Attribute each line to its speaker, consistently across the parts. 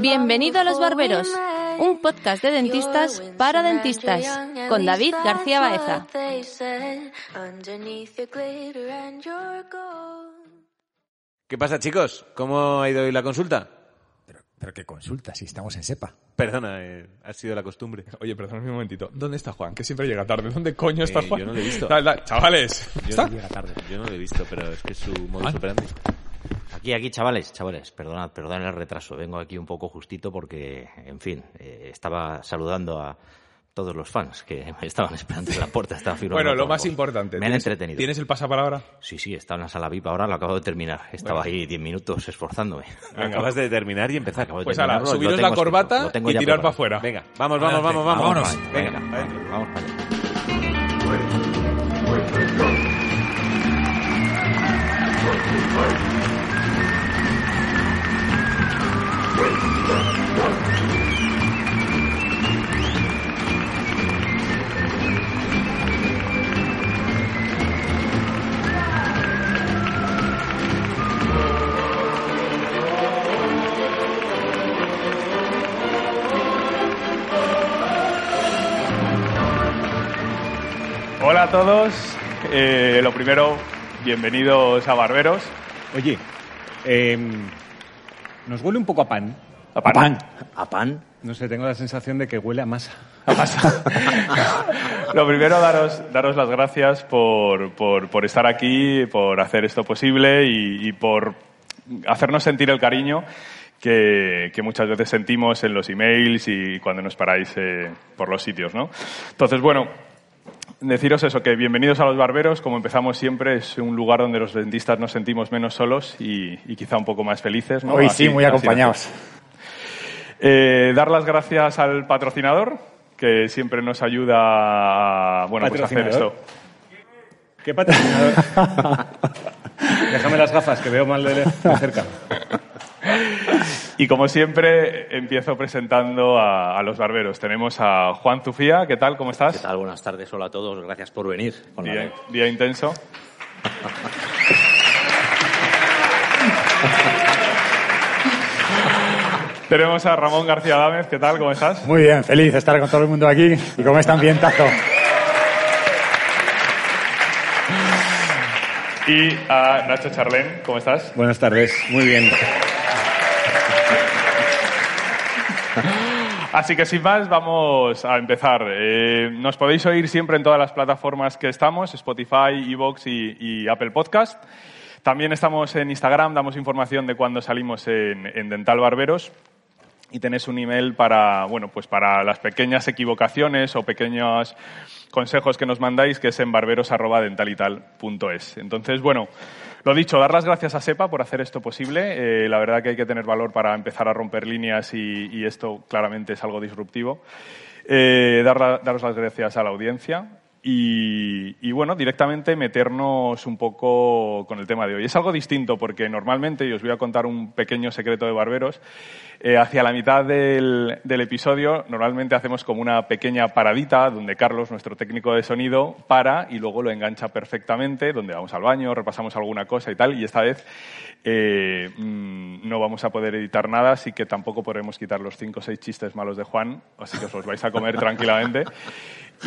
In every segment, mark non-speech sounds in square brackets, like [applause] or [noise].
Speaker 1: Bienvenido a Los Barberos, un podcast de dentistas para dentistas, con David García Baeza.
Speaker 2: ¿Qué pasa, chicos? ¿Cómo ha ido hoy la consulta?
Speaker 3: Pero, pero qué consulta, si estamos en SEPA.
Speaker 2: Perdona, eh, ha sido la costumbre.
Speaker 4: Oye, perdóname un momentito. ¿Dónde está Juan? Que siempre llega tarde. ¿Dónde coño está
Speaker 2: Eh,
Speaker 4: Juan?
Speaker 2: yo no lo he visto.
Speaker 4: Dale, dale, Chavales.
Speaker 2: Yo
Speaker 4: ¿Está?
Speaker 2: no, yo no lo he visto, pero es que es su
Speaker 4: Ah.
Speaker 2: operandi.
Speaker 5: Aquí, aquí, chavales, chavales, perdonad, perdonad el retraso. Vengo aquí un poco justito porque, en fin, eh, estaba saludando a todos los fans que [laughs] me estaban esperando en la puerta. Estaba firmando
Speaker 4: Bueno, lo más importante.
Speaker 5: Me han
Speaker 4: ¿tienes-
Speaker 5: entretenido.
Speaker 4: ¿Tienes el pasapalabra?
Speaker 5: Sí, sí, estaba en la sala VIP ahora, lo acabo de terminar. Estaba
Speaker 4: Bueno.
Speaker 5: ahí 10 minutos esforzándome.
Speaker 2: Acabas de terminar y empezar.
Speaker 5: Acabo de
Speaker 4: Pues ahora, subiros la corbata y tirar para afuera.
Speaker 2: Venga, vamos, vamos, vamos, vamos.
Speaker 5: Vámonos.
Speaker 2: Venga,
Speaker 5: Venga,
Speaker 2: adentro.
Speaker 5: vamos para allá.
Speaker 6: Todos. Eh, lo primero, bienvenidos a Barberos.
Speaker 3: Oye, em, nos huele un poco a pan.
Speaker 6: A pan.
Speaker 5: A pan.
Speaker 3: No sé, tengo la sensación de que huele a masa. [laughs]
Speaker 6: Lo primero, daros, daros las gracias por, por, por estar aquí, por hacer esto posible y, y por hacernos sentir el cariño que, que muchas veces sentimos en los emails y cuando nos paráis eh, por los sitios, ¿no? Entonces, bueno, deciros eso, que bienvenidos a los barberos. Como empezamos siempre, es un lugar donde los dentistas nos sentimos menos solos y, y quizá un poco más felices, ¿no?
Speaker 3: Hoy
Speaker 6: Así-
Speaker 3: sí, muy acompañados.
Speaker 6: eh, dar las gracias al patrocinador, que siempre nos ayuda a, bueno, pues a hacer esto.
Speaker 3: ¿Qué patrocinador? [laughs] Déjame las gafas, que veo mal de, de cerca. [laughs]
Speaker 6: Y como siempre, empiezo presentando a, a los barberos. Tenemos a Juan Zufía, ¿qué tal? ¿Cómo
Speaker 5: ¿Qué
Speaker 6: estás?
Speaker 5: tal? Buenas tardes, hola a todos. Gracias por venir. Con la-
Speaker 6: Día, día intenso. [laughs] Tenemos a Ramón García Gámez, ¿qué tal? ¿Cómo estás?
Speaker 3: Muy bien, feliz de estar con todo el mundo aquí y con este ambientazo.
Speaker 6: Y a Nacho Charlén, ¿cómo estás?
Speaker 3: Buenas tardes, muy bien. [laughs]
Speaker 6: Así que sin más, vamos a empezar. Eh, nos podéis oír siempre en todas las plataformas que estamos, Spotify, Evox y, y Apple Podcast. También estamos en Instagram, damos información de cuando salimos en, en Dental Barberos. Y tenéis un email para, bueno, pues para las pequeñas equivocaciones o pequeños consejos que nos mandáis, que es en barberos.dentalital.es. Entonces, bueno, lo dicho, dar las gracias a SEPA por hacer esto posible. Eh, la verdad que hay que tener valor para empezar a romper líneas y, esto claramente es algo disruptivo. Eh, dar daros las gracias a la audiencia y, y, bueno, directamente meternos un poco con el tema de hoy. Es algo distinto porque normalmente, y os voy a contar un pequeño secreto de barberos, eh, hacia la mitad del, episodio normalmente hacemos como una pequeña paradita donde Carlos, nuestro técnico de sonido, para y luego lo engancha perfectamente, donde vamos al baño, repasamos alguna cosa y tal, y esta vez eh, mm, no vamos a poder editar nada, así que tampoco podremos quitar los cinco o seis chistes malos de Juan, así que os los vais a comer tranquilamente.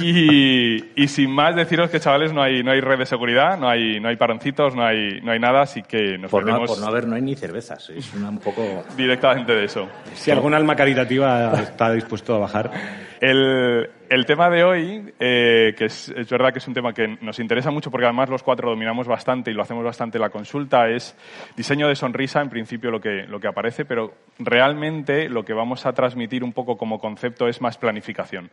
Speaker 6: Y, y sin más deciros que chavales no hay no hay red de seguridad, no hay no hay paroncitos, no hay no hay nada, así que nos
Speaker 5: Por no, por no haber, no hay ni cervezas. Es una un poco...
Speaker 6: directamente de eso.
Speaker 3: Si algún alma caritativa está dispuesto a bajar.
Speaker 6: El, tema de hoy, eh, que es, es verdad que es un tema que nos interesa mucho porque además los cuatro dominamos bastante y lo hacemos bastante en la consulta, es diseño de sonrisa, en principio lo que, lo que aparece, pero realmente lo que vamos a transmitir un poco como concepto es más planificación.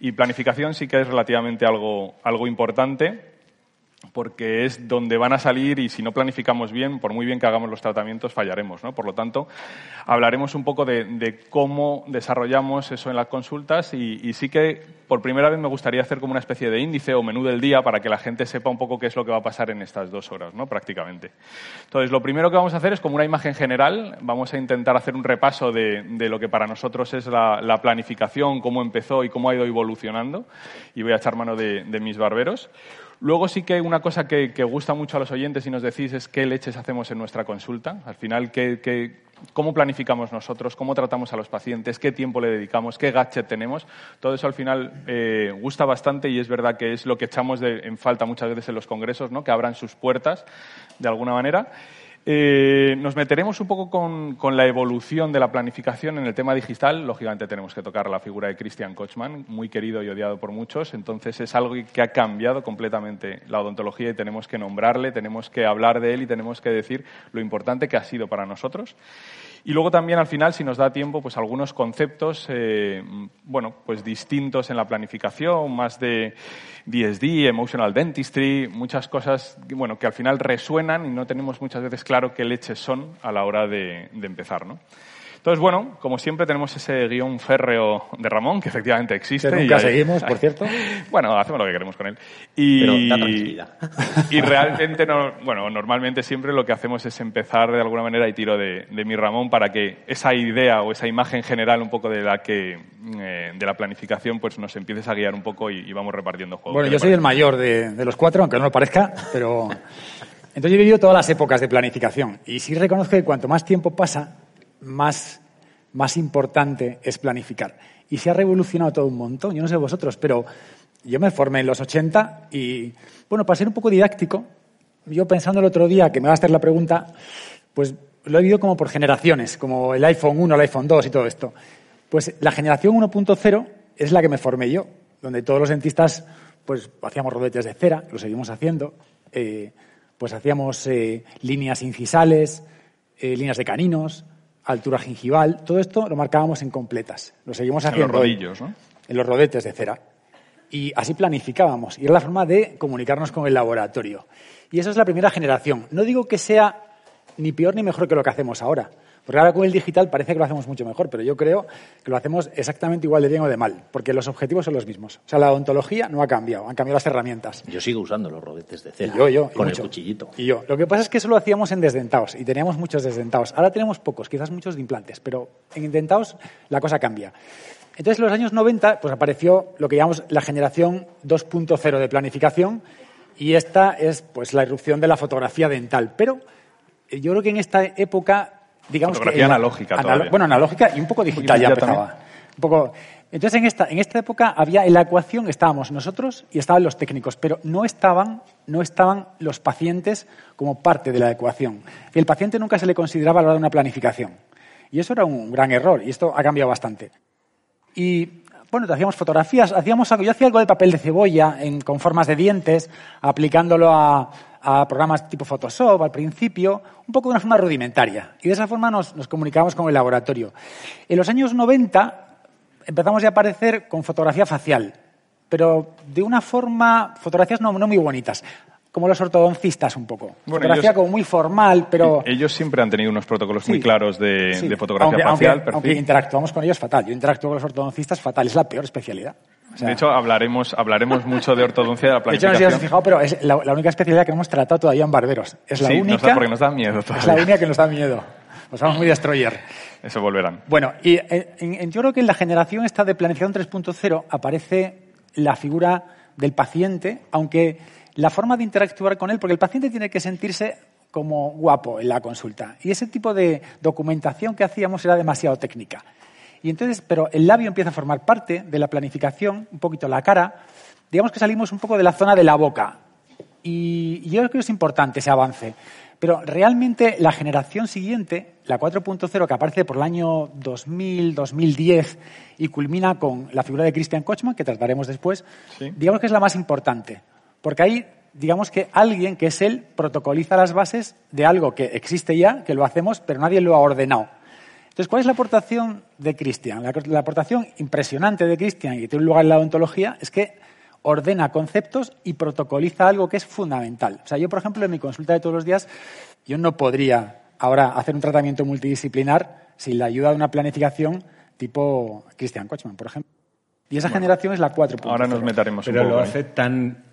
Speaker 6: Y planificación sí que es relativamente algo, algo importante porque es donde van a salir y si no planificamos bien, por muy bien que hagamos los tratamientos, fallaremos. ¿no? Por lo tanto, hablaremos un poco de, de cómo desarrollamos eso en las consultas y, y sí que por primera vez me gustaría hacer como una especie de índice o menú del día para que la gente sepa un poco qué es lo que va a pasar en estas dos horas, ¿no? prácticamente. Entonces, lo primero que vamos a hacer es como una imagen general, vamos a intentar hacer un repaso de, de lo que para nosotros es la, la, planificación, cómo empezó y cómo ha ido evolucionando y voy a echar mano de, de mis barberos. Luego sí que una cosa que, gusta mucho a los oyentes y nos decís es qué leches hacemos en nuestra consulta. Al final, qué- cómo planificamos nosotros, cómo tratamos a los pacientes, qué tiempo le dedicamos, qué gadget tenemos. Todo eso al final eh, gusta bastante y es verdad que es lo que echamos de- en falta muchas veces en los congresos, ¿no? que abran sus puertas de alguna manera. Eh, nos meteremos un poco con, con la evolución de la planificación en el tema digital. Lógicamente tenemos que tocar la figura de Christian Kochman, muy querido y odiado por muchos. Entonces es algo que ha cambiado completamente la odontología y tenemos que nombrarle, tenemos que hablar de él y tenemos que decir lo importante que ha sido para nosotros. Y luego también al final, si nos da tiempo, pues algunos conceptos, eh, bueno, pues distintos en la planificación, más de DSD, Emotional Dentistry, muchas cosas, bueno, que al final resuenan y no tenemos muchas veces claro qué leches son a la hora de, de empezar, ¿no? Entonces, bueno, como siempre tenemos ese guion férreo de Ramón, que efectivamente existe.
Speaker 7: Que
Speaker 6: y
Speaker 7: nunca
Speaker 6: hay-
Speaker 7: seguimos, por [laughs] cierto.
Speaker 6: Bueno, hacemos lo que queremos con él. Y,
Speaker 5: Pero da tranquilidad. [laughs]
Speaker 6: y realmente, no, bueno, normalmente siempre lo que hacemos es empezar de alguna manera y tiro de, de mi Ramón para que esa idea o esa imagen general un poco de la que eh, de la planificación pues nos empieces a guiar un poco y, y vamos repartiendo juegos.
Speaker 7: Bueno,
Speaker 6: ¿Qué
Speaker 7: yo soy el mayor de, de los cuatro, aunque no lo parezca, pero... [laughs] Entonces yo he vivido todas las épocas de planificación y sí reconozco que cuanto más tiempo pasa, más, más importante es planificar. Y se ha revolucionado todo un montón. Yo no sé vosotros, pero yo me formé en los 80 y, bueno, para ser un poco didáctico, yo pensando el otro día que me va a hacer la pregunta, pues lo he vivido como por generaciones, como el iPhone 1, el iPhone 2 y todo esto. Pues la generación 1.0 es la que me formé yo, donde todos los dentistas pues hacíamos rodetes de cera, lo seguimos haciendo, eh, pues hacíamos eh, líneas incisales, eh, líneas de caninos, altura gingival, todo esto lo marcábamos en completas, lo seguimos
Speaker 6: En los
Speaker 7: haciendo
Speaker 6: rodillos, ¿no?
Speaker 7: en los rodetes de cera. Y así planificábamos. Y era la forma de comunicarnos con el laboratorio. Y eso es la primera generación. No digo que sea ni peor ni mejor que lo que hacemos ahora. Porque ahora con el digital parece que lo hacemos mucho mejor, pero yo creo que lo hacemos exactamente igual de bien o de mal, porque los objetivos son los mismos. O sea, la odontología no ha cambiado, han cambiado las herramientas.
Speaker 5: Yo sigo usando los rodetes de cera.
Speaker 7: Y yo, yo.
Speaker 5: Con el cuchillito.
Speaker 7: Y yo. Lo que pasa es que eso lo hacíamos en desdentados y teníamos muchos desdentados. Ahora tenemos pocos, quizás muchos de implantes, pero en indentados la cosa cambia. Entonces, en los años 90, pues apareció lo que llamamos la generación 2.0 de planificación y esta es pues la irrupción de la fotografía dental. Pero eh, yo creo que en esta época, digamos
Speaker 6: Fotografía
Speaker 7: que...
Speaker 6: analógica.
Speaker 7: Bueno, analógica y un poco digital ya
Speaker 6: ya
Speaker 7: empezaba.
Speaker 6: también.
Speaker 7: Un poco... Entonces, en esta, en esta época había en la ecuación, estábamos nosotros y estaban los técnicos, pero no estaban, no estaban los pacientes como parte de la ecuación. El paciente nunca se le consideraba a la hora de una planificación. Y eso era un gran error, y esto ha cambiado bastante. Y bueno, hacíamos fotografías, hacíamos algo, yo hacía algo de papel de cebolla en- con formas de dientes, aplicándolo a, a programas tipo Photoshop al principio, un poco de una forma rudimentaria. Y de esa forma nos, nos comunicábamos con el laboratorio. En los años 90 empezamos a aparecer con fotografía facial, pero de una forma, fotografías no, no muy bonitas, como los ortodoncistas un poco.
Speaker 6: Bueno,
Speaker 7: fotografía
Speaker 6: ellos-
Speaker 7: como muy formal, pero...
Speaker 6: Ellos siempre han tenido unos protocolos muy claros de,
Speaker 7: Sí.
Speaker 6: de fotografía
Speaker 7: aunque,
Speaker 6: facial.
Speaker 7: aunque- aunque interactuamos con ellos fatal. Yo interactúo con los ortodoncistas fatal, es la peor especialidad. O sea,
Speaker 6: de hecho, hablaremos, hablaremos mucho de ortodoncia de la
Speaker 7: de hecho, no sé si
Speaker 6: planificación.
Speaker 7: habéis fijado, pero es la, la única especialidad que no hemos tratado todavía en barberos. Es la
Speaker 6: sí, nos
Speaker 7: única.
Speaker 6: da, porque nos da miedo
Speaker 7: es la única que nos da miedo. Pues somos muy destroyer.
Speaker 6: Eso volverán.
Speaker 7: Bueno, y en- en- yo creo que en la generación esta de planificación 3.0 aparece la figura del paciente, aunque la forma de interactuar con él, porque el paciente tiene que sentirse como guapo en la consulta. Y ese tipo de documentación que hacíamos era demasiado técnica. Y entonces, pero el labio empieza a formar parte de la planificación, un poquito la cara. Digamos que salimos un poco de la zona de la boca. Y yo creo que es importante ese avance. Pero realmente la generación siguiente, la 4.0, que aparece por el año 2000, 2010 y culmina con la figura de Christian Kochman, que trataremos después,
Speaker 6: Sí.
Speaker 7: digamos que es la más importante. Porque ahí, digamos que alguien, que es él, protocoliza las bases de algo que existe ya, que lo hacemos, pero nadie lo ha ordenado. Entonces, ¿cuál es la aportación de Christian? La, la aportación impresionante de Christian, y que tiene un lugar en la odontología, es que ordena conceptos y protocoliza algo que es fundamental. O sea, yo, por ejemplo, en mi consulta de todos los días, yo no podría ahora hacer un tratamiento multidisciplinar sin la ayuda de una planificación tipo Christian Kochman, por ejemplo. Y esa generación es la 4.0.
Speaker 6: Ahora nos meteremos un
Speaker 3: Pero
Speaker 6: poco.
Speaker 3: lo
Speaker 6: ahí.
Speaker 3: hace tan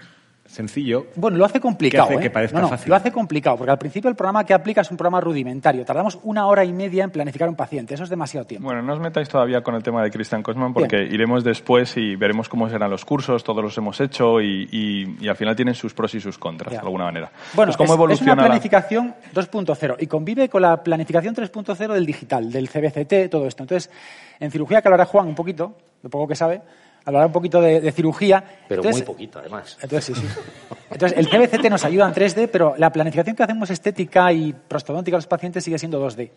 Speaker 3: sencillo.
Speaker 7: Bueno, lo hace complicado.
Speaker 3: Que hace
Speaker 7: ¿eh?
Speaker 3: que parezca
Speaker 7: No, no,
Speaker 3: fácil.
Speaker 7: Lo hace complicado, porque al principio el programa que aplica es un programa rudimentario. Tardamos una hora y media en planificar un paciente. Eso es demasiado tiempo.
Speaker 6: Bueno, no os metáis todavía con el tema de Christian Kosman porque iremos después y veremos cómo serán los cursos, todos los hemos hecho y, y- y al final tienen sus pros y sus contras,
Speaker 7: Ya.
Speaker 6: de alguna manera.
Speaker 7: Bueno,
Speaker 6: Pues, ¿cómo
Speaker 7: es, una
Speaker 6: la-
Speaker 7: planificación 2.0 y convive con la planificación 3.0 del digital, del CBCT, todo esto. Entonces, en cirugía, que hablará Juan un poquito, lo poco que sabe, hablará un poquito de, de cirugía.
Speaker 5: Pero
Speaker 7: Entonces-
Speaker 5: muy poquito, además.
Speaker 7: Entonces, sí, sí. Entonces, el CBCT nos ayuda en 3D, pero la planificación que hacemos estética y prostodóntica a los pacientes sigue siendo 2D.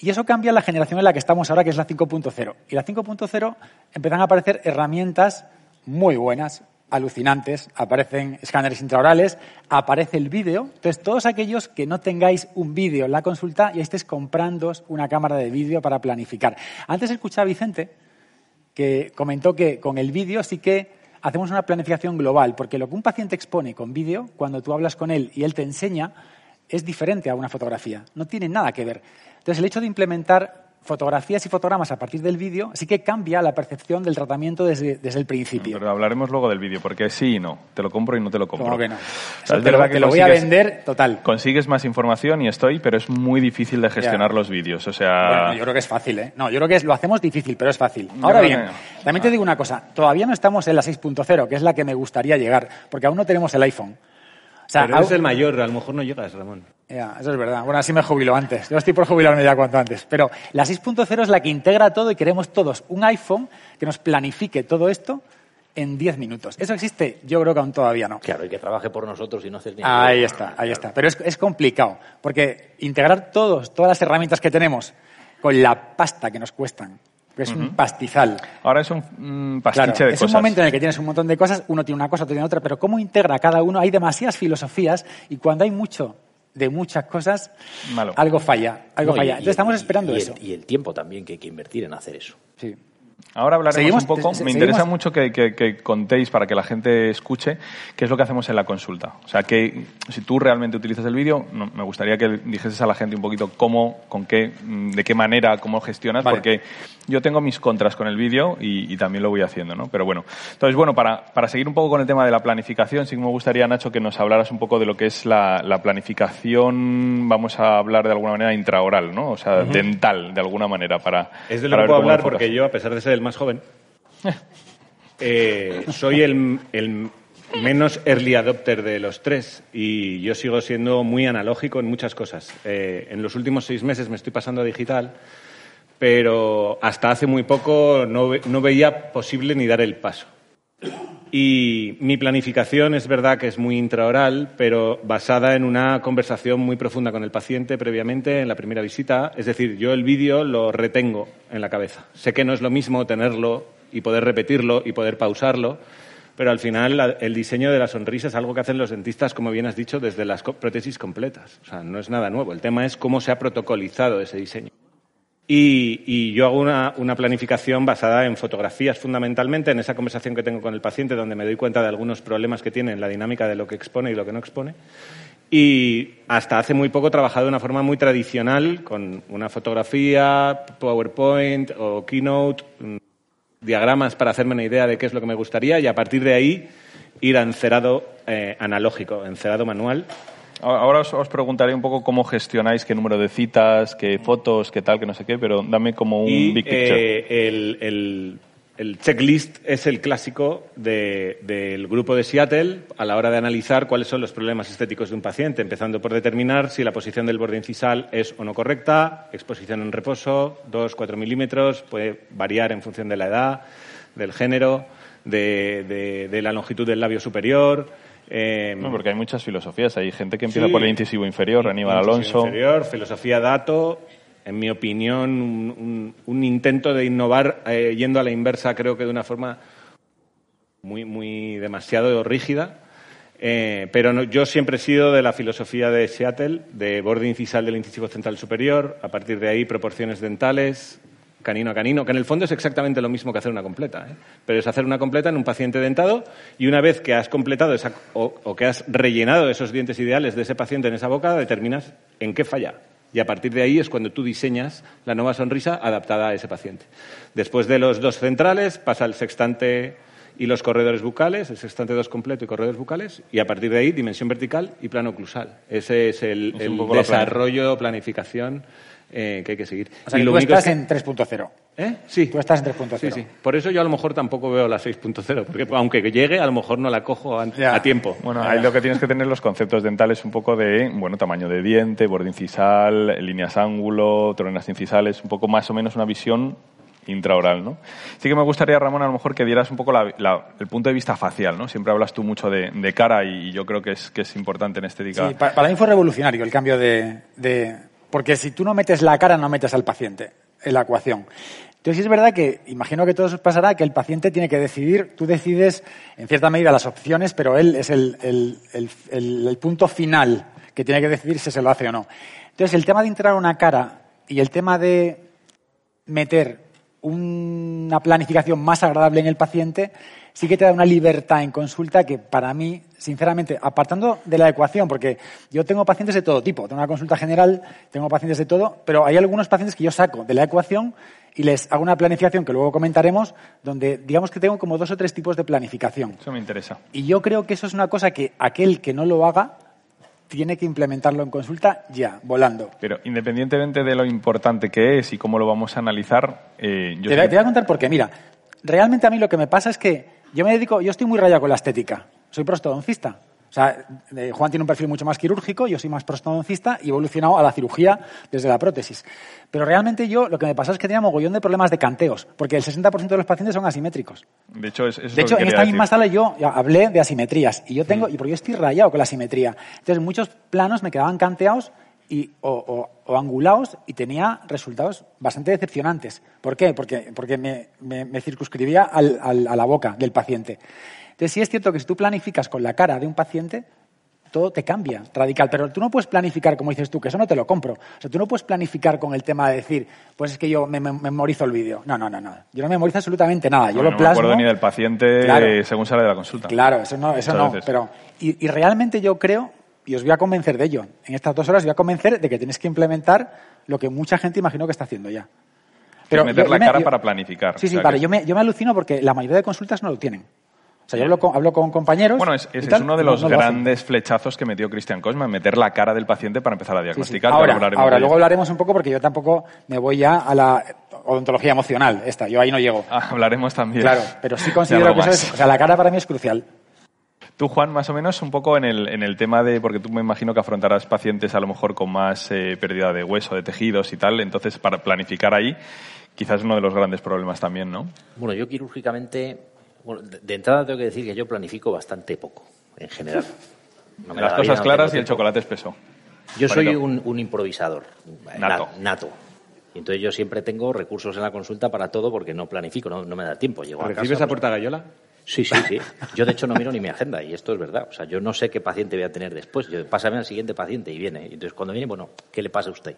Speaker 7: Y eso cambia la generación en la que estamos ahora, que es la 5.0. Y la 5.0 empiezan a aparecer herramientas muy buenas, alucinantes. Aparecen escáneres intraorales, aparece el vídeo. Entonces, todos aquellos que no tengáis un vídeo en la consulta y estéis comprando una cámara de vídeo para planificar. Antes escuchaba a Vicente que comentó que con el vídeo sí que hacemos una planificación global, porque lo que un paciente expone con vídeo, cuando tú hablas con él y él te enseña, es diferente a una fotografía. No tiene nada que ver. Entonces, el hecho de implementar fotografías y fotogramas a partir del vídeo sí que cambia la percepción del tratamiento desde, desde el principio.
Speaker 6: Pero hablaremos luego del vídeo, porque sí y no. Te lo compro y no te lo compro.
Speaker 7: ¿Cómo que no?
Speaker 6: O
Speaker 7: Eso
Speaker 6: sea, es
Speaker 7: te lo- te lo voy a vender total.
Speaker 6: Consigues más información y estoy, pero es muy difícil de gestionar
Speaker 7: Ya.
Speaker 6: los vídeos. O sea,
Speaker 7: Bueno, yo creo que es fácil, ¿eh? No, yo creo que es- lo hacemos difícil, pero es fácil. Ahora bien,
Speaker 6: que-
Speaker 7: también te digo una cosa. Todavía no estamos en la 6.0, que es la que me gustaría llegar, porque aún no tenemos el iPhone. O sea,
Speaker 3: Pero eres el mayor, a lo mejor no llegas, Ramón.
Speaker 7: Ya, eso es verdad. Bueno, así me jubilo antes. Yo estoy por jubilarme ya cuanto antes. Pero la 6.0 es la que integra todo y queremos todos un iPhone que nos planifique todo esto en 10 minutos. ¿Eso existe? Yo creo que aún todavía no.
Speaker 5: Claro, y que trabaje por nosotros y no hacer ni
Speaker 7: Ahí está, ahí está. Pero es, es complicado, porque integrar todos, todas las herramientas que tenemos con la pasta que nos cuestan, es un pastizal.
Speaker 6: ahora es un mm, pastiche
Speaker 7: Claro,
Speaker 6: de
Speaker 7: es
Speaker 6: cosas.
Speaker 7: un momento en el que tienes un montón de cosas, uno tiene una cosa, otro tiene otra, pero cómo integra cada uno, hay demasiadas filosofías y cuando hay mucho de muchas cosas,
Speaker 6: Malo.
Speaker 7: algo falla, algo
Speaker 5: No,
Speaker 7: falla.
Speaker 5: y-
Speaker 7: Entonces estamos esperando
Speaker 5: y el-
Speaker 7: eso.
Speaker 5: y el tiempo también que hay que invertir en hacer eso.
Speaker 7: Sí.
Speaker 6: Ahora hablaremos
Speaker 7: Seguimos-
Speaker 6: un poco.
Speaker 7: se-
Speaker 6: Me
Speaker 7: seguimos-
Speaker 6: interesa mucho que, que- que contéis para que la gente escuche qué es lo que hacemos en la consulta. O sea, que si tú realmente utilizas el vídeo, no- me gustaría que dijeses a la gente un poquito cómo, con qué, mm, de qué manera, cómo gestionas,
Speaker 7: Vale.
Speaker 6: porque yo tengo mis contras con el vídeo y, y también lo voy haciendo, ¿no? Pero bueno, entonces bueno, para, para seguir un poco con el tema de la planificación, sí que me gustaría, Nacho, que nos hablaras un poco de lo que es la, la planificación, vamos a hablar de alguna manera intraoral, ¿no? O sea, dental, de alguna manera, para...
Speaker 3: Es de lo que puedo hablar porque yo, a pesar de ser el más joven, [laughs] eh, soy el, el menos early adopter de los tres y yo sigo siendo muy analógico en muchas cosas. Eh, en los últimos seis meses me estoy pasando a digital, pero hasta hace muy poco no, no veía posible ni dar el paso. Y mi planificación es verdad que es muy intraoral, pero basada en una conversación muy profunda con el paciente previamente en la primera visita. Es decir, yo el vídeo lo retengo en la cabeza. Sé que no es lo mismo tenerlo y poder repetirlo y poder pausarlo, pero al final el diseño de la sonrisa es algo que hacen los dentistas, como bien has dicho, desde las prótesis completas. O sea, no es nada nuevo. El tema es cómo se ha protocolizado ese diseño. Y, y yo hago una, una planificación basada en fotografías fundamentalmente, en esa conversación que tengo con el paciente, donde me doy cuenta de algunos problemas que tiene en la dinámica de lo que expone y lo que no expone. Y hasta hace muy poco he trabajado de una forma muy tradicional, con una fotografía, PowerPoint o Keynote, mm, diagramas para hacerme una idea de qué es lo que me gustaría y a partir de ahí ir a encerado eh, analógico, encerado manual.
Speaker 6: Ahora os, os preguntaré un poco cómo gestionáis qué número de citas, qué fotos, qué tal, qué no sé qué, pero dame como un
Speaker 3: y
Speaker 6: big picture.
Speaker 3: eh, el, el- el checklist es el clásico de- del grupo de Seattle a la hora de analizar cuáles son los problemas estéticos de un paciente, empezando por determinar si la posición del borde incisal es o no correcta, exposición en reposo, 2, 4 milímetros, puede variar en función de la edad, del género, de, de- de la longitud del labio superior. Eh,
Speaker 6: No, porque hay muchas filosofías. Hay gente que empieza
Speaker 3: Sí.
Speaker 6: por el incisivo inferior, Aníbal Alonso.
Speaker 3: Inferior, filosofía dato, en mi opinión, un, un- un intento de innovar eh, yendo a la inversa, creo que de una forma muy, muy demasiado rígida. Eh, pero no- yo siempre he sido de la filosofía de Seattle, de borde incisal del incisivo central superior, a partir de ahí proporciones dentales, canino a canino, que en el fondo es exactamente lo mismo que hacer una completa, ¿eh? pero es hacer una completa en un paciente dentado y una vez que has completado esa, o, o que has rellenado esos dientes ideales de ese paciente en esa boca, determinas en qué falla. Y a partir de ahí es cuando tú diseñas la nueva sonrisa adaptada a ese paciente. Después de los dos centrales pasa el sextante y los corredores bucales, el sextante 2 completo y corredores bucales, y a partir de ahí dimensión vertical y plano oclusal. Ese es el,
Speaker 6: Es
Speaker 3: desarrollo, planificación eh, que hay que seguir.
Speaker 7: O sea,
Speaker 3: Y
Speaker 7: que
Speaker 3: lo
Speaker 7: tú
Speaker 3: único es
Speaker 7: estás
Speaker 3: que-
Speaker 7: en 3.0.
Speaker 3: ¿Eh? Sí.
Speaker 7: Tú estás en 3.0.
Speaker 3: Sí, sí. Por eso yo a lo mejor tampoco veo la 6.0, porque aunque llegue, a lo mejor no la cojo a,
Speaker 7: Ya.
Speaker 3: a tiempo.
Speaker 6: Bueno, ahí lo que tienes que tener los conceptos dentales un poco de, bueno, tamaño de diente, borde incisal, líneas ángulo, troneras incisales, un poco más o menos una visión intraoral, ¿no? Sí que me gustaría, Ramón, a lo mejor que dieras un poco la- la- el punto de vista facial, ¿no? Siempre hablas tú mucho de, de cara y yo creo que es, que es importante en estética.
Speaker 7: Sí, pa- para mí fue revolucionario el cambio de, de- Porque si tú no metes la cara, no metes al paciente en la ecuación. Entonces, es verdad que, imagino que todo os pasará, que el paciente tiene que decidir, tú decides en cierta medida las opciones, pero él es el punto final que tiene que decidir si se lo hace o no. Entonces, el tema de integrar una cara y el tema de meter una planificación más agradable en el paciente, sí que te da una libertad en consulta que para mí, sinceramente, apartando de la ecuación, porque yo tengo pacientes de todo tipo, tengo una consulta general, tengo pacientes de todo, pero hay algunos pacientes que yo saco de la ecuación y les hago una planificación que luego comentaremos, donde digamos que tengo como dos o tres tipos de planificación.
Speaker 6: Eso me interesa.
Speaker 7: Y yo creo que eso es una cosa que aquel que no lo haga tiene que implementarlo en consulta ya, volando.
Speaker 6: Pero independientemente de lo importante que es y cómo lo vamos a analizar, eh, yo
Speaker 7: Te, voy a-
Speaker 6: sí-
Speaker 7: te voy a contar por qué. Mira, realmente a mí lo que me pasa es que yo me dedico, yo estoy muy rayado con la estética. Soy prostodoncista. O sea, eh, Juan tiene un perfil mucho más quirúrgico, yo soy más prostodoncista y he evolucionado a la cirugía desde la prótesis. Pero realmente yo lo que me pasa es que tenía mogollón de problemas de canteos, porque el 60% de los pacientes son asimétricos.
Speaker 6: de hecho, es, es
Speaker 7: De hecho,
Speaker 6: que
Speaker 7: en esta misma
Speaker 6: decir.
Speaker 7: sala yo hablé de asimetrías y yo tengo, y porque yo estoy rayado con la asimetría. Entonces, muchos planos me quedaban canteados y, o, o- o angulados y tenía resultados bastante decepcionantes. ¿Por qué? Porque, porque me, me- me circunscribía al- al- a la boca del paciente. Entonces, sí es cierto que si tú planificas con la cara de un paciente, todo te cambia, radical. Pero tú no puedes planificar, como dices tú, que eso no te lo compro. O sea, tú no puedes planificar con el tema de decir, pues es que yo me, me- memorizo el vídeo. No, no, no, no. Yo no memorizo absolutamente nada. Yo
Speaker 6: Bueno,
Speaker 7: lo
Speaker 6: no me
Speaker 7: plasmo.
Speaker 6: acuerdo ni del paciente
Speaker 7: Claro.
Speaker 6: eh, según sale de la consulta.
Speaker 7: Claro, eso no, eso
Speaker 6: Muchas
Speaker 7: no.
Speaker 6: veces.
Speaker 7: Pero, y, y realmente yo creo, y os voy a convencer de ello, en estas dos horas os voy a convencer de que tenéis que implementar lo que mucha gente imagino que está haciendo ya.
Speaker 6: Pero meter
Speaker 7: yo-
Speaker 6: la
Speaker 7: yo
Speaker 6: cara
Speaker 7: yo-
Speaker 6: para planificar.
Speaker 7: Sí,
Speaker 6: O
Speaker 7: sí,
Speaker 6: sea
Speaker 7: vale.
Speaker 6: que-
Speaker 7: Yo me, yo me alucino porque la mayoría de consultas no lo tienen. O sea, yo hablo con, hablo con compañeros.
Speaker 6: Bueno, es, es uno de los
Speaker 7: no
Speaker 6: grandes flechazos que metió Cristian Cosma, meter la cara del paciente para empezar a
Speaker 7: Sí, sí.
Speaker 6: diagnosticar.
Speaker 7: Ahora,
Speaker 6: hablaremos
Speaker 7: ahora luego hablaremos un poco porque yo tampoco me voy ya a la odontología emocional. Esta, yo ahí no llego.
Speaker 6: Ah, hablaremos también.
Speaker 7: Claro, pero sí [laughs]
Speaker 6: de
Speaker 7: considero que eso es. O sea, la cara para mí es crucial.
Speaker 6: Tú, Juan, más o menos un poco en el, en el tema de, porque tú me imagino que afrontarás pacientes a lo mejor con más eh, pérdida de hueso, de tejidos y tal, entonces para planificar ahí quizás es uno de los grandes problemas también, ¿no?
Speaker 5: Bueno, yo quirúrgicamente, bueno, de, entrada tengo que decir que yo planifico bastante poco, en general. No me
Speaker 6: Las cosas claras y el chocolate espeso.
Speaker 5: Yo soy un, un improvisador. eh,
Speaker 6: Nato.
Speaker 5: na- nato. Y entonces yo siempre tengo recursos en la consulta para todo porque no planifico, no, no me da tiempo. Llego a
Speaker 3: ¿Recibes
Speaker 5: casa,
Speaker 3: a
Speaker 5: pues,
Speaker 3: puerta gallola?
Speaker 5: Sí, sí, sí. Yo, de hecho, no miro ni mi agenda y esto es verdad. O sea, yo no sé qué paciente voy a tener después. Yo, pásame al siguiente paciente y viene. Y entonces, cuando viene, bueno, ¿qué le pasa a usted?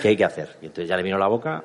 Speaker 5: ¿Qué hay que hacer? Y entonces ya le miro la boca,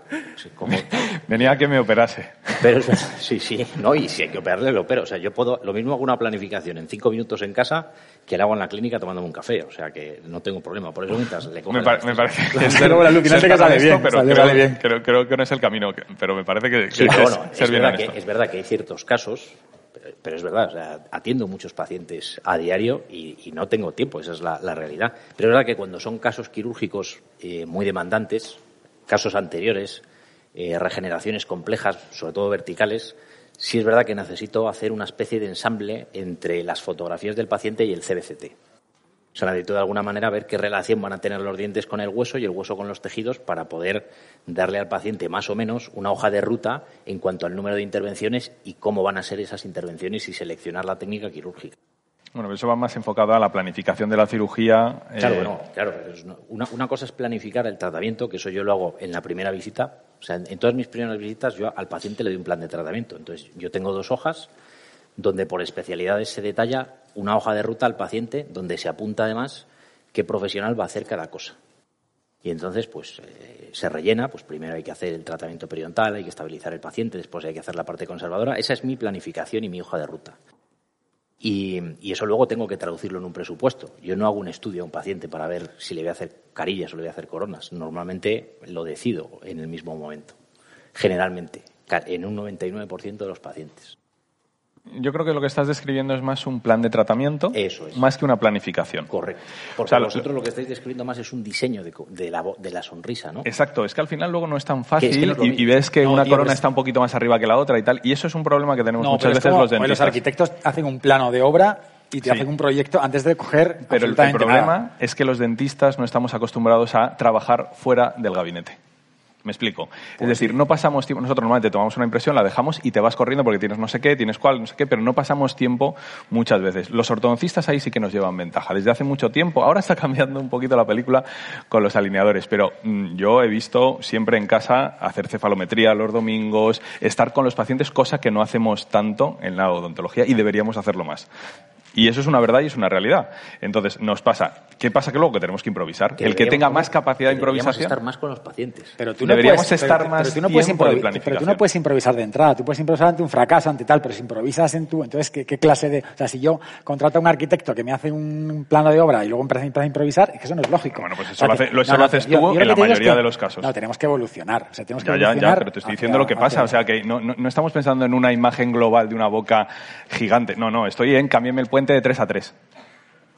Speaker 5: como... [laughs]
Speaker 6: Venía a que me operase.
Speaker 5: Pero sí, sí, no, y si hay que operarle, lo opero. O sea, yo puedo, lo mismo hago una planificación en cinco minutos en casa que la hago en la clínica tomándome un café. O sea, que no tengo problema. Por eso mientras le cojo
Speaker 6: Me,
Speaker 5: el
Speaker 6: pa- me parece [laughs] que
Speaker 7: alucinante
Speaker 6: ser
Speaker 7: que sale
Speaker 6: honesto,
Speaker 7: bien,
Speaker 6: pero
Speaker 7: sale-
Speaker 6: creo,
Speaker 7: sale bien.
Speaker 6: Creo, creo que no es el camino, que- pero me parece que, que
Speaker 5: pero
Speaker 6: es
Speaker 5: bueno,
Speaker 6: ser
Speaker 5: es
Speaker 6: bien
Speaker 5: verdad, que, es verdad que hay ciertos casos, pero, pero es verdad, o sea, atiendo muchos pacientes a diario y, y no tengo tiempo, esa es la, la realidad. Pero es verdad que cuando son casos quirúrgicos eh, muy demandantes, casos anteriores, eh, regeneraciones complejas, sobre todo verticales, sí es verdad que necesito hacer una especie de ensamble entre las fotografías del paciente y el CBCT. O sea, necesito de alguna manera ver qué relación van a tener los dientes con el hueso y el hueso con los tejidos para poder darle al paciente más o menos una hoja de ruta en cuanto al número de intervenciones y cómo van a ser esas intervenciones y seleccionar la técnica quirúrgica.
Speaker 6: Bueno, eso va más enfocado a la planificación de la cirugía.
Speaker 5: Claro,
Speaker 6: eh,
Speaker 5: claro. una- cosa es planificar el tratamiento, que eso yo lo hago en la primera visita. O sea, en, en todas mis primeras visitas yo al paciente le doy un plan de tratamiento. Entonces, yo tengo dos hojas donde por especialidades se detalla una hoja de ruta al paciente donde se apunta además qué profesional va a hacer cada cosa. Y entonces, pues, eh, se rellena, pues primero hay que hacer el tratamiento periodontal, hay que estabilizar el paciente, después hay que hacer la parte conservadora. Esa es mi planificación y mi hoja de ruta. Y, y eso luego tengo que traducirlo en un presupuesto. Yo no hago un estudio a un paciente para ver si le voy a hacer carillas o le voy a hacer coronas. Normalmente lo decido en el mismo momento. Generalmente, en un 99% de los pacientes.
Speaker 6: Yo creo que lo que estás describiendo es más un plan de tratamiento,
Speaker 5: Eso es.
Speaker 6: más que una planificación.
Speaker 5: Correcto. Porque
Speaker 6: O sea,
Speaker 5: vosotros lo que estáis describiendo más es un diseño de, co- de la, de la sonrisa, ¿no?
Speaker 6: Exacto, es que al final luego no es tan fácil
Speaker 5: es que no es lo
Speaker 6: y, ves que
Speaker 7: No,
Speaker 6: una
Speaker 7: tío,
Speaker 6: corona
Speaker 7: pero es-
Speaker 6: está un poquito más arriba que la otra y tal, y eso es un problema que tenemos
Speaker 7: No,
Speaker 6: muchas veces
Speaker 7: como-
Speaker 6: los
Speaker 7: los
Speaker 6: dentistas.
Speaker 7: arquitectos hacen un plano de obra y te
Speaker 6: Sí.
Speaker 7: hacen un proyecto antes de coger
Speaker 6: Pero el, problema
Speaker 7: nada.
Speaker 6: es que los dentistas no estamos acostumbrados a trabajar fuera del gabinete. Me explico.
Speaker 7: Pues
Speaker 6: es decir, no pasamos tiempo. Nosotros normalmente tomamos una impresión, la dejamos y te vas corriendo porque tienes no sé qué, tienes cuál, no sé qué, pero no pasamos tiempo muchas veces. Los ortodoncistas ahí sí que nos llevan ventaja. Desde hace mucho tiempo, ahora está [laughs] cambiando un poquito la película con los alineadores, pero mm, yo he visto siempre en casa hacer cefalometría los domingos, estar con los pacientes, cosa que no hacemos tanto en la odontología y deberíamos hacerlo más. Y eso es una verdad y es una realidad. Entonces, nos pasa. ¿Qué pasa? Que luego que tenemos que improvisar.
Speaker 5: Que
Speaker 6: el que tenga más capacidad de improvisación.
Speaker 5: estar más con los pacientes.
Speaker 7: Pero tú
Speaker 6: Deberíamos
Speaker 7: puedes,
Speaker 6: estar
Speaker 7: pero-
Speaker 6: más
Speaker 7: pero tú no puedes
Speaker 6: de
Speaker 7: improvi- Pero tú
Speaker 6: planificación.
Speaker 7: no puedes improvisar de entrada, tú puedes improvisar ante un fracaso, ante tal, pero si improvisas en tu... Entonces, ¿qué, qué clase de...? O sea, si yo contrato a un arquitecto que me hace un plano de obra y luego empieza, a improvisar, es que eso no es lógico.
Speaker 6: Bueno, pues eso
Speaker 7: O sea,
Speaker 6: lo hace- lo- eso lo haces tú en la mayoría
Speaker 7: que-
Speaker 6: de los casos.
Speaker 7: No, tenemos que evolucionar. O sea, tenemos que
Speaker 6: Ya, ya, ya,
Speaker 7: evolucionar
Speaker 6: pero te estoy
Speaker 7: hacia-
Speaker 6: diciendo lo que pasa.
Speaker 7: hacia-
Speaker 6: O sea, que no, no, no estamos pensando en una imagen global de una boca gigante. No, no, estoy en cámbiame el puente de 3 a 3.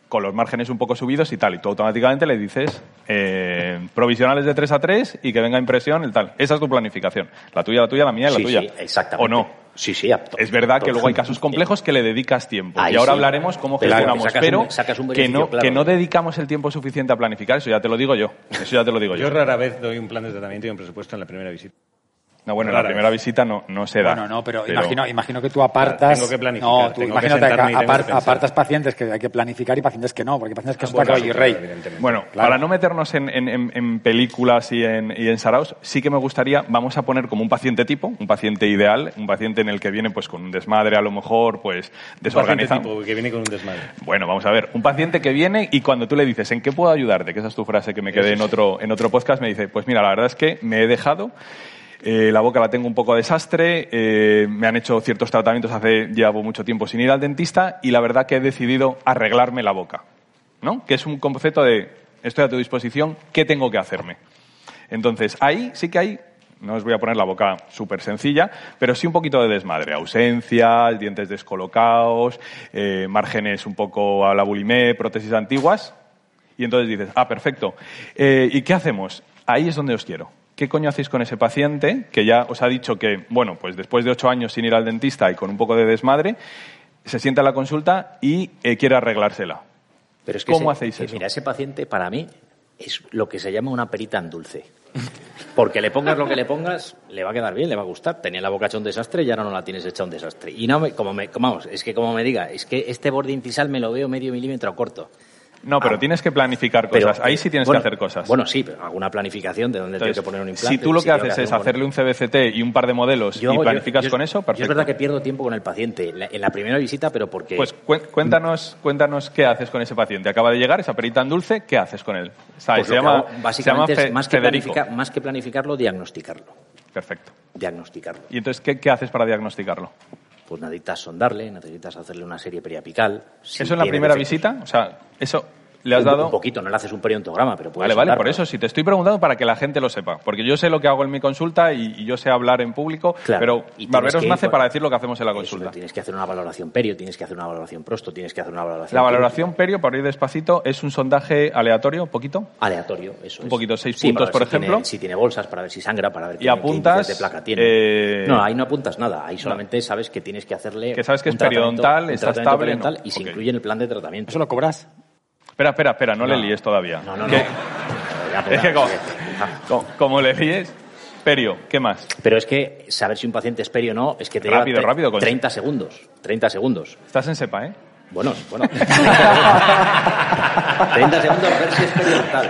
Speaker 6: Con los márgenes un poco subidos y tal. Y tú automáticamente le dices eh, provisionales de 3 a 3 y que venga impresión y tal. Esa es tu planificación. La tuya, la tuya, la mía y la
Speaker 5: sí,
Speaker 6: tuya.
Speaker 5: sí, exactamente.
Speaker 6: ¿O no?
Speaker 5: Sí, sí. apto.
Speaker 6: Es verdad que luego hay casos complejos que le dedicas tiempo.
Speaker 5: Ahí
Speaker 6: y ahora
Speaker 5: sí.
Speaker 6: hablaremos cómo
Speaker 5: Pero
Speaker 6: gestionamos.
Speaker 5: sacas
Speaker 6: pero
Speaker 5: un- sacas un
Speaker 6: que, no,
Speaker 5: claro.
Speaker 6: que no dedicamos el tiempo suficiente a planificar, eso ya te lo digo yo. Eso ya te lo digo yo.
Speaker 3: Yo rara vez doy un plan de tratamiento y un presupuesto en la primera visita.
Speaker 6: No, bueno, en la primera
Speaker 3: vez.
Speaker 6: visita no, no se da.
Speaker 7: Bueno, no, pero, Imagino, imagino que tú apartas.
Speaker 3: Tengo que planificar,
Speaker 7: No, tú
Speaker 3: tengo
Speaker 7: imagínate que, apartas pacientes que hay que planificar y pacientes que no, porque hay pacientes que
Speaker 3: Ah,
Speaker 7: son
Speaker 3: bueno,
Speaker 7: caballo y rey.
Speaker 6: Bueno,
Speaker 7: Claro.
Speaker 6: para no meternos en, en- en- en películas y en, y en saraos, sí que me gustaría, vamos a poner como un paciente tipo, un paciente ideal, un paciente en el que viene pues con un desmadre a lo mejor, pues
Speaker 3: Un paciente
Speaker 6: desorganizado.
Speaker 3: tipo que viene con un desmadre.
Speaker 6: Bueno, vamos a ver, un paciente que viene y cuando tú le dices, ¿en qué puedo ayudarte? Que esa es tu frase que me quedé en otro, en otro podcast, me dice, pues mira, la verdad es que me he dejado, eh, la boca la tengo un poco desastre, eh, me han hecho ciertos tratamientos hace, llevo mucho tiempo sin ir al dentista y la verdad que he decidido arreglarme la boca, ¿no? Que es un concepto de, estoy a tu disposición, ¿qué tengo que hacerme? Entonces, ahí sí que hay, no os voy a poner la boca súper sencilla, pero sí un poquito de desmadre. Ausencias, dientes descolocados, eh, márgenes un poco a la bulimé, prótesis antiguas. Y entonces dices, ah, perfecto. ¿Y qué hacemos? Ahí es donde os quiero. ¿Qué coño hacéis con ese paciente que ya os ha dicho que, bueno, pues después de ocho años sin ir al dentista y con un poco de desmadre, se sienta en la consulta y eh, quiere arreglársela?
Speaker 5: Pero es que
Speaker 6: ¿Cómo
Speaker 5: ese-
Speaker 6: hacéis
Speaker 5: que
Speaker 6: eso?
Speaker 5: Mira, ese paciente para mí es lo que se llama una perita en dulce. Porque le pongas lo que le pongas, le va a quedar bien, le va a gustar. Tenía la boca hecha un desastre y ahora no la tienes hecha un desastre. Y no me, como me, como vamos, es que como me diga, es que este borde incisal me lo veo medio milímetro corto.
Speaker 6: No, pero
Speaker 5: Ah.
Speaker 6: tienes que planificar
Speaker 5: Pero,
Speaker 6: cosas. Ahí sí tienes
Speaker 5: bueno,
Speaker 6: que hacer cosas.
Speaker 5: Bueno, sí, pero alguna planificación de dónde
Speaker 6: Entonces,
Speaker 5: tengo que poner un implante.
Speaker 6: si tú lo que haces es hacerle un CBCT y un par de modelos
Speaker 5: Yo
Speaker 6: y
Speaker 5: yo-
Speaker 6: planificas
Speaker 5: yo-
Speaker 6: con eso,
Speaker 5: yo
Speaker 6: perfecto.
Speaker 5: es verdad que pierdo tiempo con el paciente en la, en la primera visita, pero porque
Speaker 6: Pues cué- cuéntanos, cuéntanos qué haces con ese paciente. Acaba de llegar esa perita en dulce, ¿qué haces con él?
Speaker 5: Pues
Speaker 6: se llama,
Speaker 5: hago
Speaker 6: se llama
Speaker 5: básicamente es más que, planificar, más que planificarlo, diagnosticarlo.
Speaker 6: Perfecto.
Speaker 5: Diagnosticarlo.
Speaker 6: ¿Y entonces qué, qué haces para diagnosticarlo?
Speaker 5: Pues necesitas sondarle, necesitas hacerle una serie periapical. Si
Speaker 6: ¿Eso en la primera
Speaker 5: defectos.
Speaker 6: visita? O sea, eso le has
Speaker 5: un,
Speaker 6: dado...
Speaker 5: Un poquito, no le haces un periodontograma, pero puedes
Speaker 6: Vale, vale, por eso, si te estoy preguntando para que la gente lo sepa, porque yo sé lo que hago en mi consulta y, y yo sé hablar en público,
Speaker 5: Claro,
Speaker 6: pero
Speaker 5: y
Speaker 6: Barberos
Speaker 5: ir
Speaker 6: nace para decir lo que hacemos en la
Speaker 5: Eso,
Speaker 6: consulta.
Speaker 5: tienes que hacer una valoración perio, tienes que hacer una valoración prosto, tienes que hacer una valoración...
Speaker 6: La valoración perio, para ir despacito, es un sondaje aleatorio, poquito,
Speaker 5: Aleatorio, eso
Speaker 6: Un
Speaker 5: es.
Speaker 6: poquito, seis
Speaker 5: Sí,
Speaker 6: puntos, por
Speaker 5: si tiene-
Speaker 6: ejemplo.
Speaker 5: si tiene bolsas, para ver si sangra, para ver
Speaker 6: Y
Speaker 5: qué,
Speaker 6: apuntas,
Speaker 5: de placa tiene.
Speaker 6: eh,
Speaker 5: No, ahí no apuntas nada. Ahí solamente sabes que tienes que hacerle...
Speaker 6: Que sabes que es periodontal, está estable,
Speaker 5: y se incluye en el plan de tratamiento.
Speaker 7: ¿Eso lo cobras?
Speaker 6: Espera, espera, espera, no, le líes todavía.
Speaker 5: No, no, no.
Speaker 6: Es que [laughs] como, le líes, perio, ¿qué más?
Speaker 5: Pero es que saber si un paciente es perio o no, es que te
Speaker 6: Rápido,
Speaker 5: lleva
Speaker 6: rápido, con-
Speaker 5: 30 segundos. 30 segundos.
Speaker 6: Estás en sepa, ¿eh?
Speaker 5: Bueno, bueno. [laughs] [laughs] 30 segundos ver si es periodontal.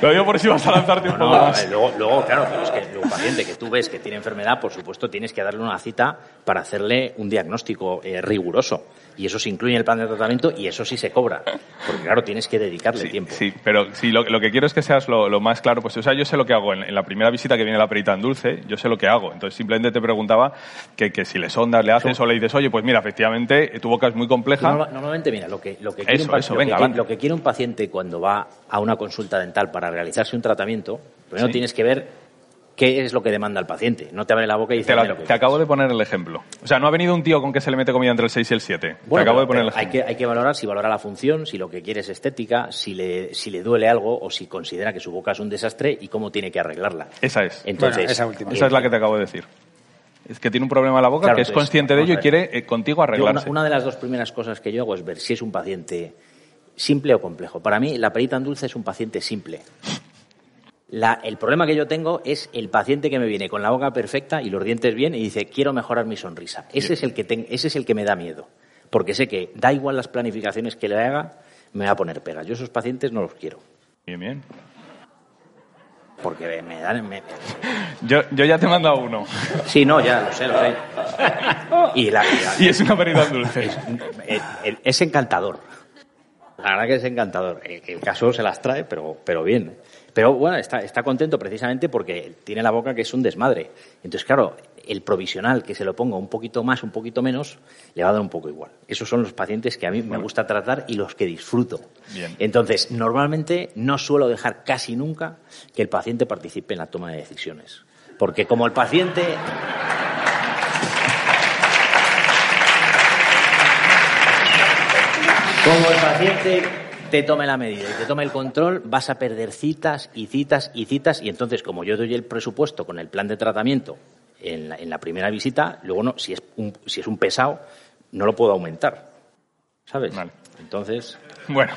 Speaker 6: Lo digo por si vas a lanzarte un
Speaker 5: No,
Speaker 6: poco
Speaker 5: no,
Speaker 6: más.
Speaker 5: luego, luego, claro, pero es que un paciente que tú ves que tiene enfermedad, por supuesto, tienes que darle una cita para hacerle un diagnóstico eh, riguroso. Y eso se incluye en el plan de tratamiento y eso sí se cobra. Porque, claro, tienes que dedicarle
Speaker 6: Sí,
Speaker 5: tiempo.
Speaker 6: sí, pero sí, lo, lo que quiero es que seas lo, lo más claro. Pues, o sea, yo sé lo que hago en, en la primera visita que viene la perita en dulce, yo sé lo que hago. Entonces, simplemente te preguntaba que, que si le sondas, le haces o le dices, oye, pues mira, efectivamente, tu boca es muy compleja.
Speaker 5: norma- Normalmente, mira, lo que, lo que quiere
Speaker 6: Eso,
Speaker 5: un pa-
Speaker 6: eso,
Speaker 5: lo que lo que quiere un paciente cuando va a una consulta dental para realizarse un tratamiento, primero
Speaker 6: Sí.
Speaker 5: tienes que ver qué es lo que demanda el paciente. No te abre la boca y dice
Speaker 6: Te, la-
Speaker 5: "Dame lo que
Speaker 6: te acabo de
Speaker 5: quieres".
Speaker 6: poner el ejemplo. O sea, no ha venido un tío con que se le mete comida entre el 6 y el 7.
Speaker 5: Bueno,
Speaker 6: te acabo de poner el
Speaker 5: hay
Speaker 6: ejemplo.
Speaker 5: que, hay que valorar si valora la función, si lo que quiere es estética, si le, si le duele algo o si considera que su boca es un desastre y cómo tiene que arreglarla.
Speaker 6: Esa es.
Speaker 5: Entonces,
Speaker 7: Bueno, esa última.
Speaker 6: Esa es la que te acabo de decir. Es que tiene un problema en la boca,
Speaker 5: Claro,
Speaker 6: que es
Speaker 5: entonces,
Speaker 6: consciente de ello y quiere eh, contigo
Speaker 5: Yo,
Speaker 6: arreglarse.
Speaker 5: una, una de las dos primeras cosas que yo hago es ver si es un paciente simple o complejo. Para mí, la perita en dulce es un paciente simple. La- el problema que yo tengo es el paciente que me viene con la boca perfecta y los dientes bien y dice, quiero mejorar mi sonrisa. Ese es el que, ese es el que me da miedo. Porque sé que da igual las planificaciones que le haga, me va a poner pegas. Yo esos pacientes no los quiero.
Speaker 6: Bien, bien.
Speaker 5: Porque me dan... me- [laughs]
Speaker 6: Yo, yo ya te he mandado uno.
Speaker 5: Sí, no, ya lo sé, lo sé. Y la, [laughs] y la-
Speaker 6: Y es una perita en dulce.
Speaker 5: es, es- es encantador. La verdad que es encantador. El, el caso se las trae, pero, pero bien. Pero bueno, está, está contento precisamente porque tiene la boca que es un desmadre. Entonces, claro, el provisional que se lo ponga un poquito más, un poquito menos, le va a dar un poco igual. Esos son los pacientes que a mí me gusta tratar y los que disfruto.
Speaker 6: Bien.
Speaker 5: Entonces, normalmente no suelo dejar casi nunca que el paciente participe en la toma de decisiones. Porque como el paciente Como el paciente te tome la medida y te tome el control, vas a perder citas y citas y citas y entonces como yo doy el presupuesto con el plan de tratamiento en la, en la primera visita, luego no, si es un, si es un pesado, no lo puedo aumentar, ¿sabes?
Speaker 6: Vale.
Speaker 5: Entonces,
Speaker 6: Bueno,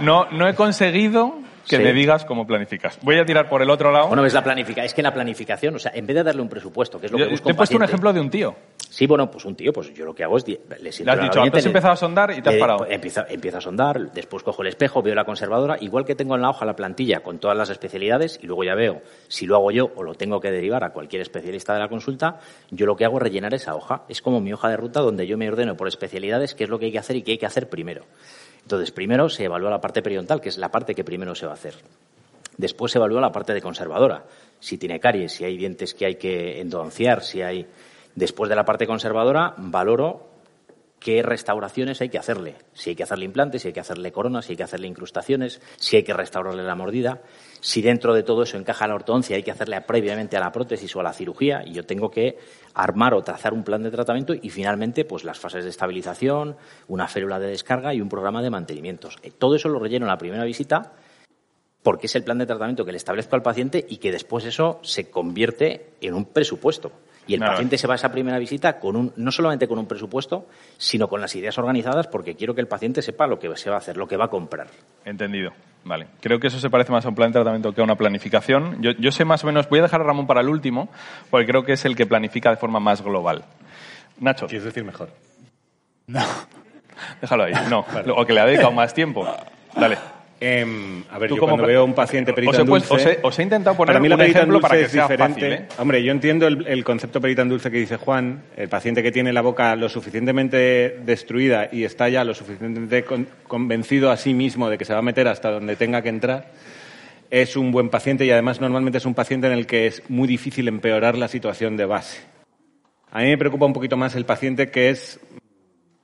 Speaker 6: no, no he conseguido que
Speaker 5: Sí.
Speaker 6: me digas cómo planificas. Voy a tirar por el otro lado.
Speaker 5: bueno, ves la planificación, es que la planificación, o sea, en vez de darle un presupuesto, que es lo
Speaker 6: Yo-
Speaker 5: que busca
Speaker 6: te he puesto un ejemplo de un tío.
Speaker 5: Sí, bueno, pues un tío, pues yo lo que hago es... Le, siento
Speaker 6: Le has dicho,
Speaker 5: le-
Speaker 6: empezado a sondar y te has parado.
Speaker 5: Empieza, empiezo a sondar, después cojo el espejo, veo la conservadora, igual que tengo en la hoja la plantilla con todas las especialidades y luego ya veo si lo hago yo o lo tengo que derivar a cualquier especialista de la consulta, yo lo que hago es rellenar esa hoja. Es como mi hoja de ruta donde yo me ordeno por especialidades qué es lo que hay que hacer y qué hay que hacer primero. Entonces, primero se evalúa la parte periodontal, que es la parte que primero se va a hacer. Después se evalúa la parte de conservadora, si tiene caries, si hay dientes que hay que endodonciar, si hay... Después de la parte conservadora, valoro qué restauraciones hay que hacerle. Si hay que hacerle implantes, si hay que hacerle coronas, si hay que hacerle incrustaciones, si hay que restaurarle la mordida, si dentro de todo eso encaja la ortodoncia, hay que hacerle previamente a la prótesis o a la cirugía, y yo tengo que armar o trazar un plan de tratamiento y finalmente pues las fases de estabilización, una férula de descarga y un programa de mantenimientos. Eh, Todo eso lo relleno en la primera visita porque es el plan de tratamiento que le establezco al paciente y que después eso se convierte en un presupuesto. Y el paciente se va a esa primera visita con un, no solamente con un presupuesto, sino con las ideas organizadas porque quiero que el paciente sepa lo que se va a hacer, lo que va a comprar.
Speaker 6: Entendido. Vale. Creo que eso se parece más a un plan de tratamiento que a una planificación. Yo, yo sé más o menos, voy a dejar a Ramón para el último, porque creo que es el que planifica de forma más global. Nacho,
Speaker 3: Quieres decir mejor. [laughs]
Speaker 6: déjalo ahí. No, o que le ha dedicado más tiempo. Dale.
Speaker 3: Em, a ver, yo
Speaker 6: como
Speaker 3: cuando veo un paciente perita en dulce...
Speaker 6: os he- os he intentado poner
Speaker 3: para mí la
Speaker 6: un
Speaker 3: perita
Speaker 6: para
Speaker 3: dulce
Speaker 6: que
Speaker 3: es
Speaker 6: sea
Speaker 3: diferente.
Speaker 6: fácil, ¿eh?
Speaker 3: Hombre, yo entiendo el, el concepto perita en dulce que dice Juan. El paciente que tiene la boca lo suficientemente destruida y está ya lo suficientemente con- convencido a sí mismo de que se va a meter hasta donde tenga que entrar, es un buen paciente y además normalmente es un paciente en el que es muy difícil empeorar la situación de base. A mí me preocupa un poquito más el paciente que es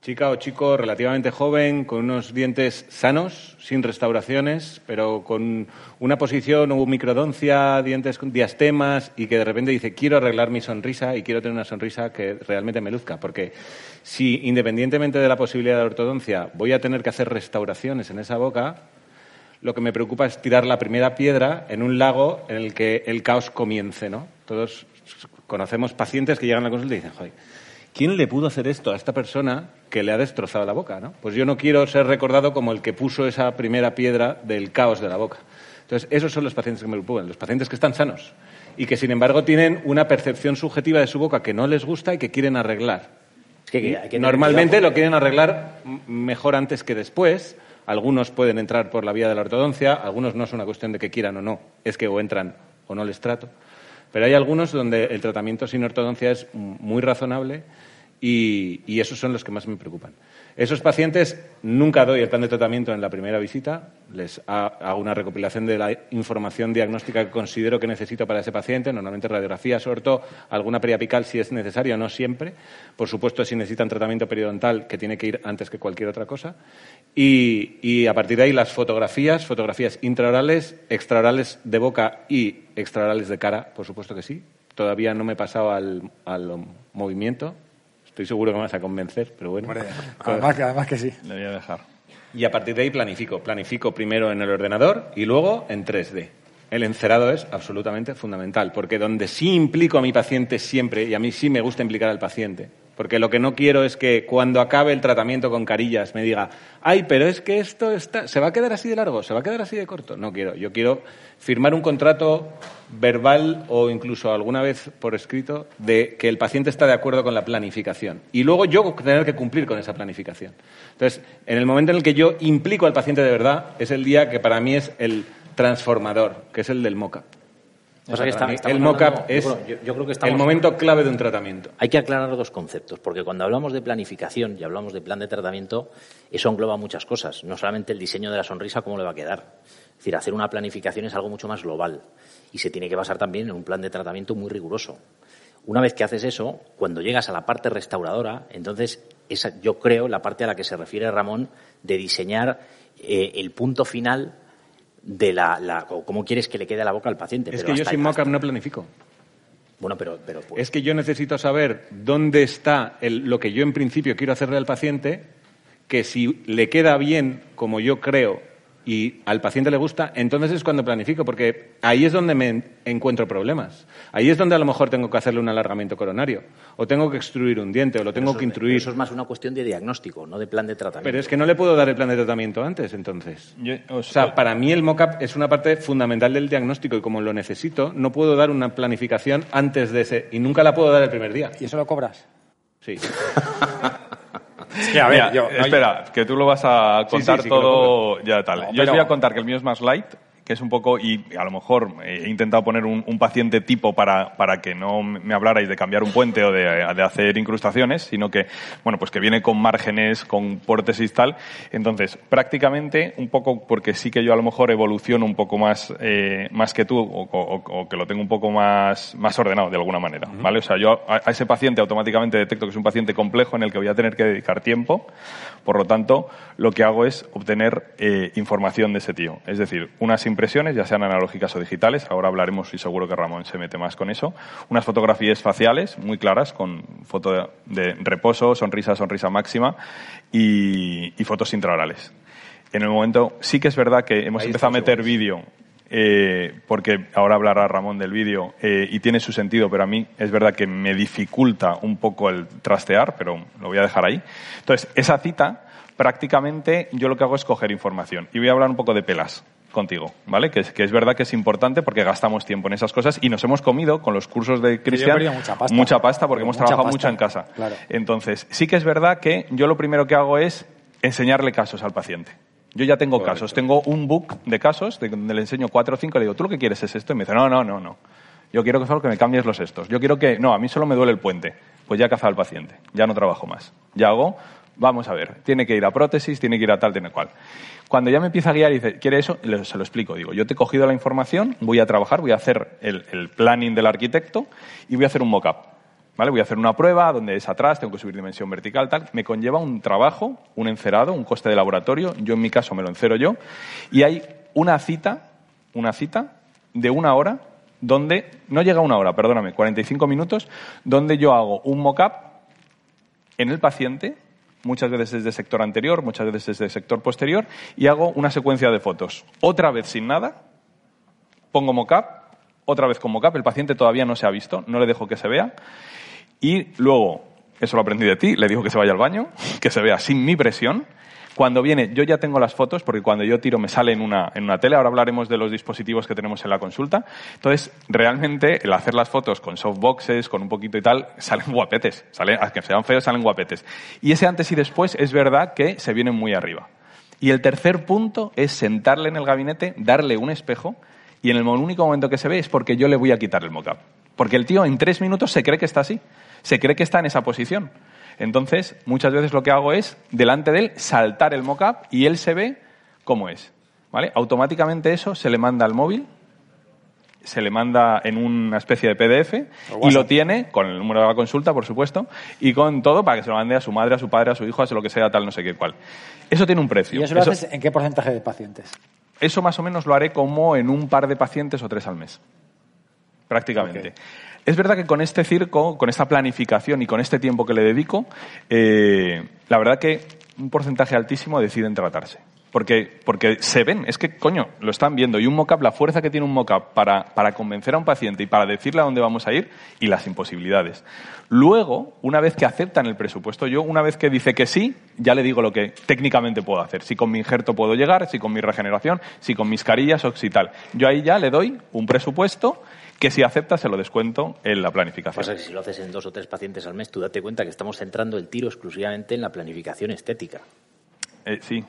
Speaker 3: chica o chico relativamente joven, con unos dientes sanos, sin restauraciones, pero con una posición o microdoncia, dientes con diastemas, y que de repente dice, quiero arreglar mi sonrisa y quiero tener una sonrisa que realmente me luzca. Porque si, independientemente de la posibilidad de ortodoncia, voy a tener que hacer restauraciones en esa boca, lo que me preocupa es tirar la primera piedra en un lago en el que el caos comience, ¿no? Todos conocemos pacientes que llegan a la consulta y dicen, joder, ¿quién le pudo hacer esto a esta persona que le ha destrozado la boca, no? Pues yo no quiero ser recordado como el que puso esa primera piedra del caos de la boca. Entonces, esos son los pacientes que me preocupan, los pacientes que están sanos y que, sin embargo, tienen una percepción subjetiva de su boca que no les gusta y que quieren arreglar.
Speaker 5: Es que hay que tener
Speaker 3: Normalmente lo quieren arreglar mejor antes que después. Algunos pueden entrar por la vía de la ortodoncia, algunos no es una cuestión de que quieran o no, es que o entran o no les trato. Pero hay algunos donde el tratamiento sin ortodoncia es muy razonable y, esos son los que más me preocupan. Esos pacientes nunca doy el plan de tratamiento en la primera visita, les ha- hago una recopilación de la información diagnóstica que considero que necesito para ese paciente, normalmente radiografías, orto, alguna periapical si es necesario, no siempre. Por supuesto, si necesitan tratamiento periodontal, que tiene que ir antes que cualquier otra cosa. Y, a partir de ahí las fotografías, fotografías intraorales, extraorales de boca y extraorales de cara, por supuesto que sí. Todavía no me he pasado al movimiento. Estoy seguro que me vas a convencer, pero bueno.
Speaker 7: Hombre, además, que- además que sí.
Speaker 6: Le voy a dejar.
Speaker 3: Y a partir de ahí planifico. Planifico primero en el ordenador y luego en 3D. El encerado es absolutamente fundamental, porque donde sí implico a mi paciente siempre, y a mí sí me gusta implicar al paciente, porque lo que no quiero es que cuando acabe el tratamiento con carillas me diga, ay, pero es que esto está, se va a quedar así de largo, se va a quedar así de corto. No quiero. Yo quiero firmar un contrato verbal o incluso alguna vez por escrito de que el paciente está de acuerdo con la planificación. Y luego yo tener que cumplir con esa planificación. Entonces, en el momento en el que yo implico al paciente de verdad, es el día que para mí es el transformador, que es el del mock-up.
Speaker 5: O sea que está-
Speaker 3: Para mí,
Speaker 5: estamos
Speaker 3: el mock-up es
Speaker 5: creo- yo- yo creo que estamos-
Speaker 3: el momento clave de un tratamiento.
Speaker 5: Hay que aclarar dos conceptos, porque cuando hablamos de planificación y hablamos de plan de tratamiento, eso engloba muchas cosas, no solamente el diseño de la sonrisa, cómo le va a quedar. Es decir, hacer una planificación es algo mucho más global y se tiene que basar también en un plan de tratamiento muy riguroso. Una vez que haces eso, cuando llegas a la parte restauradora, entonces esa, yo creo la parte a la que se refiere Ramón de diseñar eh, el punto final de la, la- o cómo quieres que le quede a la boca al paciente.
Speaker 3: Es
Speaker 5: pero
Speaker 3: que yo sin mock-up no planifico.
Speaker 5: Bueno, pero, pero pues,
Speaker 3: Es que yo necesito saber dónde está el- lo que yo en principio quiero hacerle al paciente, que si le queda bien como yo creo y al paciente le gusta, entonces es cuando planifico, porque ahí es donde me en- encuentro problemas. Ahí es donde a lo mejor tengo que hacerle un alargamiento coronario, o tengo que extruir un diente, o lo tengo
Speaker 5: eso,
Speaker 3: que intruir.
Speaker 5: eso es más una cuestión de diagnóstico, no de plan de tratamiento.
Speaker 3: Pero es que no le puedo dar el plan de tratamiento antes, entonces.
Speaker 6: Yo-
Speaker 3: O sea, para mí el mock-up es una parte fundamental del diagnóstico y como lo necesito, no puedo dar una planificación antes de ese. Y nunca la puedo dar el primer día.
Speaker 7: ¿Y eso lo cobras?
Speaker 3: Sí. [laughs]
Speaker 7: Es que, a ver,
Speaker 6: Mira,
Speaker 7: yo... no-
Speaker 6: espera, que tú lo vas a contar
Speaker 3: sí, sí,
Speaker 6: todo ya tal. Yo os voy a contar que el mío es más light, que es un poco, y a lo mejor eh, he intentado poner un, un paciente tipo para, para que no me hablarais de cambiar un puente o de, de hacer incrustaciones, sino que, bueno, pues que viene con márgenes, con prótesis tal. Entonces, prácticamente, un poco, porque sí que yo a lo mejor evoluciono un poco más, eh, más que tú, o, o- o que lo tengo un poco más, más ordenado de alguna manera, ¿vale? O sea, yo a, a ese paciente automáticamente detecto que es un paciente complejo en el que voy a tener que dedicar tiempo, por lo tanto, lo que hago es obtener eh, información de ese tío. Es decir, unas impresiones, ya sean analógicas o digitales, ahora hablaremos y seguro que Ramón se mete más con eso, unas fotografías faciales muy claras, con foto de, reposo, sonrisa, sonrisa máxima y, y fotos intraorales. En el momento, sí que es verdad que hemos
Speaker 3: Ahí
Speaker 6: empezado a meter vídeo eh, porque ahora hablará Ramón del vídeo eh, y tiene su sentido, pero a mí es verdad que me dificulta un poco el trastear, pero lo voy a dejar ahí. Entonces, esa cita, prácticamente yo lo que hago es coger información y voy a hablar un poco de pelas contigo, ¿vale? Que es, que es verdad que es importante porque gastamos tiempo en esas cosas y nos hemos comido con los cursos de Cristian
Speaker 7: perdido mucha pasta.
Speaker 6: porque hemos
Speaker 7: Mucha
Speaker 6: trabajado
Speaker 7: pasta,
Speaker 6: mucho en casa.
Speaker 7: claro.
Speaker 6: Entonces, sí que es verdad que yo lo primero que hago es enseñarle casos al paciente. Yo ya tengo
Speaker 3: Correcto.
Speaker 6: casos, tengo un book de casos de donde le enseño cuatro o cinco, le digo, ¿tú lo que quieres es esto? Y me dice, no, no, no, no. Yo quiero que solo que me cambies los estos. Yo quiero que, no, a mí solo me duele el puente. Pues ya he cazado al paciente, ya no trabajo más. Ya hago, vamos a ver, tiene que ir a prótesis, tiene que ir a tal, tiene cual. Cuando ya me empieza a guiar y dice, ¿quiere eso? Se lo explico. Digo, yo te he cogido la información, voy a trabajar, voy a hacer el, planning del arquitecto y voy a hacer un mock-up. ¿Vale? Voy a hacer una prueba donde es atrás, tengo que subir dimensión vertical, tal. Me conlleva un trabajo, un encerado, un coste de laboratorio. Yo, en mi caso, me lo encero yo. Y hay una cita, una cita de una hora, donde, no llega una hora, perdóname, 45 minutos, donde yo hago un mock-up en el paciente, muchas veces desde sector anterior, muchas veces desde sector posterior, y hago una secuencia de fotos. Otra vez sin nada, pongo mockup, otra vez con mockup, el paciente todavía no se ha visto, no le dejo que se vea, y luego, eso lo aprendí de ti, le digo que se vaya al baño, [laughs] que se vea sin mi presión. Cuando viene, yo ya tengo las fotos, porque cuando yo tiro me sale en una, en una tele, ahora hablaremos de los dispositivos que tenemos en la consulta. Entonces, realmente, el hacer las fotos con softboxes, con un poquito y tal, salen guapetes. Salen, que sean feos, salen guapetes. Y ese antes y después es verdad que se vienen muy arriba. Y el tercer punto es sentarle en el gabinete, darle un espejo, y en el único momento que se ve es porque yo le voy a quitar el mockup. Porque el tío en tres minutos se cree que está así, se cree que está en esa posición. Entonces, muchas veces lo que hago es, delante de él, saltar el mock-up y él se ve cómo es. ¿Vale? Automáticamente eso se le manda al móvil, se le manda en una especie de PDF y lo tiene con el número de la consulta, por supuesto, y con todo para que se lo mande a su madre, a su padre, a su hijo, a lo que sea, tal, no sé qué cuál. Eso tiene un precio.
Speaker 7: ¿Y eso lo haces en qué porcentaje de pacientes?
Speaker 6: Eso más o menos lo haré como en un par de pacientes o tres al mes. Prácticamente. Es verdad que con este circo, con esta planificación y con este tiempo que le dedico, eh, la verdad que un porcentaje altísimo deciden tratarse. Porque, porque se ven, es que, coño, lo están viendo. Y un mock-up, la fuerza que tiene un mock-up para, para convencer a un paciente y para decirle a dónde vamos a ir y las imposibilidades. Luego, una vez que aceptan el presupuesto, yo una vez que dice que sí, ya le digo lo que técnicamente puedo hacer. Si con mi injerto puedo llegar, si con mi regeneración, si con mis carillas o si tal. Yo ahí ya le doy un presupuesto que si acepta se lo descuento en la planificación.
Speaker 5: Pasa que si lo haces en dos o tres pacientes al mes, tú date cuenta que estamos centrando el tiro exclusivamente en la planificación estética.
Speaker 6: Eh, sí.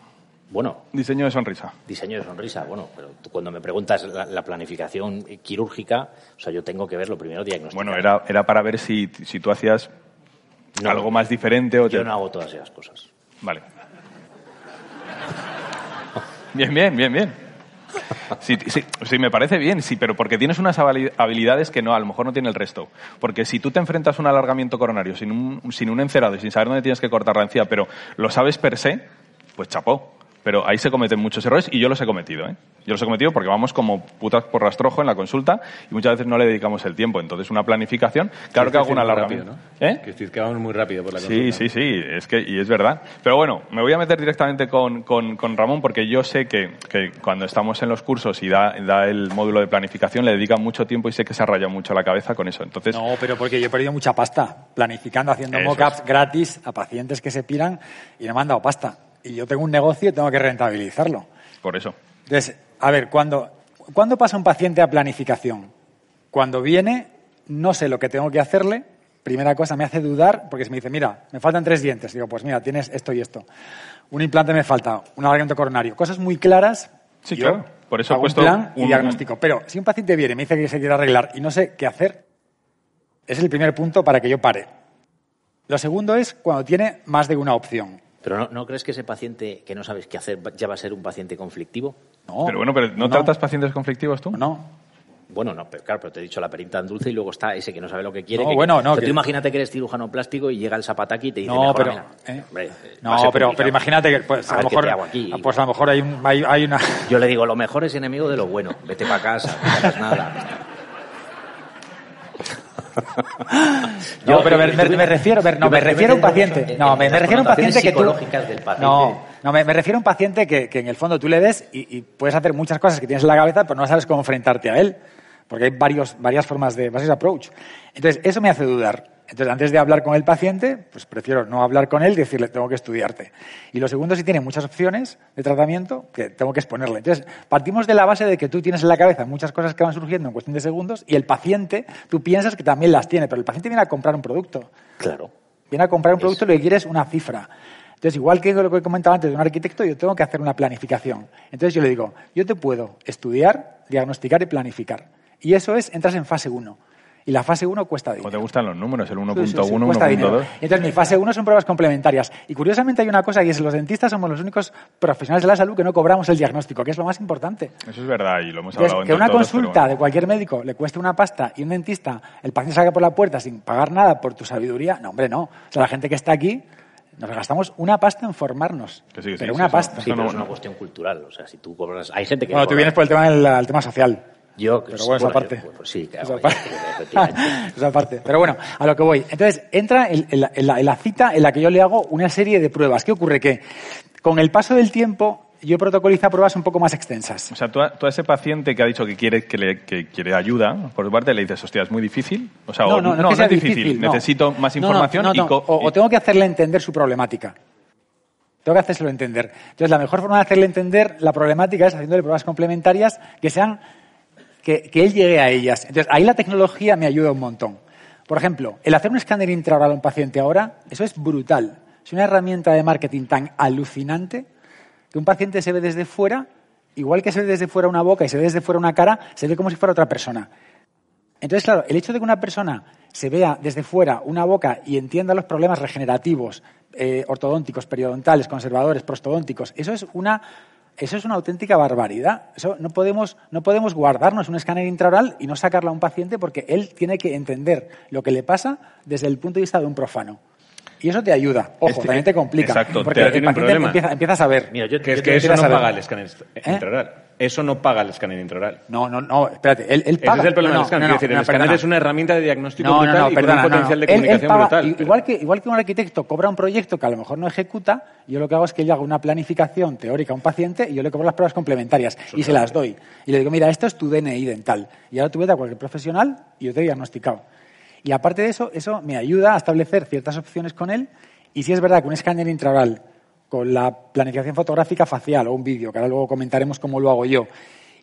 Speaker 5: Bueno,
Speaker 6: Diseño de sonrisa.
Speaker 5: diseño de sonrisa, bueno, pero tú cuando me preguntas la, la planificación quirúrgica, o sea, yo tengo que ver lo primero diagnosticar.
Speaker 6: Bueno, era, era para ver si, si tú hacías
Speaker 5: No.
Speaker 6: algo más diferente o te-
Speaker 5: Yo no hago todas esas cosas.
Speaker 6: Vale. [laughs] Bien, bien, bien, bien. Sí, sí, sí, me parece bien, sí, pero porque tienes unas habili- habilidades que no, a lo mejor no tiene el resto. Porque si tú te enfrentas a un alargamiento coronario sin un, sin un encerado y sin saber dónde tienes que cortar la encía, pero lo sabes per se, pues chapó. Pero ahí se cometen muchos errores y yo los he cometido, ¿eh? Yo los he cometido porque vamos como putas por rastrojo en la consulta y muchas veces no le dedicamos el tiempo. Entonces, una planificación, claro que hago un alargamiento. ¿Eh?
Speaker 3: Que decís que vamos muy rápido por la
Speaker 6: Sí,
Speaker 3: consulta.
Speaker 6: sí, sí, es que, y es verdad. Pero bueno, me voy a meter directamente con, con- con Ramón porque yo sé que, que cuando estamos en los cursos y da, da el módulo de planificación le dedican mucho tiempo y sé que se ha rayado mucho la cabeza con eso. Entonces,
Speaker 7: No, pero porque yo he perdido mucha pasta planificando, haciendo mock-ups gratis a pacientes que se piran y no me han dado pasta. Y yo tengo un negocio y tengo que rentabilizarlo.
Speaker 6: por eso.
Speaker 7: Entonces, a ver, cuando, ¿cuándo pasa un paciente a planificación? Cuando viene, no sé lo que tengo que hacerle. Primera cosa, me hace dudar porque si me dice, mira, me faltan tres dientes. Digo, pues mira, tienes esto y esto. Un implante me falta, un alargamiento coronario. Cosas muy claras.
Speaker 6: Sí,
Speaker 7: yo
Speaker 6: claro. Por eso he puesto
Speaker 7: un plan y diagnóstico. Pero si un paciente viene y me dice que se quiere arreglar y no sé qué hacer, es el primer punto para que yo pare. Lo segundo es cuando tiene más de una opción.
Speaker 5: Pero ¿no, ¿no crees que ese paciente que no sabes qué hacer ya va a ser un paciente conflictivo?
Speaker 7: No,
Speaker 6: pero bueno, pero ¿no, tratas pacientes conflictivos tú?
Speaker 7: No,
Speaker 5: Bueno, no, pero claro, pero te he dicho la perita en dulce y luego está ese que no sabe lo que quiere.
Speaker 7: No,
Speaker 5: que-
Speaker 7: bueno, no,
Speaker 5: que
Speaker 7: que-
Speaker 5: Tú imagínate que eres cirujano plástico y llega el zapataki y te dice,
Speaker 7: No,
Speaker 5: "Mejora,
Speaker 7: pero,
Speaker 5: mira".
Speaker 7: ¿eh?
Speaker 5: Hombre,
Speaker 7: No, pero, pero imagínate que pues,
Speaker 5: A
Speaker 7: lo
Speaker 5: ¿qué
Speaker 7: mejor,
Speaker 5: aquí?
Speaker 7: pues a lo mejor hay, un- hay, hay una...
Speaker 5: Yo le digo, lo mejor es enemigo de lo bueno. Vete para casa, no hagas nada. [laughs]
Speaker 7: No, pero me,
Speaker 5: yo-
Speaker 7: me- refiero, no, me refiero a un paciente.
Speaker 5: en-
Speaker 7: No, me, refiero a un paciente que tú. No, no me, me refiero a un paciente que, que en el fondo tú le ves y, y puedes hacer muchas cosas que tienes en la cabeza, pero no sabes cómo enfrentarte a él. Porque hay varios, varias formas de, varios approach. Entonces, eso me hace dudar. Entonces, antes de hablar con el paciente, pues prefiero no hablar con él y decirle, tengo que estudiarte. Y lo segundo, si tiene muchas opciones de tratamiento, que tengo que exponerle. Entonces, partimos de la base de que tú tienes en la cabeza muchas cosas que van surgiendo en cuestión de segundos y el paciente, tú piensas que también las tiene, pero el paciente viene a comprar un producto.
Speaker 5: Claro.
Speaker 7: Viene a comprar un producto y lo que quiere es una cifra. Entonces, igual que lo que he comentado antes de un arquitecto, yo tengo que hacer una planificación. Entonces, yo le digo, yo te puedo estudiar, diagnosticar y planificar. Y eso es, entras en fase 1. Y la fase 1 cuesta dinero.
Speaker 6: ¿Cómo te gustan los números? El 1.1,
Speaker 7: Sí, sí, sí, cuesta dinero.
Speaker 6: 1.2.
Speaker 7: Y Entonces, mi fase 1 son pruebas complementarias. Y curiosamente hay una cosa, y es los dentistas somos los únicos profesionales de la salud que no cobramos el diagnóstico, que es lo más importante.
Speaker 6: Eso es verdad y lo hemos hablado
Speaker 7: que
Speaker 6: entre
Speaker 7: una
Speaker 6: todos,
Speaker 7: consulta
Speaker 6: pero-
Speaker 7: de cualquier médico le cueste una pasta y un dentista, el paciente salga por la puerta sin pagar nada por tu sabiduría, no, hombre, no. O sea, la gente que está aquí, nos gastamos una pasta en formarnos.
Speaker 6: Que sí, que sí,
Speaker 7: pero
Speaker 6: sí,
Speaker 7: una
Speaker 6: eso-
Speaker 7: pasta.
Speaker 5: Sí,
Speaker 6: No,
Speaker 5: pero
Speaker 6: no,
Speaker 5: es una
Speaker 6: no.
Speaker 5: cuestión cultural. O sea, si tú cobras... Hay gente que...
Speaker 7: Bueno, tú vienes por el tema del el tema social.
Speaker 5: Yo,
Speaker 7: Pero bueno, esa
Speaker 5: yo-
Speaker 7: parte.
Speaker 5: pues sí, claro.
Speaker 7: Esa parte.
Speaker 5: efectivamente. [laughs]
Speaker 7: Esa parte. Pero bueno, a lo que voy. Entonces, entra en, en la, en la- en la cita en la que yo le hago una serie de pruebas. ¿Qué ocurre? Que con el paso del tiempo, yo protocolizo pruebas un poco más extensas.
Speaker 6: O sea, tú a, tú a ese paciente que ha dicho que quiere, que, le- que quiere ayuda, por tu parte le dices, hostia, es muy difícil. O sea, o-
Speaker 7: no, no, no, es que sea
Speaker 6: es difícil,
Speaker 7: difícil, no.
Speaker 6: necesito más
Speaker 7: No, no,
Speaker 6: información
Speaker 7: no,
Speaker 6: y...
Speaker 7: O,
Speaker 6: y-
Speaker 7: o tengo que hacerle entender su problemática. Tengo que hacérselo entender. Entonces, la mejor forma de hacerle entender la problemática es haciéndole pruebas complementarias que sean que, él llegue a ellas. Entonces, ahí la tecnología me ayuda un montón. Por ejemplo, el hacer un escáner intraoral a un paciente ahora, eso es brutal. Es una herramienta de marketing tan alucinante que un paciente se ve desde fuera, igual que se ve desde fuera una boca y se ve desde fuera una cara, se ve como si fuera otra persona. Entonces, claro, el hecho de que una persona se vea desde fuera una boca y entienda los problemas regenerativos, eh, ortodónticos, periodontales, conservadores, prostodónticos, eso es una eso es una auténtica barbaridad. Eso no podemos, no podemos guardarnos un escáner intraoral y no sacarlo a un paciente porque él tiene que entender lo que le pasa desde el punto de vista de un profano. Y eso te ayuda. Ojo,
Speaker 3: Este-
Speaker 7: también te complica.
Speaker 3: exacto,
Speaker 7: porque
Speaker 3: te
Speaker 7: el
Speaker 3: tiene un
Speaker 7: paciente
Speaker 3: problema.
Speaker 7: empieza, empieza a saber.
Speaker 5: Mira, yo,
Speaker 3: Que es
Speaker 5: yo
Speaker 3: que eso no
Speaker 7: saber.
Speaker 3: paga el escáner
Speaker 7: ¿Eh?
Speaker 3: Eso no paga el escáner intraoral.
Speaker 7: No, no, no, espérate. Él, él
Speaker 3: Ese
Speaker 7: paga.
Speaker 3: es el problema
Speaker 7: no,
Speaker 3: del escáner.
Speaker 7: no,
Speaker 3: decir, el escáner es una herramienta de diagnóstico
Speaker 7: No,
Speaker 3: brutal
Speaker 7: no,
Speaker 3: y
Speaker 7: perdona,
Speaker 3: con un potencial de
Speaker 7: Él- él
Speaker 3: comunicación
Speaker 7: paga-
Speaker 3: brutal.
Speaker 7: Igual que, igual que un arquitecto cobra un proyecto que a lo mejor no ejecuta, yo lo que hago es que yo hago una planificación teórica a un paciente y yo le cobro las pruebas complementarias y se las doy. Y le digo, mira, esto es tu DNI dental. Y ahora tú vete a cualquier profesional y yo te he diagnosticado. Y aparte de eso, eso me ayuda a establecer ciertas opciones con él. Y si es verdad que un escáner intraoral con la planificación fotográfica facial o un vídeo, que ahora luego comentaremos cómo lo hago yo,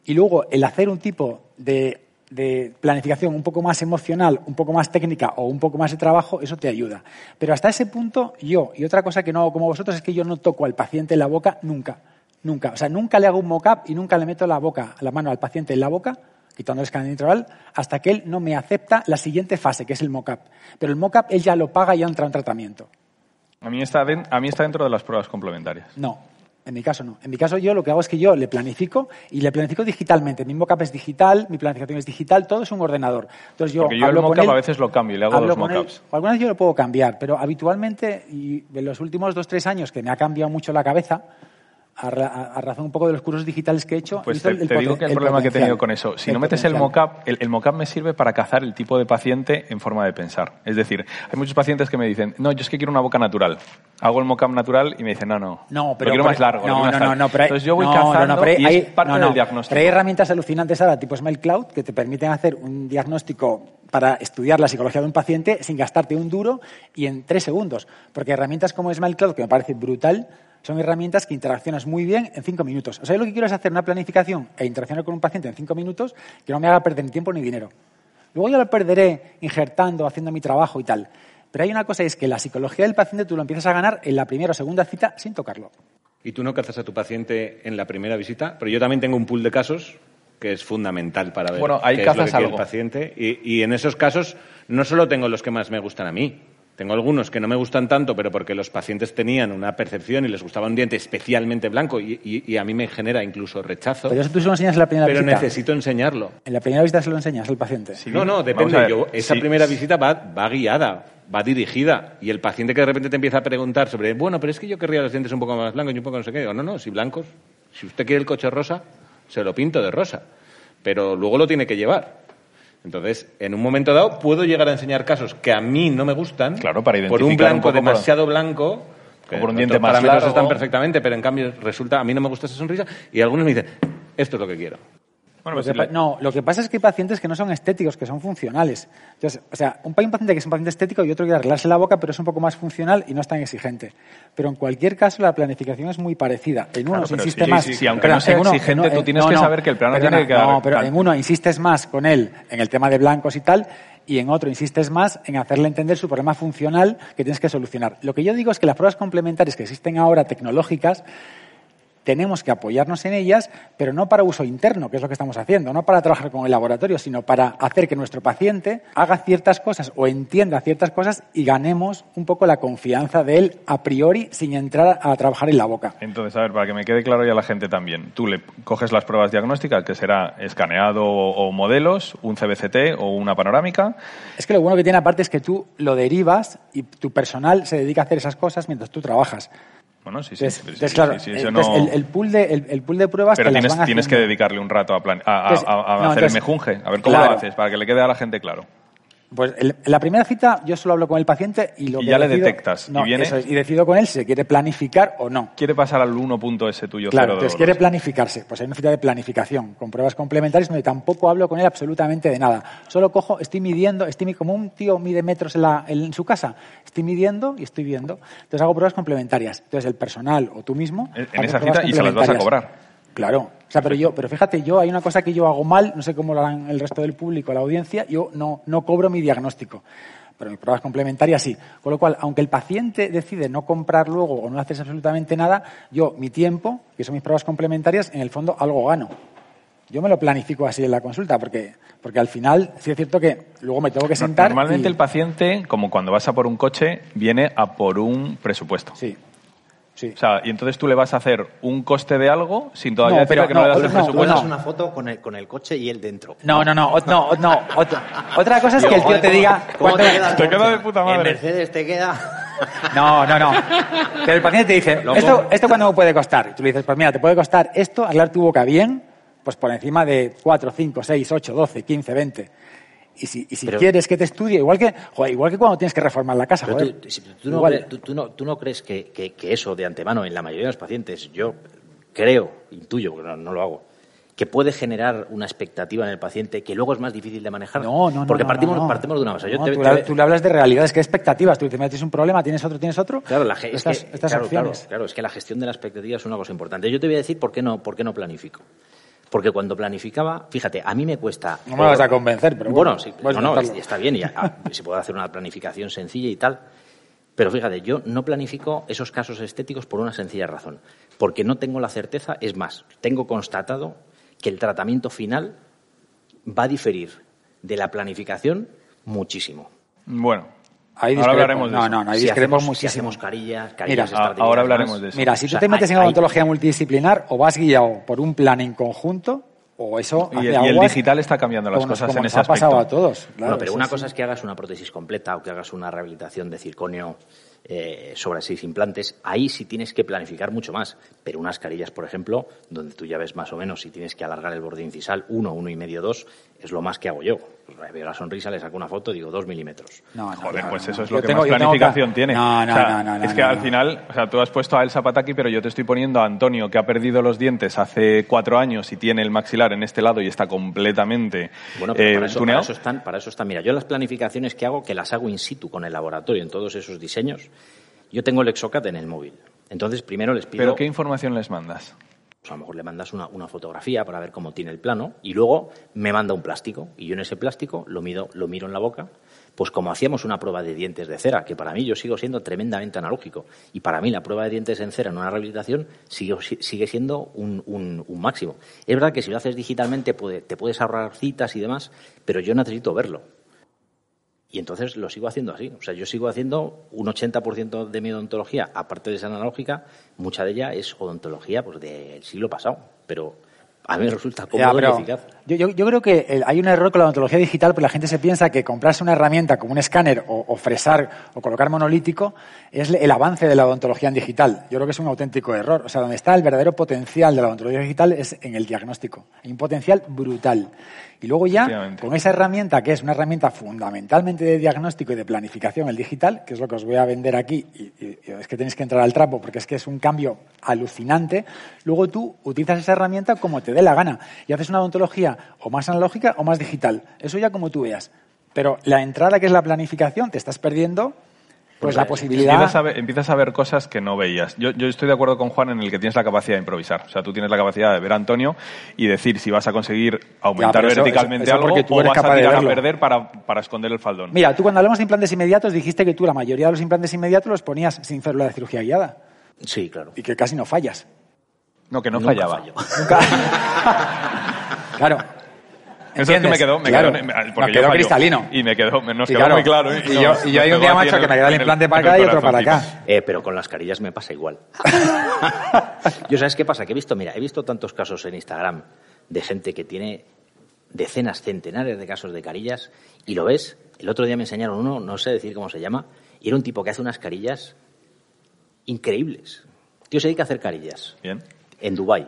Speaker 7: y luego el hacer un tipo de, de planificación un poco más emocional, un poco más técnica o un poco más de trabajo, eso te ayuda. Pero hasta ese punto yo, y otra cosa que no hago como vosotros es que yo no toco al paciente en la boca nunca, nunca. O sea, nunca le hago un mock-up y nunca le meto la boca, la mano al paciente en la boca, quitando el escáner intraoral, hasta que él no me acepta la siguiente fase, que es el mock-up. Pero el mock-up él ya lo paga y ya entra en tratamiento.
Speaker 6: A mí, está a mí está dentro de las pruebas complementarias.
Speaker 7: No, en mi caso no. En mi caso yo lo que hago es que yo le planifico y le planifico digitalmente. Mi mockup es digital, mi planificación es digital, todo es un ordenador. Entonces yo
Speaker 6: Porque yo el
Speaker 7: hablo
Speaker 6: mockup a veces lo cambio y le hago dos mockups.
Speaker 7: Algunas yo lo puedo cambiar, pero habitualmente, y en los últimos dos, tres años que me ha cambiado mucho la cabeza, a, ra- a- razón un poco de los cursos digitales que he hecho... he
Speaker 6: Pues te,
Speaker 7: el-
Speaker 6: te digo que el,
Speaker 7: el
Speaker 6: problema que he tenido con eso, si no metes el mockup, el, el mockup me sirve para cazar el tipo de paciente en forma de pensar. Es decir, hay muchos pacientes que me dicen, no, yo es que quiero una boca natural. Hago el mockup natural y me dicen, no, no,
Speaker 7: No,
Speaker 6: lo
Speaker 7: pero
Speaker 6: quiero más largo.
Speaker 7: No,
Speaker 6: quiero más
Speaker 7: no, no,
Speaker 6: tal".
Speaker 7: no, pero hay,
Speaker 6: Entonces yo voy
Speaker 7: no,
Speaker 6: cazando
Speaker 7: no, no, pero hay-
Speaker 6: y
Speaker 7: hay-
Speaker 6: es parte
Speaker 7: no,
Speaker 6: del
Speaker 7: no.
Speaker 6: diagnóstico.
Speaker 7: Pero hay herramientas alucinantes ahora, tipo Smile Cloud, que te permiten hacer un diagnóstico para estudiar la psicología de un paciente sin gastarte un duro y en tres segundos. Porque herramientas como Smile Cloud, que me parece brutal, son herramientas que interaccionas muy bien en cinco minutos. O sea, yo lo que quiero es hacer una planificación e interaccionar con un paciente en cinco minutos que no me haga perder ni tiempo ni dinero. Luego yo lo perderé injertando, haciendo mi trabajo y tal. Pero hay una cosa, y es que la psicología del paciente tú lo empiezas a ganar en la primera o segunda cita sin tocarlo.
Speaker 3: Y tú no cazas a tu paciente en la primera visita, pero yo también tengo un pool de casos que es fundamental para ver
Speaker 6: Bueno, ahí
Speaker 3: qué es lo
Speaker 6: cazas
Speaker 3: que quiere
Speaker 6: algo.
Speaker 3: el paciente. Y, y en esos casos no solo tengo los que más me gustan a mí, tengo algunos que no me gustan tanto, pero porque los pacientes tenían una percepción y les gustaba un diente especialmente blanco y, y- y a mí me genera incluso rechazo.
Speaker 7: Pero eso tú se lo enseñas en la primera
Speaker 3: Pero
Speaker 7: visita.
Speaker 3: necesito enseñarlo.
Speaker 7: En la primera visita se lo enseñas al paciente.
Speaker 3: No, no, depende. Yo, esa
Speaker 6: sí.
Speaker 3: primera visita va, va guiada, va dirigida. Y el paciente que de repente te empieza a preguntar sobre, bueno, pero es que yo querría los dientes un poco más blancos y un poco no sé qué. Digo, no, no, si blancos, si usted quiere el coche rosa, se lo pinto de rosa. Pero luego lo tiene que llevar. Entonces, en un momento dado, puedo llegar a enseñar casos que a mí no me gustan.
Speaker 6: Claro, para
Speaker 3: Por un blanco demasiado blanco. que
Speaker 6: por un diente más largo.
Speaker 3: están perfectamente, pero en cambio resulta, a mí no me gusta esa sonrisa. Y algunos me dicen, esto es lo que quiero.
Speaker 6: Bueno,
Speaker 7: Lo
Speaker 6: pues
Speaker 7: que No, lo que pasa es que hay pacientes que no son estéticos, que son funcionales. Entonces, o sea, un, paciente que es un paciente estético y otro que arreglarse la boca, pero es un poco más funcional y no es tan exigente. Pero en cualquier caso, la planificación es muy parecida. En uno
Speaker 6: Claro,
Speaker 7: se insiste
Speaker 6: sí,
Speaker 7: más.
Speaker 6: sí, sí, aunque no sea
Speaker 7: uno-
Speaker 6: exigente,
Speaker 7: en
Speaker 6: tú tienes que saber que el plano
Speaker 7: perdona,
Speaker 6: tiene que quedar
Speaker 7: No, pero en uno insistes más con él en el tema de blancos y tal, y en otro insistes más en hacerle entender su problema funcional que tienes que solucionar. Lo que yo digo es que las pruebas complementarias que existen ahora, tecnológicas, tenemos que apoyarnos en ellas, pero no para uso interno, que es lo que estamos haciendo, no para trabajar con el laboratorio, sino para hacer que nuestro paciente haga ciertas cosas o entienda ciertas cosas y ganemos un poco la confianza de él a priori sin entrar a trabajar en la boca.
Speaker 6: Entonces, a ver, para que me quede claro y a la gente también, tú le coges las pruebas diagnósticas, que será escaneado o modelos, un CBCT o una panorámica,
Speaker 7: Es que lo bueno que tiene aparte es que tú lo derivas y tu personal se dedica a hacer esas cosas mientras tú trabajas.
Speaker 6: Bueno, sí,
Speaker 7: el, pool de, el, el pool de pruebas
Speaker 6: Pero
Speaker 7: te las
Speaker 6: tienes,
Speaker 7: van
Speaker 6: tienes que dedicarle un rato a, plan- a- a-
Speaker 7: Entonces,
Speaker 6: a- a
Speaker 7: no,
Speaker 6: hacer el mejunje, a ver cómo
Speaker 7: claro.
Speaker 6: lo haces, para que le quede a la gente claro.
Speaker 7: Pues el- en la primera cita yo solo hablo con el paciente y lo
Speaker 6: Y
Speaker 7: que
Speaker 6: ya le detectas, y
Speaker 7: No,
Speaker 6: viene-
Speaker 7: eso es, y decido con él si se quiere planificar o no.
Speaker 6: Quiere pasar al 1.s tuyo
Speaker 7: Claro, entonces quiere planificarse. Pues hay una cita de planificación con pruebas complementarias donde tampoco hablo con él absolutamente de nada. Solo cojo, estoy midiendo, estoy como un tío mide metros en, la- en su casa. Estoy midiendo y estoy viendo. Entonces hago pruebas complementarias. Entonces el personal o tú mismo.
Speaker 6: En- esa cita y se las vas a cobrar.
Speaker 7: Claro. O sea, pero yo, pero fíjate, yo hay una cosa que yo hago mal, no sé cómo lo harán el resto del público, la audiencia, yo no, no cobro mi diagnóstico. Pero mis pruebas complementarias sí. Con lo cual, aunque el paciente decide no comprar luego o no haces absolutamente nada, yo mi tiempo, que son mis pruebas complementarias, en el fondo algo gano. Yo me lo planifico así en la consulta, porque, porque al final sí es cierto que luego me tengo que sentar.
Speaker 6: Normalmente
Speaker 7: y-
Speaker 6: el paciente, como cuando vas a por un coche, viene a por un presupuesto.
Speaker 7: Sí, sí.
Speaker 6: O sea, y entonces tú le vas a hacer un coste de algo sin todavía
Speaker 7: No, pero
Speaker 6: que no,
Speaker 7: no,
Speaker 6: le das
Speaker 7: no,
Speaker 6: el
Speaker 7: no,
Speaker 6: presupuesto.
Speaker 5: Pones una foto con el, con el coche y él dentro.
Speaker 7: No, no, no, no, no. ot- otra cosa es que el tío te diga.
Speaker 5: ¿Cómo
Speaker 7: cuánto-
Speaker 5: te queda?
Speaker 6: Te queda de puta madre.
Speaker 5: El Mercedes te queda.
Speaker 7: No, no, no. Pero el paciente te dice. ¿esto, ¿esto cuándo me puede costar? Y tú le dices, pues mira, te puede costar esto, arreglar tu boca bien, pues por encima de 4, 5, 6, 8, 12, 15, 20. Y si, y si
Speaker 5: Pero-
Speaker 7: quieres que te estudie, igual que, joder, igual que cuando tienes que reformar la casa,
Speaker 5: Pero
Speaker 7: joder.
Speaker 5: tú, tú no, crees, tú, tú no, tú no crees que, que- que eso de antemano en la mayoría de los pacientes, yo creo, intuyo, no, no lo hago, que puede generar una expectativa en el paciente que luego es más difícil de manejar.
Speaker 7: No, no, no.
Speaker 5: Porque
Speaker 7: no,
Speaker 5: partimos,
Speaker 7: no, no.
Speaker 5: partimos de una base. Yo te-
Speaker 7: tú,
Speaker 5: te-
Speaker 7: le, tú le hablas de realidades, que expectativas. Tú dices, mira, tienes un problema, tienes otro, tienes otro.
Speaker 5: Claro, la, ge- es
Speaker 7: estas,
Speaker 5: que-
Speaker 7: estas
Speaker 5: claro,
Speaker 7: opciones.
Speaker 5: Claro, claro, es que la gestión de la expectativa es una cosa importante. Yo te voy a decir por qué no, por qué no planifico. Porque cuando planificaba, fíjate, a mí me cuesta.
Speaker 7: No me vas a convencer, pero bueno,
Speaker 5: sí,
Speaker 7: puedes
Speaker 5: no, está bien, y ah, [laughs] se puede hacer una planificación sencilla y tal. Pero fíjate, yo no planifico esos casos estéticos por una sencilla razón. Porque no tengo la certeza, es más, tengo constatado que el tratamiento final va a diferir de la planificación muchísimo.
Speaker 6: Bueno,
Speaker 7: Ahí
Speaker 6: ahora hablaremos de
Speaker 7: No,
Speaker 6: eso.
Speaker 7: no, no, ahí
Speaker 5: si
Speaker 7: discrepamos
Speaker 5: hacemos, si hacemos carillas,
Speaker 7: Mira,
Speaker 5: carillas
Speaker 6: a-
Speaker 5: estratégicas
Speaker 6: ahora hablaremos de eso.
Speaker 7: Mira, si
Speaker 5: O
Speaker 7: tú te metes
Speaker 5: hay-
Speaker 7: en
Speaker 5: hay-
Speaker 7: odontología multidisciplinar, o vas guiado por un plan en conjunto, o eso
Speaker 6: Y
Speaker 7: hace
Speaker 6: el- digital está cambiando las
Speaker 7: como
Speaker 6: cosas
Speaker 7: como
Speaker 6: en ese
Speaker 7: ha pasado
Speaker 6: aspecto.
Speaker 7: a todos.
Speaker 5: Bueno, pero
Speaker 7: sí,
Speaker 5: una
Speaker 7: sí.
Speaker 5: cosa es que hagas una prótesis completa o que hagas una rehabilitación de circonio eh, sobre seis implantes. Ahí sí tienes que planificar mucho más. Pero unas carillas, por ejemplo, donde tú ya ves más o menos si tienes que alargar el borde incisal uno, uno y medio, dos, es lo más que hago yo. Pues veo la sonrisa, le saco una foto, digo dos milímetros.
Speaker 7: No, no,
Speaker 6: Joder,
Speaker 7: no,
Speaker 6: pues
Speaker 7: no.
Speaker 6: eso es
Speaker 7: Yo
Speaker 6: lo que
Speaker 7: tengo-
Speaker 6: más
Speaker 7: tengo
Speaker 6: planificación
Speaker 7: que-
Speaker 6: tiene.
Speaker 7: No, no,
Speaker 6: O sea,
Speaker 7: no, no, no,
Speaker 6: Es que
Speaker 7: no,
Speaker 6: al final, o sea, tú has puesto a Elsa Pataki, pero yo te estoy poniendo a Antonio, que ha perdido los dientes hace cuatro años y tiene el maxilar en este lado y está completamente
Speaker 5: Bueno, pero
Speaker 6: eh,
Speaker 5: para, eso, para
Speaker 6: tuneado.
Speaker 5: eso están, para eso están. Mira, yo las planificaciones que hago, que las hago in situ con el laboratorio en todos esos diseños, yo tengo el Exocat en el móvil. Entonces, primero les pido...
Speaker 6: ¿Pero qué información les mandas?
Speaker 5: Pues a lo mejor le mandas una, fotografía para ver cómo tiene el plano y luego me manda un plástico y yo en ese plástico lo miro, lo miro en la boca, pues como hacíamos una prueba de dientes de cera, que para mí yo sigo siendo tremendamente analógico y para mí la prueba de dientes en cera en una rehabilitación sigue, sigue siendo un, un- un máximo. Es verdad que si lo haces digitalmente puede- te puedes ahorrar citas y demás, pero yo necesito verlo. Y entonces lo sigo haciendo así. O sea, yo sigo haciendo un 80% de mi odontología, aparte de esa analógica, mucha de ella es odontología pues del siglo pasado. Pero a mí me resulta cómodo
Speaker 7: pero
Speaker 5: y eficaz.
Speaker 7: yo, yo- yo creo que el- hay un error con la odontología digital, porque la gente se piensa que comprarse una herramienta como un escáner o, o fresar o colocar monolítico es el avance de la odontología en digital. Yo creo que es un auténtico error. O sea, donde está el verdadero potencial de la odontología digital es en el diagnóstico. Hay un potencial brutal. Y luego ya, con esa herramienta, que es una herramienta fundamentalmente de diagnóstico y de planificación, el digital, que es lo que os voy a vender aquí, y, y- y es que tenéis que entrar al trapo porque es que es un cambio alucinante, luego tú utilizas esa herramienta como te dé la gana y haces una odontología o más analógica o más digital. Eso ya como tú veas. Pero la entrada que es la planificación, te estás perdiendo pues la posibilidad...
Speaker 6: Empiezas a, ver, empiezas a ver cosas que no veías. Yo, yo estoy de acuerdo con Juan en el que tienes la capacidad de improvisar. O sea, tú tienes la capacidad de ver a Antonio y decir si vas a conseguir aumentar
Speaker 7: eso-
Speaker 6: verticalmente
Speaker 7: eso- eso
Speaker 6: algo
Speaker 7: tú
Speaker 6: o
Speaker 7: eres
Speaker 6: vas a
Speaker 7: capaz
Speaker 6: tirar a perder para, para esconder el faldón.
Speaker 7: Mira, tú cuando hablamos de implantes inmediatos dijiste que tú la mayoría de los implantes inmediatos los ponías sin célula de cirugía guiada
Speaker 5: Sí, claro.
Speaker 7: y que casi no fallas.
Speaker 6: No, que no
Speaker 5: Nunca
Speaker 6: fallaba.
Speaker 5: fallo. [laughs]
Speaker 7: Nunca. [laughs] claro.
Speaker 6: Eso es que me
Speaker 7: ¿Entiendes?
Speaker 6: quedó, me
Speaker 7: Claro.
Speaker 6: quedó, porque
Speaker 7: quedó
Speaker 6: yo
Speaker 7: cristalino.
Speaker 6: Y me quedó, nos quedó
Speaker 7: claro,
Speaker 6: muy claro. ¿eh?
Speaker 7: y yo-
Speaker 6: Nos-
Speaker 7: y yo hay un día, macho, que me queda el implante para acá
Speaker 6: el
Speaker 7: y otro para acá.
Speaker 5: Eh, pero con las carillas me pasa igual. [laughs] Yo, ¿sabes qué pasa? Que he visto, mira, he visto tantos casos en Instagram de gente que tiene decenas, centenares de casos de carillas y lo ves. El otro día me enseñaron uno, no sé decir cómo se llama, y era un tipo que hace unas carillas increíbles. Tío se dedica a hacer carillas
Speaker 6: Bien.
Speaker 5: en Dubai.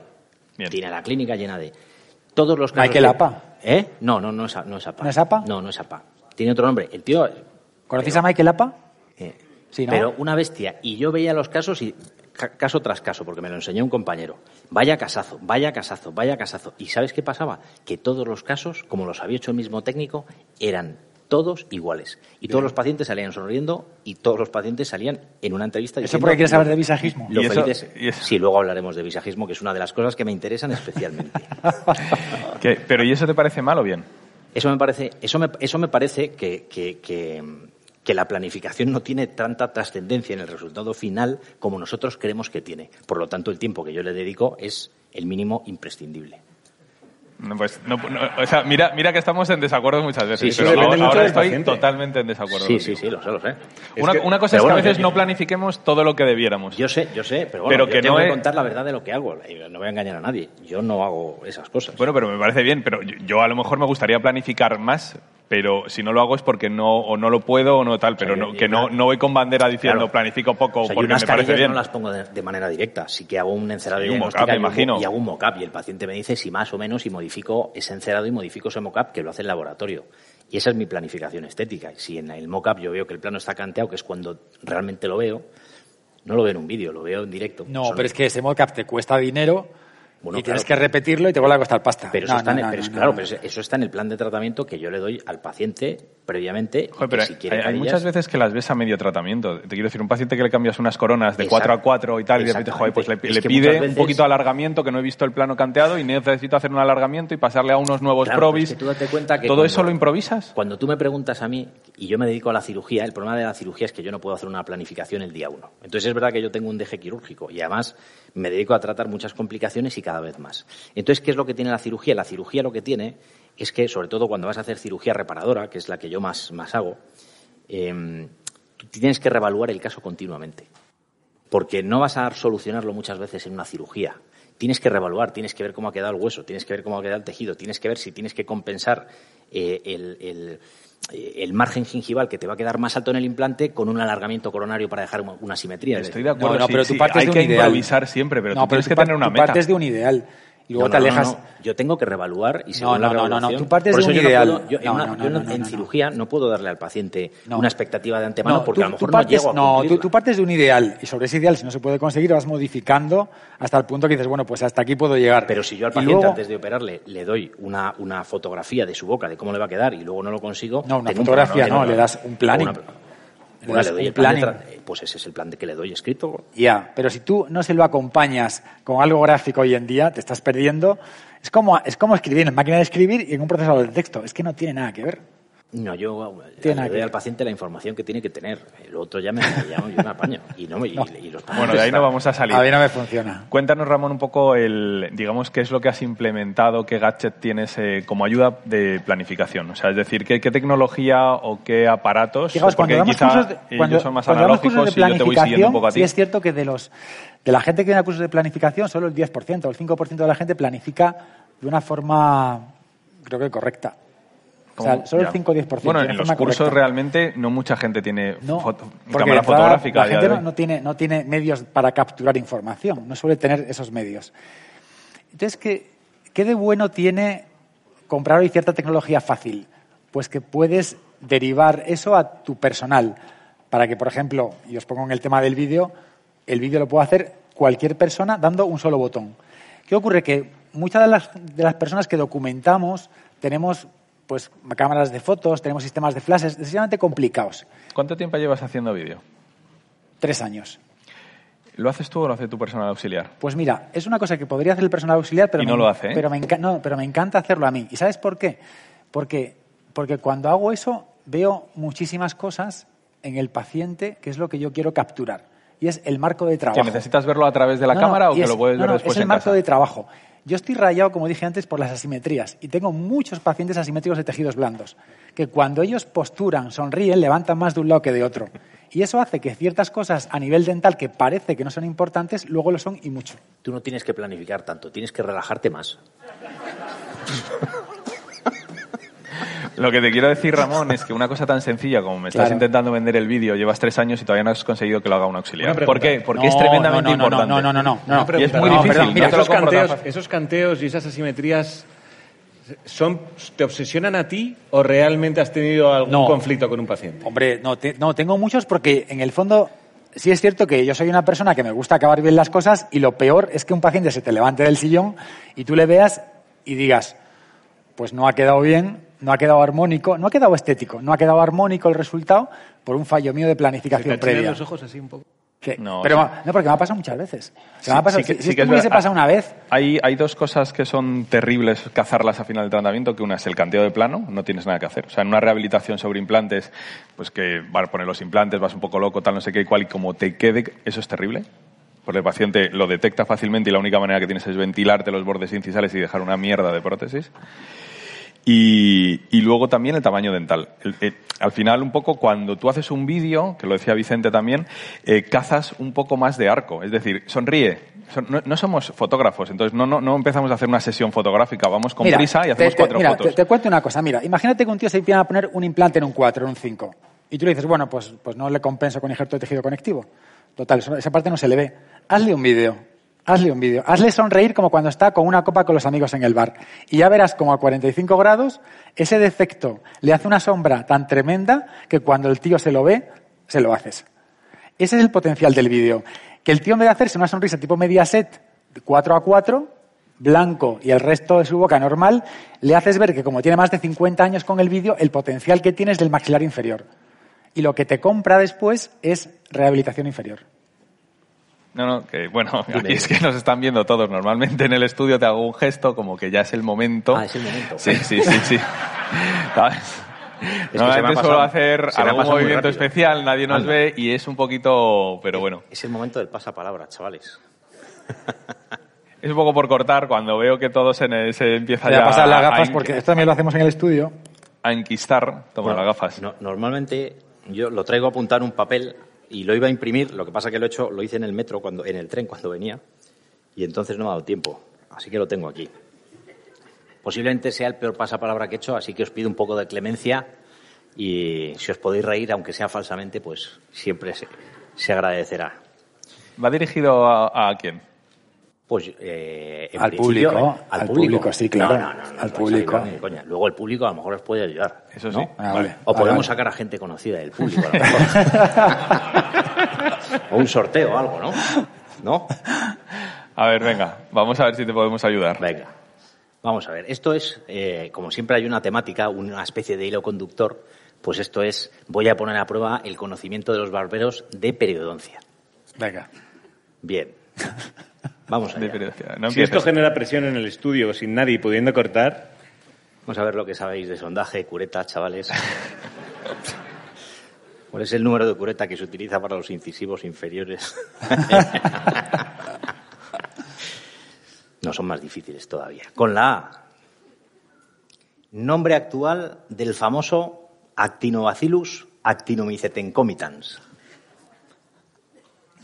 Speaker 6: Bien.
Speaker 5: Tiene la clínica llena de todos los casos.
Speaker 7: Michael Apa.
Speaker 5: ¿Eh? No, no, no es, no es APA.
Speaker 7: ¿No es APA?
Speaker 5: No, no es APA. Tiene otro nombre. El tío
Speaker 7: ¿Conocéis a Michael Apa?
Speaker 5: eh,
Speaker 7: Sí, ¿no?
Speaker 5: Pero una bestia. Y yo veía los casos y ca- caso tras caso, porque me lo enseñó un compañero. Vaya casazo, vaya casazo, vaya casazo. ¿Y sabes qué pasaba? Que todos los casos, como los había hecho el mismo técnico, eran todos iguales. Y todos los pacientes salían sonriendo y todos los pacientes salían en una entrevista
Speaker 7: ¿Eso
Speaker 5: diciendo
Speaker 7: porque quieres saber de visajismo?
Speaker 5: Lo
Speaker 6: Y eso-
Speaker 5: felices-
Speaker 6: y eso-
Speaker 5: Sí, luego hablaremos de visajismo, que es una de las cosas que me interesan especialmente. [laughs]
Speaker 6: ¿Qué? ¿Pero y eso te parece mal o bien?
Speaker 5: Eso me parece, eso me, eso me parece que, que- que, que la planificación no tiene tanta trascendencia en el resultado final como nosotros creemos que tiene. Por lo tanto, el tiempo que yo le dedico es el mínimo imprescindible.
Speaker 6: No, Pues, no, no, o sea, mira, mira que estamos en desacuerdo muchas veces.
Speaker 5: Sí, sí,
Speaker 6: pero ahora, ahora estoy
Speaker 3: paciente.
Speaker 6: totalmente en desacuerdo.
Speaker 5: Sí, sí, sí, lo sé, lo sé.
Speaker 6: Una,
Speaker 3: que-
Speaker 6: una cosa es que a veces
Speaker 5: yo-
Speaker 6: no planifiquemos todo lo que debiéramos.
Speaker 5: Yo sé, yo sé, pero bueno,
Speaker 6: Pero
Speaker 5: yo
Speaker 6: que
Speaker 5: tengo
Speaker 6: no
Speaker 5: que
Speaker 6: es-
Speaker 5: contar la verdad de lo que hago. No voy a engañar a nadie. Yo no hago esas cosas.
Speaker 6: Bueno, pero me parece bien, pero yo, yo a lo mejor me gustaría planificar más, pero si no lo hago es porque no o no lo puedo o no tal, pero no,
Speaker 5: yo
Speaker 6: que no, no voy con bandera diciendo
Speaker 5: Claro.
Speaker 6: planifico poco
Speaker 5: O sea,
Speaker 6: porque
Speaker 5: unas
Speaker 6: me parece bien.
Speaker 5: no las pongo de, de manera directa. Sí que hago un encerado
Speaker 6: Sí, un
Speaker 5: y
Speaker 6: me
Speaker 5: un-
Speaker 6: imagino.
Speaker 5: Y hago un mock-up y el paciente me dice si más o menos y modifico ese encerado y modifico ese mock-up que lo hace el laboratorio. Y esa es mi planificación estética. Y si en el mock-up yo veo que el plano está canteado, que es cuando realmente lo veo, no lo veo en un vídeo, lo veo en directo.
Speaker 7: No,
Speaker 5: Son-
Speaker 7: pero es que ese mockup te cuesta dinero
Speaker 5: Bueno,
Speaker 7: y tienes que repetirlo y te vuelve a costar pasta.
Speaker 5: Pero eso,
Speaker 7: No,
Speaker 5: está,
Speaker 7: no,
Speaker 5: en,
Speaker 7: no,
Speaker 5: pero es- claro, pero eso- está en el plan de tratamiento que yo le doy al paciente previamente.
Speaker 6: Joder, pero
Speaker 5: si
Speaker 6: hay,
Speaker 5: quiere
Speaker 6: hay muchas veces que las ves a medio tratamiento. Te quiero decir, un paciente que le cambias unas coronas de
Speaker 5: Exacto.
Speaker 6: 4 a 4 y tal, y de repente, joder, pues le, pide un poquito de alargamiento, que no he visto el plano canteado y necesito hacer un alargamiento y pasarle a unos nuevos
Speaker 5: Claro,
Speaker 6: probis.
Speaker 5: es que tú date cuenta que
Speaker 6: ¿Todo
Speaker 5: cuando-
Speaker 6: eso lo improvisas?
Speaker 5: Cuando tú me preguntas a mí, y yo me dedico a la cirugía, el problema de la cirugía es que yo no puedo hacer una planificación el día uno. Entonces es verdad que yo tengo un deje quirúrgico y además me dedico a tratar muchas complicaciones y cada vez más. Entonces, ¿qué es lo que tiene la cirugía? La cirugía lo que tiene es que, sobre todo cuando vas a hacer cirugía reparadora, que es la que yo más, más hago, tú tienes que reevaluar el caso continuamente. Porque no vas a solucionarlo muchas veces en una cirugía. Tienes que reevaluar, tienes que ver cómo ha quedado el hueso, tienes que ver cómo ha quedado el tejido, tienes que ver si tienes que compensar eh, el, el- el margen gingival que te va a quedar más alto en el implante con un alargamiento coronario para dejar una, simetría. Es
Speaker 6: Estoy
Speaker 5: decir,
Speaker 6: de acuerdo.
Speaker 7: No, no,
Speaker 6: sí,
Speaker 7: pero tú
Speaker 6: sí,
Speaker 7: partes
Speaker 6: hay
Speaker 7: de un
Speaker 6: que
Speaker 7: ideal.
Speaker 6: improvisar siempre, pero
Speaker 7: no,
Speaker 6: tú
Speaker 7: pero
Speaker 6: tienes
Speaker 7: tú
Speaker 6: que tener una
Speaker 7: tú
Speaker 6: meta.
Speaker 7: partes de un ideal y luego
Speaker 5: No,
Speaker 7: te
Speaker 5: no, no,
Speaker 7: alejas.
Speaker 5: no. Yo tengo que reevaluar y según
Speaker 7: No,
Speaker 5: la
Speaker 7: no, no, no, no.
Speaker 5: reevaluación-
Speaker 7: Tú partes
Speaker 5: Por
Speaker 7: de un
Speaker 5: yo no
Speaker 7: ideal.
Speaker 5: puedo- yo en
Speaker 7: No,
Speaker 5: una-
Speaker 7: no,
Speaker 5: yo
Speaker 7: no,
Speaker 5: no-
Speaker 7: no,
Speaker 5: en
Speaker 7: no.
Speaker 5: cirugía no puedo darle al paciente
Speaker 7: No.
Speaker 5: una expectativa de antemano
Speaker 7: No,
Speaker 5: porque
Speaker 7: tú-
Speaker 5: a lo mejor
Speaker 7: tú
Speaker 5: no
Speaker 7: partes,
Speaker 5: llego a
Speaker 7: no, tú, tú partes de un ideal y sobre ese ideal, si no se puede conseguir, vas modificando hasta el punto que dices, bueno, pues hasta aquí puedo llegar.
Speaker 5: Pero si yo al paciente
Speaker 7: luego-
Speaker 5: antes de operarle le doy una, una fotografía de su boca de cómo le va a quedar y luego no lo consigo.
Speaker 7: No, una fotografía no, le das un planning. Le
Speaker 5: doy el plan de eh, Pues ese es el plan de que le doy escrito.
Speaker 7: Ya, pero si tú no se lo acompañas con algo gráfico hoy en día, te estás perdiendo. Es como, es como escribir en máquina de escribir y en un procesador de texto. Es que no tiene nada que ver.
Speaker 5: No, yo
Speaker 7: Tiene
Speaker 5: doy al paciente la información que tiene que tener. El otro ya me, ya yo me apaño. Y, no, y, y los
Speaker 6: Bueno, de ahí no vamos a salir.
Speaker 7: A mí no me funciona.
Speaker 6: Cuéntanos, Ramón, un poco el, digamos, qué es lo que has implementado, qué gadget tienes eh, como ayuda de planificación. O sea, es decir, qué, qué tecnología o qué aparatos,
Speaker 7: Fijaos, cuando
Speaker 6: porque
Speaker 7: damos
Speaker 6: quizá
Speaker 7: cursos de,
Speaker 6: ellos
Speaker 7: cuando,
Speaker 6: son más
Speaker 7: cuando
Speaker 6: analógicos y yo te voy siguiendo un poco a
Speaker 7: planificación,
Speaker 6: ti.
Speaker 7: sí es cierto que de los de la gente que viene a cursos de planificación, solo el 10% o el 5% de la gente planifica de una forma, creo que correcta. O sea, solo
Speaker 6: Ya.
Speaker 7: el 5 o 10%.
Speaker 6: Bueno, en los cursos
Speaker 7: correcta.
Speaker 6: realmente no mucha gente tiene
Speaker 7: No,
Speaker 6: foto- cámara fotográfica.
Speaker 7: La gente no, tiene, no tiene medios para capturar información, no suele tener esos medios. Entonces, ¿qué, qué de bueno tiene comprar hoy cierta tecnología fácil? Pues que puedes derivar eso a tu personal. Para que, por ejemplo, y os pongo en el tema del vídeo, el vídeo lo puede hacer cualquier persona dando un solo botón. ¿Qué ocurre? Que muchas de las, de las personas que documentamos tenemos pues cámaras de fotos, tenemos sistemas de flashes excesivamente complicados.
Speaker 6: ¿Cuánto tiempo llevas haciendo vídeo?
Speaker 7: Tres años.
Speaker 6: ¿Lo haces tú o lo hace tu personal auxiliar?
Speaker 7: Pues mira, es una cosa que podría hacer el personal auxiliar, pero,
Speaker 6: Y
Speaker 7: me,
Speaker 6: no lo hace, ¿eh?
Speaker 7: pero, me no, pero me encanta hacerlo a mí. ¿Y sabes por qué? Porque, porque cuando hago eso veo muchísimas cosas en el paciente que es lo que yo quiero capturar. Y es el marco de trabajo.
Speaker 6: ¿Que necesitas verlo a través de la
Speaker 7: No, no,
Speaker 6: cámara o
Speaker 7: y
Speaker 6: que
Speaker 7: es-
Speaker 6: lo puedes
Speaker 7: no,
Speaker 6: ver
Speaker 7: no,
Speaker 6: después
Speaker 7: es el
Speaker 6: en
Speaker 7: marco
Speaker 6: casa?
Speaker 7: de trabajo. Yo estoy rayado, como dije antes, por las asimetrías y tengo muchos pacientes asimétricos de tejidos blandos que cuando ellos posturan, sonríen, levantan más de un lado que de otro. Y eso hace que ciertas cosas a nivel dental que parece que no son importantes, luego lo son y mucho.
Speaker 5: Tú no tienes que planificar tanto, tienes que relajarte más.
Speaker 6: Lo que te quiero decir, Ramón, es que una cosa tan sencilla como me estás
Speaker 7: Claro.
Speaker 6: intentando vender el vídeo, llevas tres años y todavía no has conseguido que lo haga un auxiliar. ¿Por qué? Porque
Speaker 7: No,
Speaker 6: es tremendamente
Speaker 7: no, no, no,
Speaker 6: importante.
Speaker 7: no, no, no, no, no.
Speaker 6: Y es muy
Speaker 7: No,
Speaker 6: difícil.
Speaker 7: perdón, mira,
Speaker 3: esos, canteos, esos canteos y esas asimetrías son, ¿te obsesionan a ti o realmente has tenido algún
Speaker 7: No.
Speaker 3: conflicto con un paciente?
Speaker 7: Hombre, no, te- no, tengo muchos porque en el fondo sí es cierto que yo soy una persona que me gusta acabar bien las cosas y lo peor es que un paciente se te levante del sillón y tú le veas y digas, pues no ha quedado bien, no ha quedado armónico, no ha quedado estético, no ha quedado armónico el resultado por un fallo mío de
Speaker 3: ¿Se te
Speaker 7: planificación previa.
Speaker 3: los ojos así un poco?
Speaker 6: No,
Speaker 7: pero
Speaker 6: sí.
Speaker 7: no, porque me ha pasado muchas veces. Se me ha pasado,
Speaker 6: Sí que-
Speaker 7: si
Speaker 6: sí que
Speaker 7: esto
Speaker 6: es
Speaker 7: me hubiese
Speaker 6: verdad.
Speaker 7: pasado una vez,
Speaker 6: Hay, hay dos cosas que son terribles cazarlas a final del tratamiento, que una es el canteo de plano, no tienes nada que hacer. O sea, en una rehabilitación sobre implantes, pues que vas a poner los implantes, vas un poco loco, tal, no sé qué, y cual, y como te quede, eso es terrible. porque el paciente lo detecta fácilmente y la única manera que tienes es ventilarte los bordes incisales y dejar una mierda de prótesis. Y, y luego también el tamaño dental. El- el- al final, un poco, cuando tú haces un vídeo, que lo decía Vicente también, eh, cazas un poco más de arco. Es decir, sonríe. Son- no, no somos fotógrafos, entonces no, no, no empezamos a hacer una sesión fotográfica. Vamos con
Speaker 7: Mira,
Speaker 6: prisa y hacemos
Speaker 7: te-
Speaker 6: cuatro
Speaker 7: mira,
Speaker 6: fotos.
Speaker 7: Te, te cuento una cosa. Mira, imagínate que un tío se empieza a poner un implante en un 4, en un 5. Y tú le dices, bueno, pues, pues no le compenso con injerto de tejido conectivo. Total, esa parte no se le ve. Hazle un vídeo. Hazle un vídeo. Hazle sonreír como cuando está con una copa con los amigos en el bar. Y ya verás como a 45 grados ese defecto le hace una sombra tan tremenda que cuando el tío se lo ve, se lo haces. Ese es el potencial del vídeo. Que el tío en vez de hacerse una sonrisa tipo Mediaset de 4 a 4, blanco y el resto de su boca normal, le haces ver que como tiene más de 50 años con el vídeo, el potencial que tiene es del maxilar inferior. Y lo que te compra después es rehabilitación inferior.
Speaker 6: No, no, que bueno, [laughs] aquí es que nos están viendo todos. Normalmente en el estudio te hago un gesto como que ya es el momento.
Speaker 5: Ah, es el momento.
Speaker 6: Sí, sí, sí, sí. [laughs] ¿Sabes?
Speaker 5: que se me ha
Speaker 6: Normalmente
Speaker 5: pasado-
Speaker 6: suelo hacer
Speaker 5: se me ha
Speaker 6: algún movimiento especial, nadie nos
Speaker 5: Anda.
Speaker 6: ve y es un poquito, pero bueno.
Speaker 5: Es el momento del pasapalabra, chavales. [laughs]
Speaker 6: Es un poco por cortar cuando veo que todo se, se empieza ya
Speaker 7: a pasar las gafas
Speaker 6: a,
Speaker 7: porque esto también lo hacemos en el estudio.
Speaker 6: a enquistar. Toma
Speaker 5: Bueno,
Speaker 6: las gafas.
Speaker 5: no- normalmente yo lo traigo a apuntar un papel y lo iba a imprimir, lo que pasa que lo he hecho, lo hice en el metro, cuando, en el tren cuando venía, y entonces no me ha dado tiempo. Así que lo tengo aquí. Posiblemente sea el peor pasapalabra que he hecho, así que os pido un poco de clemencia y si os podéis reír, aunque sea falsamente, pues siempre se, agradecerá.
Speaker 6: ¿Va dirigido a quién?
Speaker 5: Pues eh, en
Speaker 7: Al público,
Speaker 5: eh,
Speaker 7: al público, sí, claro,
Speaker 5: No, no, no, no
Speaker 7: al público.
Speaker 5: ayudar coña. Luego el público a lo mejor os puede ayudar.
Speaker 6: Eso
Speaker 5: ¿no?
Speaker 6: sí.
Speaker 7: Ah, vale.
Speaker 5: O podemos
Speaker 7: vale.
Speaker 5: sacar a gente conocida del público, a lo mejor. [laughs] o un sorteo o algo, ¿no? ¿No?
Speaker 6: A ver, venga, vamos a ver si te podemos ayudar.
Speaker 5: Venga. Vamos a ver. Esto es, eh, como siempre hay una temática, una especie de hilo conductor, pues esto es, voy a poner a prueba el conocimiento de los barberos de periodoncia.
Speaker 7: Venga.
Speaker 5: Bien. [laughs] Vamos
Speaker 6: De
Speaker 5: allá.
Speaker 6: No
Speaker 3: Si esto genera presión en el estudio sin nadie pudiendo cortar,
Speaker 5: Vamos a ver lo que sabéis de sondaje, cureta, chavales. [laughs] ¿Cuál es el número de cureta que se utiliza para los incisivos inferiores? [laughs] no son más difíciles todavía. Con la A. Nombre actual del famoso Actinobacillus actinomycetencomitans.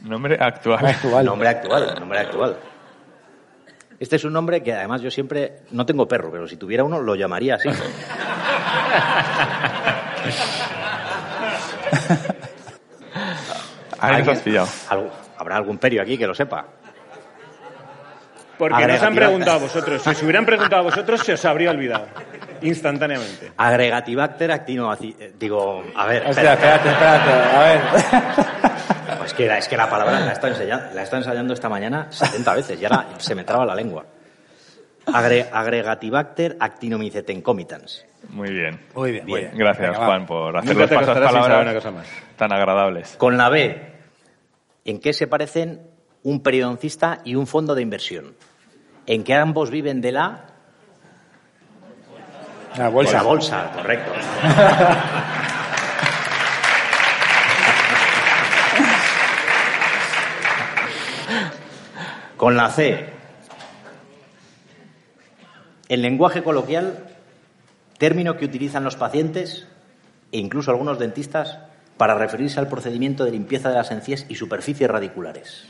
Speaker 6: Nombre actual.
Speaker 7: Actual.
Speaker 5: Nombre actual, nombre actual. Este es un nombre que además yo siempre no tengo perro, pero si tuviera uno lo llamaría así. [laughs]
Speaker 6: Ahí nos has
Speaker 5: ¿Alguien?
Speaker 6: pillado.
Speaker 5: Algo- ¿Habrá algún perio aquí que lo sepa?
Speaker 3: porque nos han preguntado a vosotros. Si os hubieran preguntado a vosotros, se os habría olvidado. Instantáneamente.
Speaker 5: Agregatibacter actinobaci... eh, Digo, a ver, espera.
Speaker 7: espérate, espérate. A ver. [laughs]
Speaker 5: Pues que, es que la palabra la he estado ensayando, la ensayando esta mañana 70 veces y ahora se me traba la lengua. Agre- agregatibacter actinomycetencomitans.
Speaker 6: Muy bien.
Speaker 7: Muy bien, muy bien.
Speaker 6: Gracias,
Speaker 7: Venga.
Speaker 6: Juan, por hacer las palabras
Speaker 3: una cosa más.
Speaker 6: tan agradables.
Speaker 5: Con la B, ¿en qué se parecen un periodoncista y un fondo de inversión? En que ambos viven de la
Speaker 7: La bolsa.
Speaker 5: La bolsa, correcto. [laughs] Con la C. El lenguaje coloquial, término que utilizan los pacientes e incluso algunos dentistas para referirse al procedimiento de limpieza de las encías y superficies radiculares.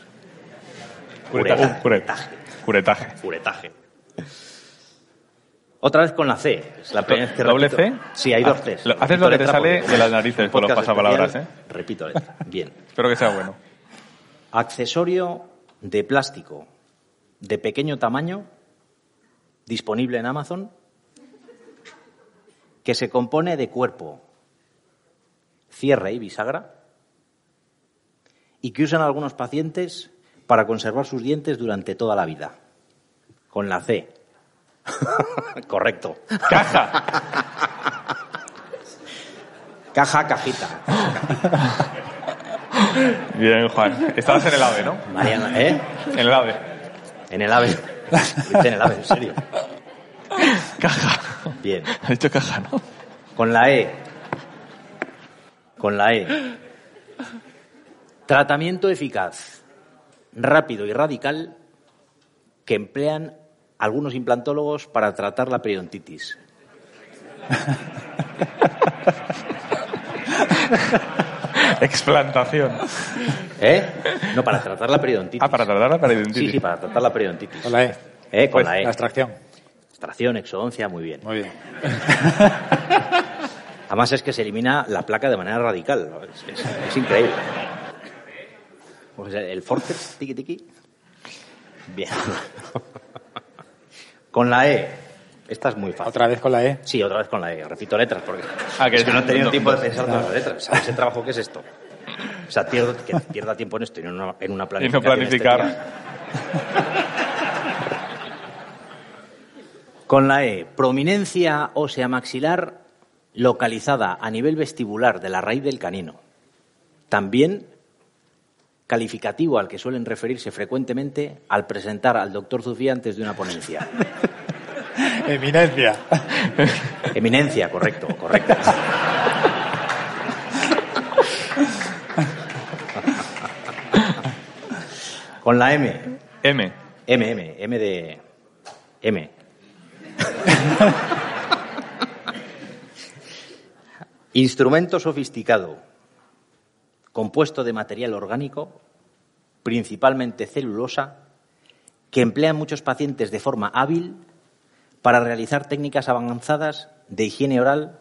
Speaker 6: Curetaje.
Speaker 5: Curetaje.
Speaker 6: Curetaje.
Speaker 5: Otra vez con la C. Es la primera vez que
Speaker 6: ¿Doble. C?
Speaker 5: Sí, hay
Speaker 6: Ah,
Speaker 5: dos Cs.
Speaker 6: lo- haces lo que te sale de las narices con los pasapalabras. ¿eh?
Speaker 5: Repito letra. Bien. [laughs]
Speaker 6: Espero que sea bueno.
Speaker 5: Accesorio de plástico de pequeño tamaño, disponible en Amazon, que se compone de cuerpo, cierre y bisagra, y que usan algunos pacientes para conservar sus dientes durante toda la vida. Con la C. [laughs] Correcto.
Speaker 6: ¡Caja!
Speaker 5: Caja, cajita. [laughs]
Speaker 6: Bien, Juan. Estabas en el AVE, ¿no?
Speaker 5: Mariana, ¿eh?
Speaker 6: En el AVE.
Speaker 5: En el AVE. En el AVE, en serio.
Speaker 6: Caja.
Speaker 5: Bien.
Speaker 6: Ha dicho caja, ¿no?
Speaker 5: Con la E. Con la E. Tratamiento eficaz rápido y radical que emplean algunos implantólogos para tratar la periodontitis. [laughs] [laughs]
Speaker 6: Explantación.
Speaker 5: ¿Eh? No, para tratar la periodontitis.
Speaker 6: Ah, para tratar la periodontitis.
Speaker 5: Sí, sí, para tratar la periodontitis.
Speaker 7: Con la E.
Speaker 5: ¿Eh? Con
Speaker 6: Pues,
Speaker 5: la E.
Speaker 7: La extracción.
Speaker 5: Extracción, exodoncia, muy bien.
Speaker 7: Muy bien. [laughs]
Speaker 5: Además es que se elimina la placa de manera radical. Es, es- es increíble. Pues el forceps, tiki tiki. Bien. [laughs] Con la E. Esta es muy fácil.
Speaker 7: Otra vez con la E.
Speaker 5: Sí, otra vez con la E. Repito letras porque
Speaker 6: Ah, que
Speaker 5: es que no he tenido
Speaker 6: no-
Speaker 5: tiempo de pensar todas las letras. ¿Sabes ese trabajo qué es esto? O sea, pierdo, que pierda tiempo en esto y no en una, en una
Speaker 6: Y no
Speaker 5: planificación.
Speaker 6: planificar.
Speaker 5: estética. Con la E, prominencia ósea maxilar localizada a nivel vestibular de la raíz del canino. También calificativo al que suelen referirse frecuentemente al presentar al doctor Zufía antes de una ponencia.
Speaker 7: Eminencia.
Speaker 5: Eminencia, correcto, correcto. Con la M.
Speaker 6: M.
Speaker 5: M, M, M de... M. Instrumento sofisticado, compuesto de material orgánico, principalmente celulosa, que emplean muchos pacientes de forma hábil para realizar técnicas avanzadas de higiene oral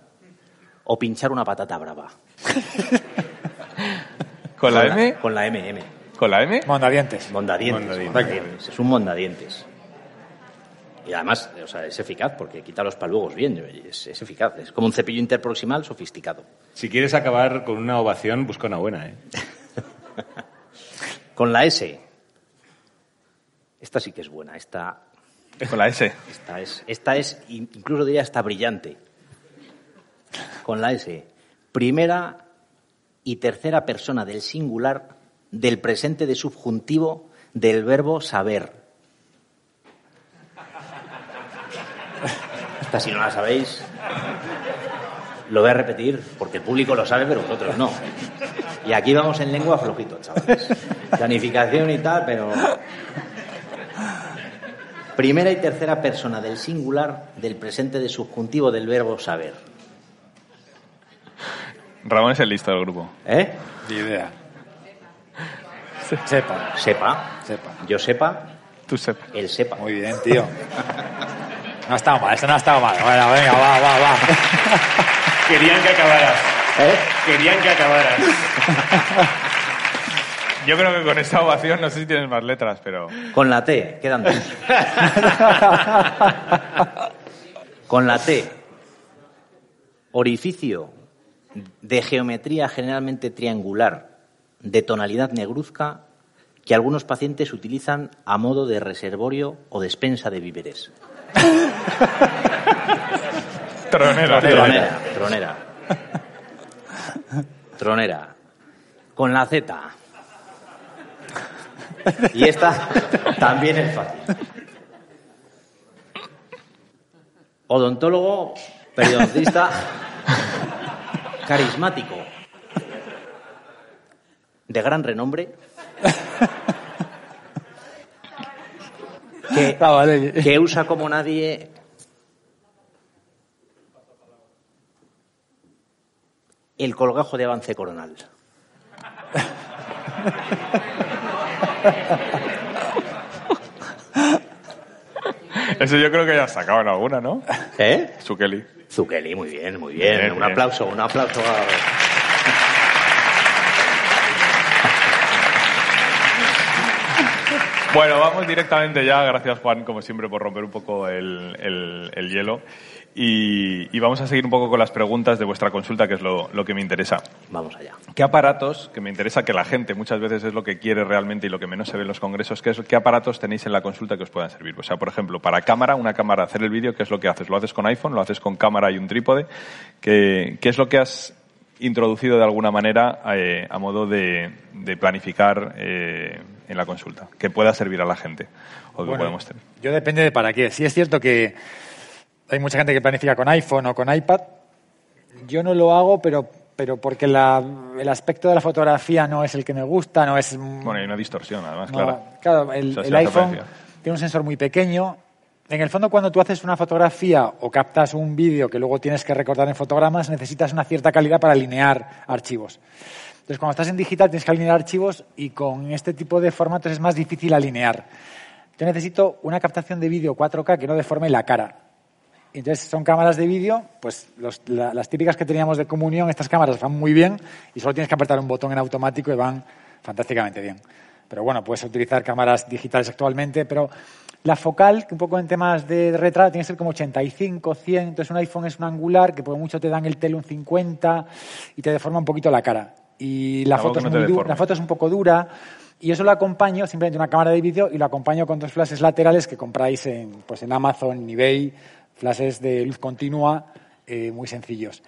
Speaker 5: o pinchar una patata brava. [laughs]
Speaker 6: ¿Con la M?
Speaker 5: Con la M, M.
Speaker 6: ¿Con la M?
Speaker 7: Mondadientes.
Speaker 5: Mondadientes.
Speaker 3: Mondadientes.
Speaker 5: mondadientes. Es un mondadientes. Y además, o sea, es eficaz porque quita los palugos bien. Es, es eficaz. Es como un cepillo interproximal sofisticado.
Speaker 3: Si quieres acabar con una ovación, busca una buena, ¿eh? [laughs]
Speaker 5: Con la S. Esta sí que es buena. Esta,
Speaker 6: Con la S.
Speaker 5: esta es, esta es, in- incluso diría, hasta brillante. Con la S. Primera y tercera persona del singular del presente de subjuntivo del verbo saber. Esta si no la sabéis, lo voy a repetir porque el público lo sabe, pero vosotros no. Y aquí vamos en lengua flojito, chavales. Planificación y tal, pero Primera y tercera persona del singular del presente de subjuntivo del verbo saber.
Speaker 6: Ramón es el listo del grupo.
Speaker 5: ¿Eh?
Speaker 7: Ni idea. [laughs] Sepa.
Speaker 5: Sepa.
Speaker 7: Sepa.
Speaker 5: Yo sepa,
Speaker 6: Tú sepa.
Speaker 5: él sepa.
Speaker 7: Muy bien, tío. No ha estado mal, esto no ha estado mal. Bueno, venga, va, va, va.
Speaker 3: Querían que acabaras.
Speaker 5: ¿Eh?
Speaker 3: Querían que acabaras. [laughs]
Speaker 6: Yo creo que con esta ovación, no sé si tienes más letras, pero...
Speaker 5: Con la T, quedan dos. Con la T, orificio de geometría generalmente triangular, de tonalidad negruzca, que algunos pacientes utilizan a modo de reservorio o despensa de víveres.
Speaker 6: Tronera.
Speaker 5: Tronera, tronera. Tronera. Con la Z. Y esta también es fácil. Odontólogo, periodoncista, carismático, de gran renombre, que,
Speaker 7: Ah, vale.
Speaker 5: que usa como nadie el colgajo de avance coronal. [laughs]
Speaker 6: Eso yo creo que ya en alguna, ¿no?
Speaker 5: ¿Eh?
Speaker 6: Sukeli.
Speaker 5: Zuccheli, muy bien, muy bien.
Speaker 6: Bien,
Speaker 5: un
Speaker 6: bien.
Speaker 5: aplauso, un aplauso.
Speaker 6: Bueno, vamos directamente ya. Gracias, Juan, como siempre, por romper un poco el, el- el hielo. Y, y vamos a seguir un poco con las preguntas de vuestra consulta, que es lo, lo que me interesa.
Speaker 5: Vamos allá.
Speaker 6: ¿Qué aparatos, que me interesa que la gente muchas veces es lo que quiere realmente y lo que menos se ve en los congresos, ¿qué, es, qué aparatos tenéis en la consulta que os puedan servir? O sea, por ejemplo, para cámara, una cámara, hacer el vídeo, ¿qué es lo que haces? ¿Lo haces con iPhone? ¿Lo haces con cámara y un trípode? ¿Qué, qué es lo que has introducido de alguna manera eh, a modo de, de planificar eh, en la consulta? Que pueda servir a la gente o que
Speaker 7: Bueno,
Speaker 6: podemos tener.
Speaker 7: Yo depende de para qué. Sí es cierto que hay mucha gente que planifica con iPhone o con iPad. Yo no lo hago, pero pero porque la- el aspecto de la fotografía no es el que me gusta, no es...
Speaker 6: Bueno, hay una distorsión, además,
Speaker 7: no,
Speaker 6: claro.
Speaker 7: claro, el, el iPhone tiene un sensor muy pequeño. En el fondo, cuando tú haces una fotografía o captas un vídeo que luego tienes que recortar en fotogramas, necesitas una cierta calidad para alinear archivos. Entonces, cuando estás en digital tienes que alinear archivos y con este tipo de formatos es más difícil alinear. Yo necesito una captación de vídeo 4K que no deforme la cara. Entonces, son cámaras de vídeo, pues los- la- las típicas que teníamos de comunión, estas cámaras van muy bien y solo tienes que apretar un botón en automático y van fantásticamente bien. Pero bueno, puedes utilizar cámaras digitales actualmente, pero la focal, que un poco en temas de retrato, tiene que ser como 85, 100. Entonces, un iPhone es un angular, que por mucho te dan el tele un 50 y te deforma un poquito la cara. Y la,
Speaker 6: Algo
Speaker 7: foto es, muy la foto es un poco dura. Y eso lo acompaño simplemente una cámara de vídeo y lo acompaño con dos flashes laterales que compráis en, pues en Amazon, en eBay, flashes de luz continua eh, muy sencillos.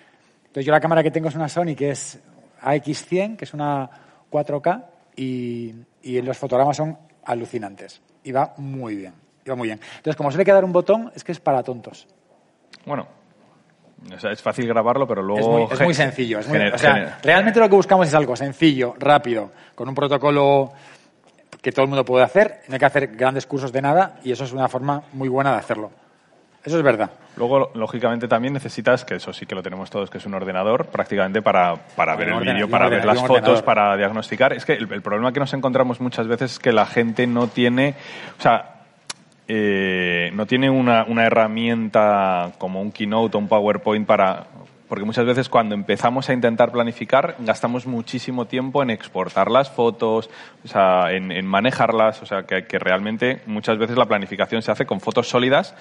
Speaker 7: Entonces yo la cámara que tengo es una Sony que es AX100, que es una 4K y, y los fotogramas son alucinantes. Y va muy bien, y va muy bien. Entonces como suele quedar un botón, es que es para tontos.
Speaker 6: Bueno, o sea, es fácil grabarlo, pero luego...
Speaker 7: Es muy, es
Speaker 6: ge-
Speaker 7: muy sencillo. es muy- o sea, realmente lo que buscamos es algo sencillo, rápido, con un protocolo que todo el mundo puede hacer. No hay que hacer grandes cursos de nada y eso es una forma muy buena de hacerlo. Eso es verdad.
Speaker 6: Luego, lógicamente, también necesitas, que eso sí que lo tenemos todos, que es un ordenador prácticamente para, para ver el vídeo, para ver las fotos,
Speaker 7: ordenador.
Speaker 6: para diagnosticar. Es que el, el problema que nos encontramos muchas veces es que la gente no tiene, o sea, eh, no tiene una, una herramienta como un Keynote o un PowerPoint para... Porque muchas veces cuando empezamos a intentar planificar gastamos muchísimo tiempo en exportar las fotos, o sea, en, en manejarlas, o sea, que, que realmente muchas veces la planificación se hace con fotos sólidas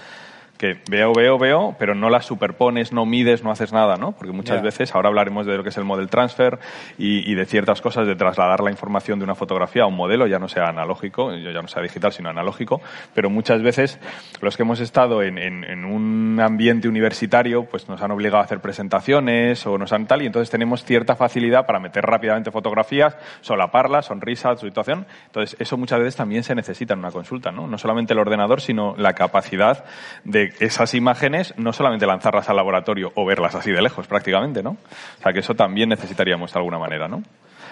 Speaker 6: que veo, veo, veo, pero no las superpones, no mides, no haces nada, ¿no? Porque muchas veces, ahora hablaremos de lo que es el model transfer y, y de ciertas cosas de trasladar la información de una fotografía a un modelo, ya no sea analógico, ya no sea digital, sino analógico, pero muchas veces los que hemos estado en, en- en un ambiente universitario, pues nos han obligado a hacer presentaciones o nos han tal, y entonces tenemos cierta facilidad para meter rápidamente fotografías, solaparlas, sonrisas, situación. Entonces, eso muchas veces también se necesita en una consulta, ¿no? No solamente el ordenador, sino la capacidad de esas imágenes, no solamente lanzarlas al laboratorio o verlas así de lejos prácticamente, ¿no? O sea, que eso también necesitaríamos de alguna manera, ¿no?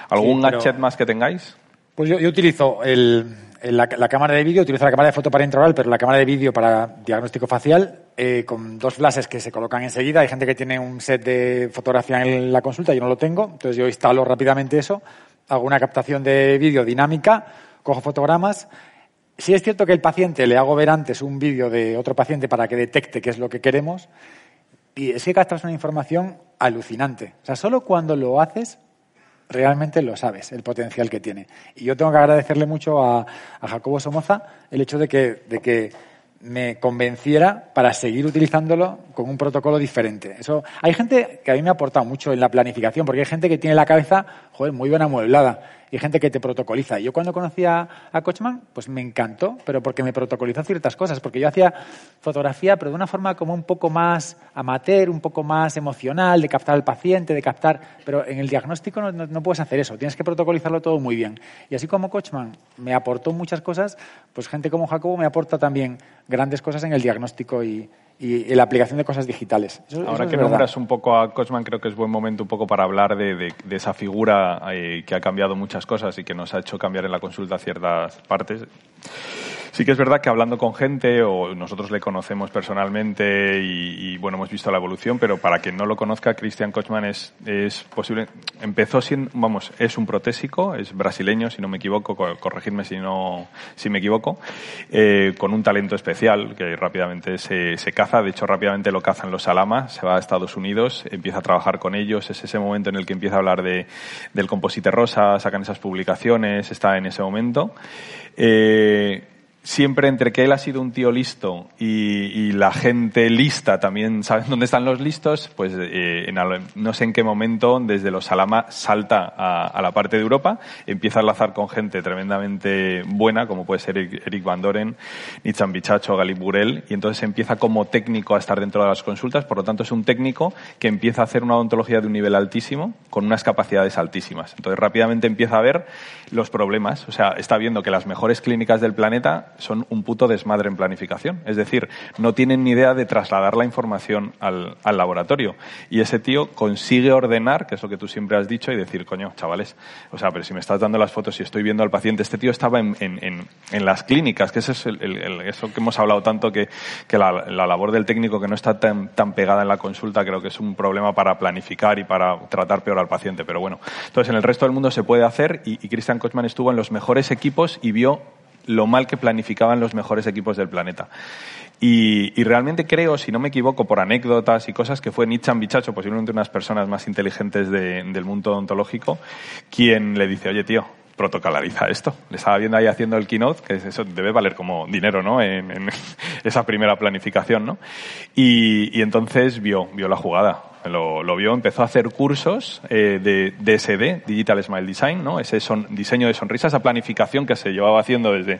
Speaker 6: ¿Algún
Speaker 7: Sí, pero-
Speaker 6: gadget más que tengáis?
Speaker 7: Pues yo, yo utilizo el- el- la, la cámara de vídeo, utilizo la cámara de foto para intraoral, pero la cámara de vídeo para diagnóstico facial, eh, con dos flashes que se colocan enseguida. Hay gente que tiene un set de fotografía en la consulta, yo no lo tengo, entonces yo instalo rápidamente eso, hago una captación de vídeo dinámica, cojo fotogramas. Si es cierto que el paciente le hago ver antes un vídeo de otro paciente para que detecte qué es lo que queremos, y es que captas una información alucinante. O sea, solo cuando lo haces realmente lo sabes, el potencial que tiene. Y yo tengo que agradecerle mucho a, a Jacobo Somoza el hecho de que, de que me convenciera para seguir utilizándolo con un protocolo diferente. Eso, hay gente que a mí me ha aportado mucho en la planificación, porque hay gente que tiene la cabeza, joder, muy bien amueblada, y gente que te protocoliza. Yo cuando conocí a, a Kochman, pues me encantó, pero porque me protocolizó ciertas cosas, porque yo hacía fotografía, pero de una forma como un poco más amateur, un poco más emocional, de captar al paciente, de captar, pero en el diagnóstico no, no- puedes hacer eso, tienes que protocolizarlo todo muy bien. Y así como Kochman me aportó muchas cosas, pues gente como Jacobo me aporta también grandes cosas en el diagnóstico y, y la aplicación de cosas digitales. Eso-
Speaker 6: Ahora que nombras un poco a Kochman, creo que es buen momento un poco para hablar de, de- de esa figura eh, que ha cambiado muchas cosas y que nos ha hecho cambiar en la consulta ciertas partes. Sí que es verdad que hablando con gente, o nosotros le conocemos personalmente y, bueno, hemos visto la evolución, pero para quien no lo conozca, Christian Kochman es, es posible, empezó siendo, vamos, es un protésico, es brasileño, si no me equivoco, co- corregidme si no, si me equivoco, eh, con un talento especial que rápidamente se, se caza, de hecho rápidamente lo cazan los Alama, se va a Estados Unidos, empieza a trabajar con ellos, es ese momento en el que empieza a hablar de, del composite rosa, sacan esas publicaciones, está en ese momento. Eh, siempre entre que él ha sido un tío listo y, y la gente lista también saben [laughs] dónde están los listos, pues eh, en no sé en qué momento desde los Alama salta a, a la parte de Europa, empieza a enlazar con gente tremendamente buena, como puede ser Eric Van Doren, Nitzan Bichacho, Galip Burel, y entonces empieza como técnico a estar dentro de las consultas, por lo tanto es un técnico que empieza a hacer una odontología de un nivel altísimo, con unas capacidades altísimas. Entonces rápidamente empieza a ver los problemas, o sea, está viendo que las mejores clínicas del planeta son un puto desmadre en planificación. Es decir, no tienen ni idea de trasladar la información al, al laboratorio. Y ese tío consigue ordenar, que es lo que tú siempre has dicho, y decir, coño, chavales, o sea, pero si me estás dando las fotos y estoy viendo al paciente, este tío estaba en, en, en, las clínicas, que eso es el- el- eso que hemos hablado tanto, que, que la, la labor del técnico que no está tan, tan pegada en la consulta, creo que es un problema para planificar y para tratar peor al paciente. Pero bueno, entonces en el resto del mundo se puede hacer y, y Christian Kochman estuvo en los mejores equipos y vio lo mal que planificaban los mejores equipos del planeta. Y, y realmente creo, si no me equivoco, por anécdotas y cosas, que fue Nichan Bichacho, posiblemente una de las personas más inteligentes de- del mundo odontológico, quien le dice, oye tío, protocolariza esto. Le estaba viendo ahí haciendo el keynote, que eso debe valer como dinero, ¿no? En, [laughs] esa primera planificación, ¿no? Y, entonces vio, vio la jugada. Lo, vio, empezó a hacer cursos eh, de DSD, Digital Smile Design, ¿no? Ese son, diseño de sonrisa, esa planificación que se llevaba haciendo desde,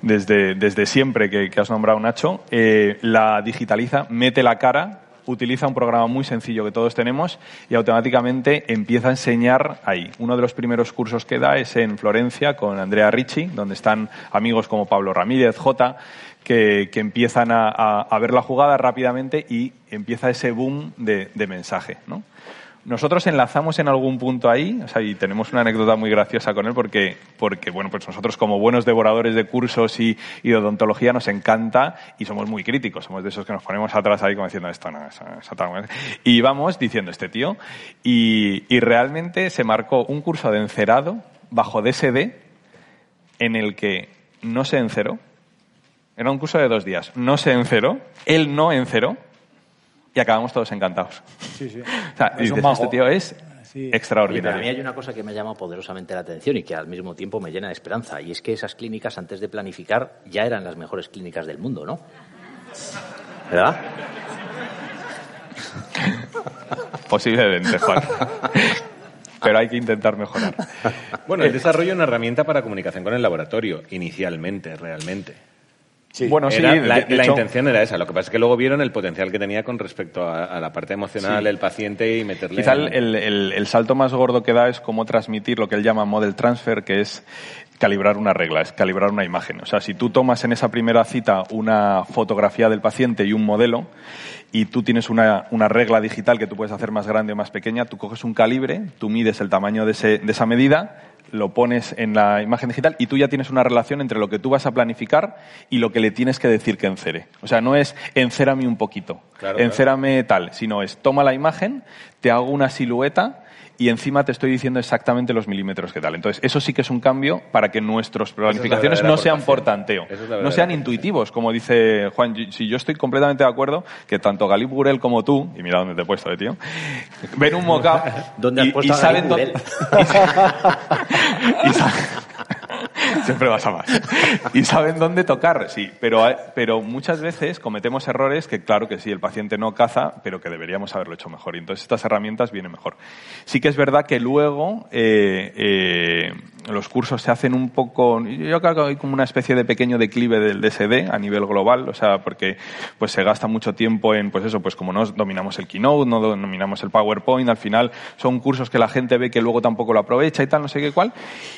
Speaker 6: desde, desde siempre que, que has nombrado Nacho, eh, la digitaliza, mete la cara, utiliza un programa muy sencillo que todos tenemos y automáticamente empieza a enseñar ahí. Uno de los primeros cursos que da es en Florencia con Andrea Ricci, donde están amigos como Pablo Ramírez, J, que, que empiezan a, a- ver la jugada rápidamente y empieza ese boom de, de mensaje, ¿no? Nosotros enlazamos en algún punto ahí, o sea, y tenemos una anécdota muy graciosa con él porque, porque bueno, pues nosotros como buenos devoradores de cursos y, de odontología nos encanta y somos muy críticos, somos de esos que nos ponemos atrás ahí como diciendo esto no, eso, eso tal". y vamos diciendo este tío y, y realmente se marcó un curso de encerado bajo DSD en el que no se enceró, era un curso de dos días, no se enceró, él no enceró y acabamos todos encantados.
Speaker 7: Sí, sí. [laughs]
Speaker 6: O sea,
Speaker 7: Es
Speaker 6: y dices, este tío es
Speaker 7: Sí.
Speaker 5: Oye, pero a
Speaker 6: extraordinario.
Speaker 5: mí hay una cosa que me llama poderosamente la atención y que al mismo tiempo me llena de esperanza, y es que esas clínicas, antes de planificar, ya eran las mejores clínicas del mundo, ¿no? ¿Verdad? [laughs]
Speaker 6: Posiblemente, Juan. [laughs] Pero hay que intentar mejorar.
Speaker 3: Bueno, el desarrollo de una herramienta para comunicación con el laboratorio, inicialmente, realmente.
Speaker 7: Sí.
Speaker 6: Bueno, sí,
Speaker 3: Era- la,
Speaker 6: de
Speaker 3: la
Speaker 6: hecho-
Speaker 3: intención era esa. Lo que pasa es que luego vieron el potencial que tenía con respecto a, a la parte emocional
Speaker 6: Sí.
Speaker 3: del paciente y meterle.
Speaker 6: Quizá el,
Speaker 3: en-
Speaker 6: el- el- el salto más gordo que da es cómo transmitir lo que él llama model transfer, que es calibrar una regla, es calibrar una imagen. O sea, si tú tomas en esa primera cita una fotografía del paciente y un modelo, y tú tienes una, una regla digital que tú puedes hacer más grande o más pequeña, tú coges un calibre, tú mides el tamaño de, ese- de esa medida, lo pones en la imagen digital y tú ya tienes una relación entre lo que tú vas a planificar y lo que le tienes que decir que encere. O sea, no es encérame un poquito,
Speaker 3: Claro,
Speaker 6: encérame tal, sino es toma la imagen, te hago una silueta y encima te estoy diciendo exactamente los milímetros que tal. Entonces, eso sí que es un cambio para que nuestras planificaciones no sean por tanteo,
Speaker 3: es
Speaker 6: no sean intuitivos, como dice Juan. Si yo estoy completamente de acuerdo que tanto Galip Burel como tú, y mira dónde te he puesto, eh, tío, ven un mock-up [laughs]
Speaker 5: ¿Dónde has
Speaker 6: y, y dónde... [laughs] y sa- [laughs] Siempre vas a más. Y saben dónde tocar, sí. Pero, pero muchas veces cometemos errores que, claro que sí, el paciente no caza, pero que deberíamos haberlo hecho mejor. Y entonces estas herramientas vienen mejor. Sí que es verdad que luego eh, eh, los cursos se hacen un poco. Yo creo que hay como una especie de pequeño declive del DSD a nivel global, o sea, porque pues se gasta mucho tiempo en, pues eso, pues como no dominamos el Keynote, no dominamos el PowerPoint, al final son cursos que la gente ve que luego tampoco lo aprovecha y tal, no sé qué cuál.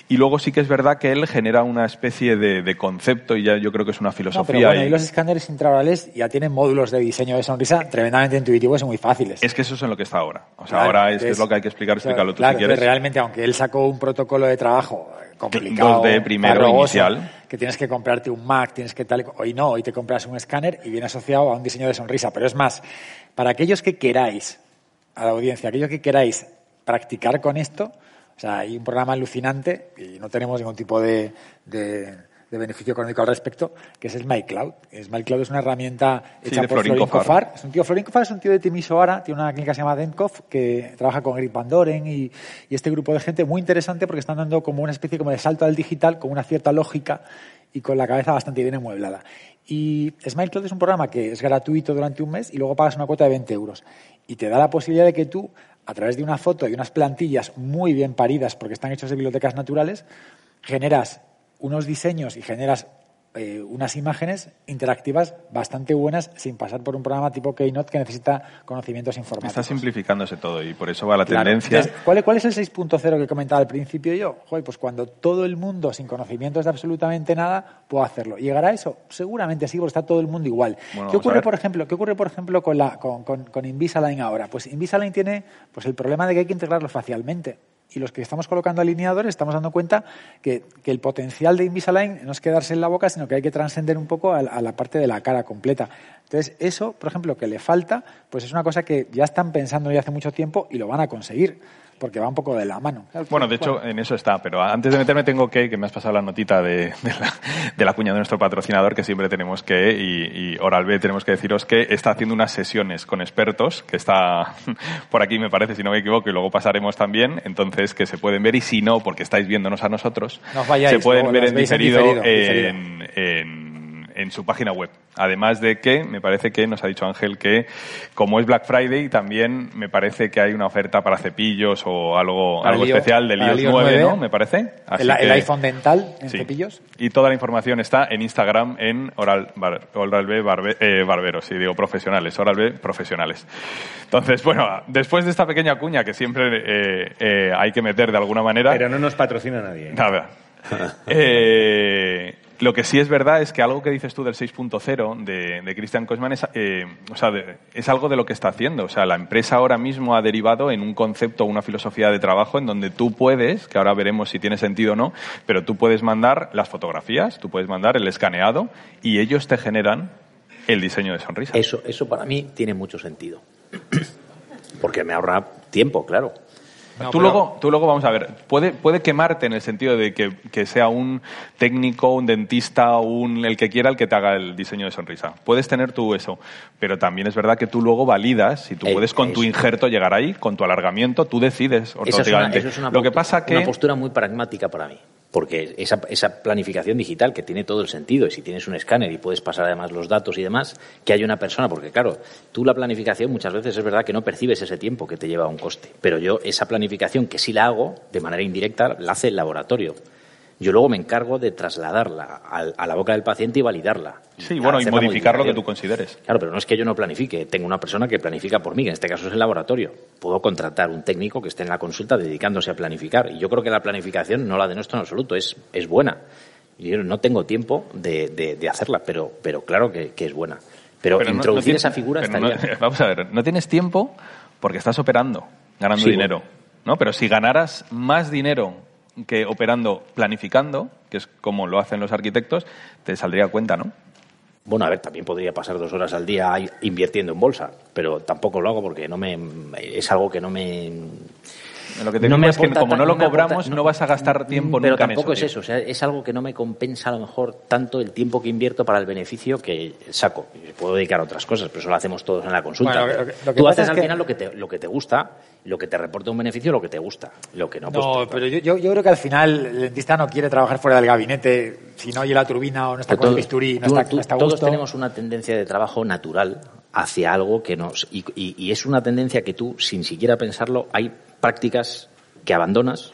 Speaker 6: Y luego sí que es verdad que él genera una especie de, de concepto y ya yo creo que es una
Speaker 7: No,
Speaker 6: filosofía.
Speaker 7: pero bueno,
Speaker 6: y-
Speaker 7: y los escáneres intraorales ya tienen módulos de diseño de sonrisa tremendamente intuitivos y muy fáciles.
Speaker 6: Es que eso es en lo que está ahora. O sea,
Speaker 7: Claro,
Speaker 6: ahora es, lo que hay que explicar,
Speaker 7: claro,
Speaker 6: explícalo tú
Speaker 7: claro,
Speaker 6: si quieres.
Speaker 7: entonces, realmente, aunque él sacó un protocolo de trabajo eh, complicado,
Speaker 6: 2D primero,
Speaker 7: farragoso,
Speaker 6: inicial.
Speaker 7: que tienes que comprarte un Mac, tienes que tal, hoy no, hoy te compras un escáner y viene asociado a un diseño de sonrisa. Pero es más, para aquellos que queráis, a la audiencia, aquellos que queráis practicar con esto, o sea, hay un programa alucinante y no tenemos ningún tipo de, de- de beneficio económico al respecto, que es Smilecloud. Smilecloud es una herramienta hecha por
Speaker 6: Florin. Cofar.
Speaker 7: Es un tío, Florin es un tío de Timisoara, tiene una clínica que se llama Denkoff, que trabaja con Eric Van Doren y, y este grupo de gente muy interesante porque están dando como una especie como de salto al digital con una cierta lógica y con la cabeza bastante bien amueblada. Y Smilecloud es un programa que es gratuito durante un mes y luego pagas una cuota de 20 euros. Y te da la posibilidad de que tú, a través de una foto y unas plantillas muy bien paridas, porque están hechos de bibliotecas naturales, generas unos diseños y generas eh, unas imágenes interactivas bastante buenas sin pasar por un programa tipo Keynote que necesita conocimientos informáticos.
Speaker 6: Está simplificándose todo y por eso va la
Speaker 7: Claro.
Speaker 6: tendencia.
Speaker 7: Entonces, ¿cuál, cuál es el 6.0 que comentaba al principio yo? Joder, pues cuando todo el mundo sin conocimientos de absolutamente nada puede hacerlo. ¿Llegará a eso? Seguramente sí, porque está todo el mundo igual.
Speaker 6: Bueno,
Speaker 7: ¿Qué ocurre, por ejemplo, ¿Qué ocurre, por ejemplo, con, la, con, con- con Invisalign ahora? Pues Invisalign tiene pues, el problema de que hay que integrarlo facialmente. Y los que estamos colocando alineadores estamos dando cuenta que, que el potencial de Invisalign no es quedarse en la boca, sino que hay que trascender un poco a, la parte de la cara completa. Entonces, eso, por ejemplo, que le falta, pues es una cosa que ya están pensando ya hace mucho tiempo y lo van a conseguir, porque va un poco de la mano.
Speaker 6: Bueno, de hecho, en eso está, pero antes de meterme tengo que, que me has pasado la notita de, de la, de la cuña de nuestro patrocinador, que siempre tenemos que, y, y Oral B tenemos que deciros que está haciendo unas sesiones con expertos, que está [laughs] por aquí me parece, si no me equivoco, y luego pasaremos también, entonces que se pueden ver, y si no, porque estáis viéndonos a nosotros,
Speaker 7: vayáis,
Speaker 6: se pueden ver en
Speaker 7: veis en
Speaker 6: diferido,
Speaker 7: diferido,
Speaker 6: en, en- en su página web. Además de que me parece que nos ha dicho Ángel que como es Black Friday también me parece que hay una oferta para cepillos o algo, algo especial del iOS
Speaker 7: el iOS
Speaker 6: 9,
Speaker 7: 9,
Speaker 6: ¿no? Me parece. Así
Speaker 7: el, el
Speaker 6: que-
Speaker 7: iPhone dental en
Speaker 6: sí.
Speaker 7: cepillos.
Speaker 6: Y toda la información está en Instagram en Oral, Bar- Oral B Barbe- eh, Barberos, y digo profesionales, Oral B Profesionales. Entonces, bueno, después de esta pequeña cuña que siempre eh, eh, hay que meter de alguna manera.
Speaker 3: Pero no nos patrocina nadie.
Speaker 6: Nada. [laughs] Eh, lo que sí es verdad es que algo que dices tú del 6.0 de, de Christian Koisman es, eh, o sea, es algo de lo que está haciendo. O sea, la empresa ahora mismo ha derivado en un concepto, una filosofía de trabajo en donde tú puedes, que ahora veremos si tiene sentido o no, pero tú puedes mandar las fotografías, tú puedes mandar el escaneado y ellos te generan el diseño de sonrisa.
Speaker 5: Eso, eso para mí tiene mucho sentido. Porque me ahorra tiempo, claro.
Speaker 6: Tú, luego, tú luego, vamos a ver, puede, puede quemarte en el sentido de que, que sea un técnico, un dentista, un, el que quiera el que te haga el diseño de sonrisa. Puedes tener tú eso, pero también es verdad que tú luego validas, si tú
Speaker 5: Eh,
Speaker 6: puedes con tu injerto llegar ahí, con tu alargamiento, tú decides
Speaker 5: es una, eso es una
Speaker 6: Lo que pasa que...
Speaker 5: una postura muy pragmática para mí. Porque esa, esa planificación digital que tiene todo el sentido, y si tienes un escáner y puedes pasar además los datos y demás, que haya una persona, porque claro, tú la planificación muchas veces es verdad que no percibes ese tiempo que te lleva a un coste, pero yo esa planificación que sí la hago de manera indirecta la hace el laboratorio. Yo luego me encargo de trasladarla a la boca del paciente y validarla.
Speaker 6: Sí, bueno, y modificar lo que tú consideres.
Speaker 5: Claro, pero no es que yo no planifique. Tengo una persona que planifica por mí, que en este caso es el laboratorio. Puedo contratar un técnico que esté en la consulta dedicándose a planificar. Y yo creo que la planificación no la denuestro en absoluto, es, es buena. Y yo no tengo tiempo de, de- de hacerla, pero, pero claro que, que es buena. Pero,
Speaker 6: Pero no- no
Speaker 5: introducir
Speaker 6: tienes-
Speaker 5: esa figura
Speaker 6: no-
Speaker 5: estaría...
Speaker 6: vamos a ver, no tienes tiempo porque estás operando, ganando
Speaker 5: Sí,
Speaker 6: dinero. ¿no? Pero si ganaras más dinero que operando, planificando, que es como lo hacen los arquitectos, te saldría cuenta, ¿no?
Speaker 5: Bueno, a ver, también podría pasar dos horas al día invirtiendo en bolsa, pero tampoco lo hago porque no me, es algo que no me...
Speaker 6: Lo que te
Speaker 5: no
Speaker 6: digo
Speaker 5: me
Speaker 6: es que como no lo cobramos, no vas a gastar tiempo
Speaker 5: pero
Speaker 6: nunca en
Speaker 5: tampoco
Speaker 6: eso,
Speaker 5: es eso, o sea, es algo que no me compensa a lo mejor tanto el tiempo que invierto para el beneficio que saco. Puedo dedicar a otras cosas, pero eso lo hacemos todos en la consulta.
Speaker 7: Bueno, lo que- lo que
Speaker 5: Tú haces
Speaker 7: es
Speaker 5: al
Speaker 7: que-
Speaker 5: final lo que, te, lo que te gusta, lo que te reporta un beneficio, lo que te gusta. Lo que no, pues,
Speaker 7: No,
Speaker 5: pues,
Speaker 7: pero yo, yo, yo creo que al final el dentista no quiere trabajar fuera del gabinete si no oye la turbina o no está
Speaker 5: Pero
Speaker 7: con el
Speaker 5: todo-
Speaker 7: bisturí, no
Speaker 5: tú-
Speaker 7: está,
Speaker 5: tú-
Speaker 7: no está a
Speaker 5: todos
Speaker 7: gusto.
Speaker 5: tenemos una tendencia de trabajo natural hacia algo que nos... Y, y- y es una tendencia que tú, sin siquiera pensarlo, hay prácticas que abandonas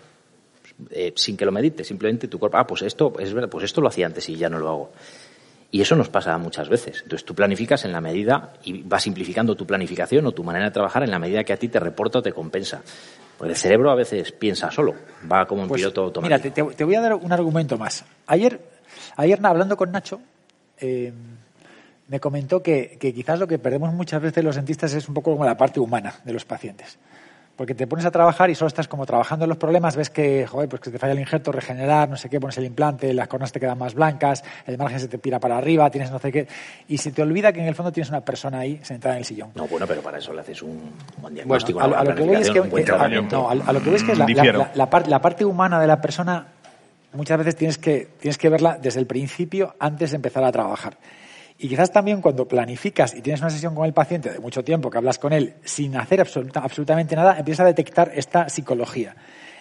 Speaker 5: eh, sin que lo medites. Simplemente tu cuerpo, ah, pues esto, es verdad, pues esto lo hacía antes y ya no lo hago. Y eso nos pasa muchas veces. Entonces tú planificas en la medida y vas simplificando tu planificación o tu manera de trabajar en la medida que a ti te reporta o te compensa. Porque el cerebro a veces piensa solo, va como en
Speaker 7: Pues,
Speaker 5: piloto
Speaker 7: Mira,
Speaker 5: automático.
Speaker 7: te, te- te voy a dar un argumento más. Ayer, ayer hablando con Nacho, eh, me comentó que, que quizás lo que perdemos muchas veces los dentistas es un poco como la parte humana de los pacientes. Porque te pones a trabajar y solo estás como trabajando en los problemas, ves que, joder, pues que te falla el injerto, regenerar, no sé qué, pones el implante, las coronas te quedan más blancas, el margen se te pira para arriba, tienes no sé qué. Y se te olvida que en el fondo tienes una persona ahí sentada en el sillón.
Speaker 5: No, bueno, pero para eso le haces un buen
Speaker 7: Bueno,
Speaker 5: diagnóstico,
Speaker 7: a, lo que voy es que,
Speaker 5: planificación, un buen
Speaker 7: que- a-
Speaker 5: tratamiento.
Speaker 7: no, a, a lo que voy es que la, la-
Speaker 6: Difiero.
Speaker 7: la- la par- la parte humana de la persona muchas veces tienes que, tienes que verla desde el principio antes de empezar a trabajar. Y quizás también cuando planificas y tienes una sesión con el paciente de mucho tiempo, que hablas con él sin hacer absoluta- absolutamente nada, empiezas a detectar esta psicología.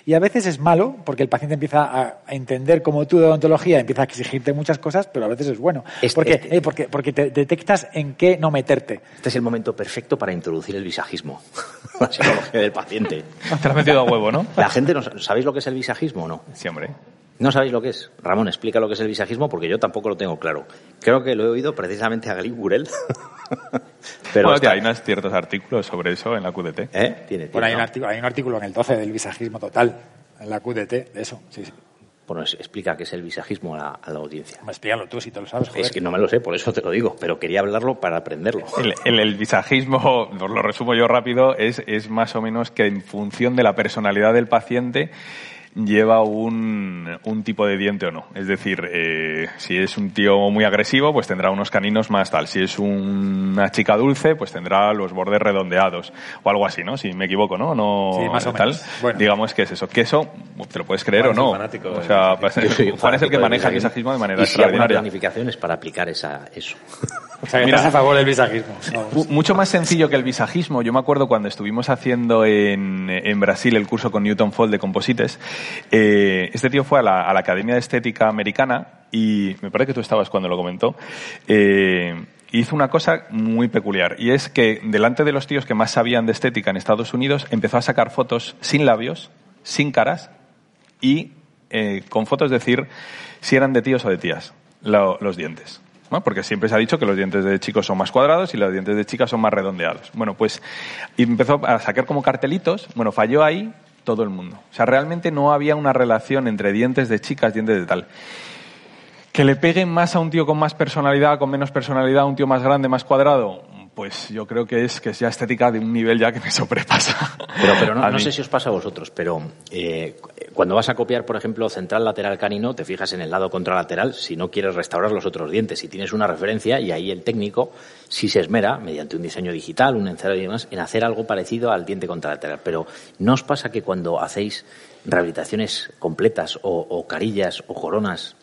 Speaker 7: Y a veces es malo, porque el paciente empieza a entender como tú de odontología, empieza a exigirte muchas cosas, pero a veces es bueno.
Speaker 5: Este-
Speaker 7: porque,
Speaker 5: este-
Speaker 7: eh, porque, porque te detectas en qué no meterte.
Speaker 5: Este es el momento perfecto para introducir el visajismo, [laughs] la psicología del paciente.
Speaker 6: Te lo has metido a huevo, ¿no?
Speaker 5: La gente no sa- ¿Sabéis lo que es el visajismo o no?
Speaker 6: Sí, hombre.
Speaker 5: ¿No sabéis lo que es? Ramón, explica lo que es el visajismo porque yo tampoco lo tengo claro. Creo que lo he oído precisamente a Galí Gurel. [laughs]
Speaker 6: Pero bueno, hay unos ciertos artículos sobre eso en la QDT.
Speaker 5: ¿Eh? Tiene,
Speaker 7: bueno, hay, un artículo, hay un artículo en el 12 del visajismo total, en la QDT, de eso, sí, sí.
Speaker 5: Bueno, explica qué es el visajismo a la, a la audiencia.
Speaker 7: Explícalo tú si te lo sabes. Joder.
Speaker 5: Es que no me lo sé, por eso te lo digo, pero quería hablarlo para aprenderlo.
Speaker 6: El, el, el visajismo, [laughs] os lo resumo yo rápido, es, es más o menos que en función de la personalidad del paciente lleva un, un, tipo de diente o no. Es decir, eh, si es un tío muy agresivo, pues tendrá unos caninos más tal. Si es una chica dulce, pues tendrá los bordes redondeados o algo así, ¿no? Si me equivoco, ¿no? no
Speaker 7: sí, más o
Speaker 6: tal.
Speaker 7: Menos. Bueno.
Speaker 6: Digamos que es eso. Que eso, te lo puedes creer o no.
Speaker 3: Fanático,
Speaker 6: o sea, Juan es el que maneja el visajismo de manera
Speaker 5: y
Speaker 6: extraordinaria.
Speaker 5: Si planificaciones para aplicar esa, eso.
Speaker 7: o sea, que Mira, estás a favor del visajismo.
Speaker 6: Mucho más sencillo que el visajismo. Yo me acuerdo cuando estuvimos haciendo en, en Brasil el curso con Newton Fold de composites. Eh, este tío fue a la, Academia de Estética Americana y me parece que tú estabas cuando lo comentó. Eh, hizo una cosa muy peculiar y es que delante de los tíos que más sabían de estética en Estados Unidos empezó a sacar fotos sin labios, sin caras y eh, con fotos decir si eran de tíos o de tías lo, los dientes. ¿no? Porque siempre se ha dicho que los dientes de chicos son más cuadrados y los dientes de chicas son más redondeados. Bueno, pues empezó a sacar como cartelitos. Bueno, falló ahí todo el mundo. O sea, realmente no había una relación entre dientes de chicas, dientes de tal. Que le peguen más a un tío con más personalidad, con menos personalidad, a un tío más grande, más cuadrado, pues yo creo que es que es ya estética de un nivel ya que me [laughs] sobrepasa.
Speaker 5: Pero, pero no, no sé si os pasa a vosotros, pero eh, cuando vas a copiar, por ejemplo, central lateral canino, te fijas en el lado contralateral si no quieres restaurar los otros dientes, si tienes una referencia y ahí el técnico si se esmera, mediante un diseño digital, un encerado y demás, en hacer algo parecido al diente contralateral. Pero ¿no os pasa que cuando hacéis rehabilitaciones completas o, o carillas o coronas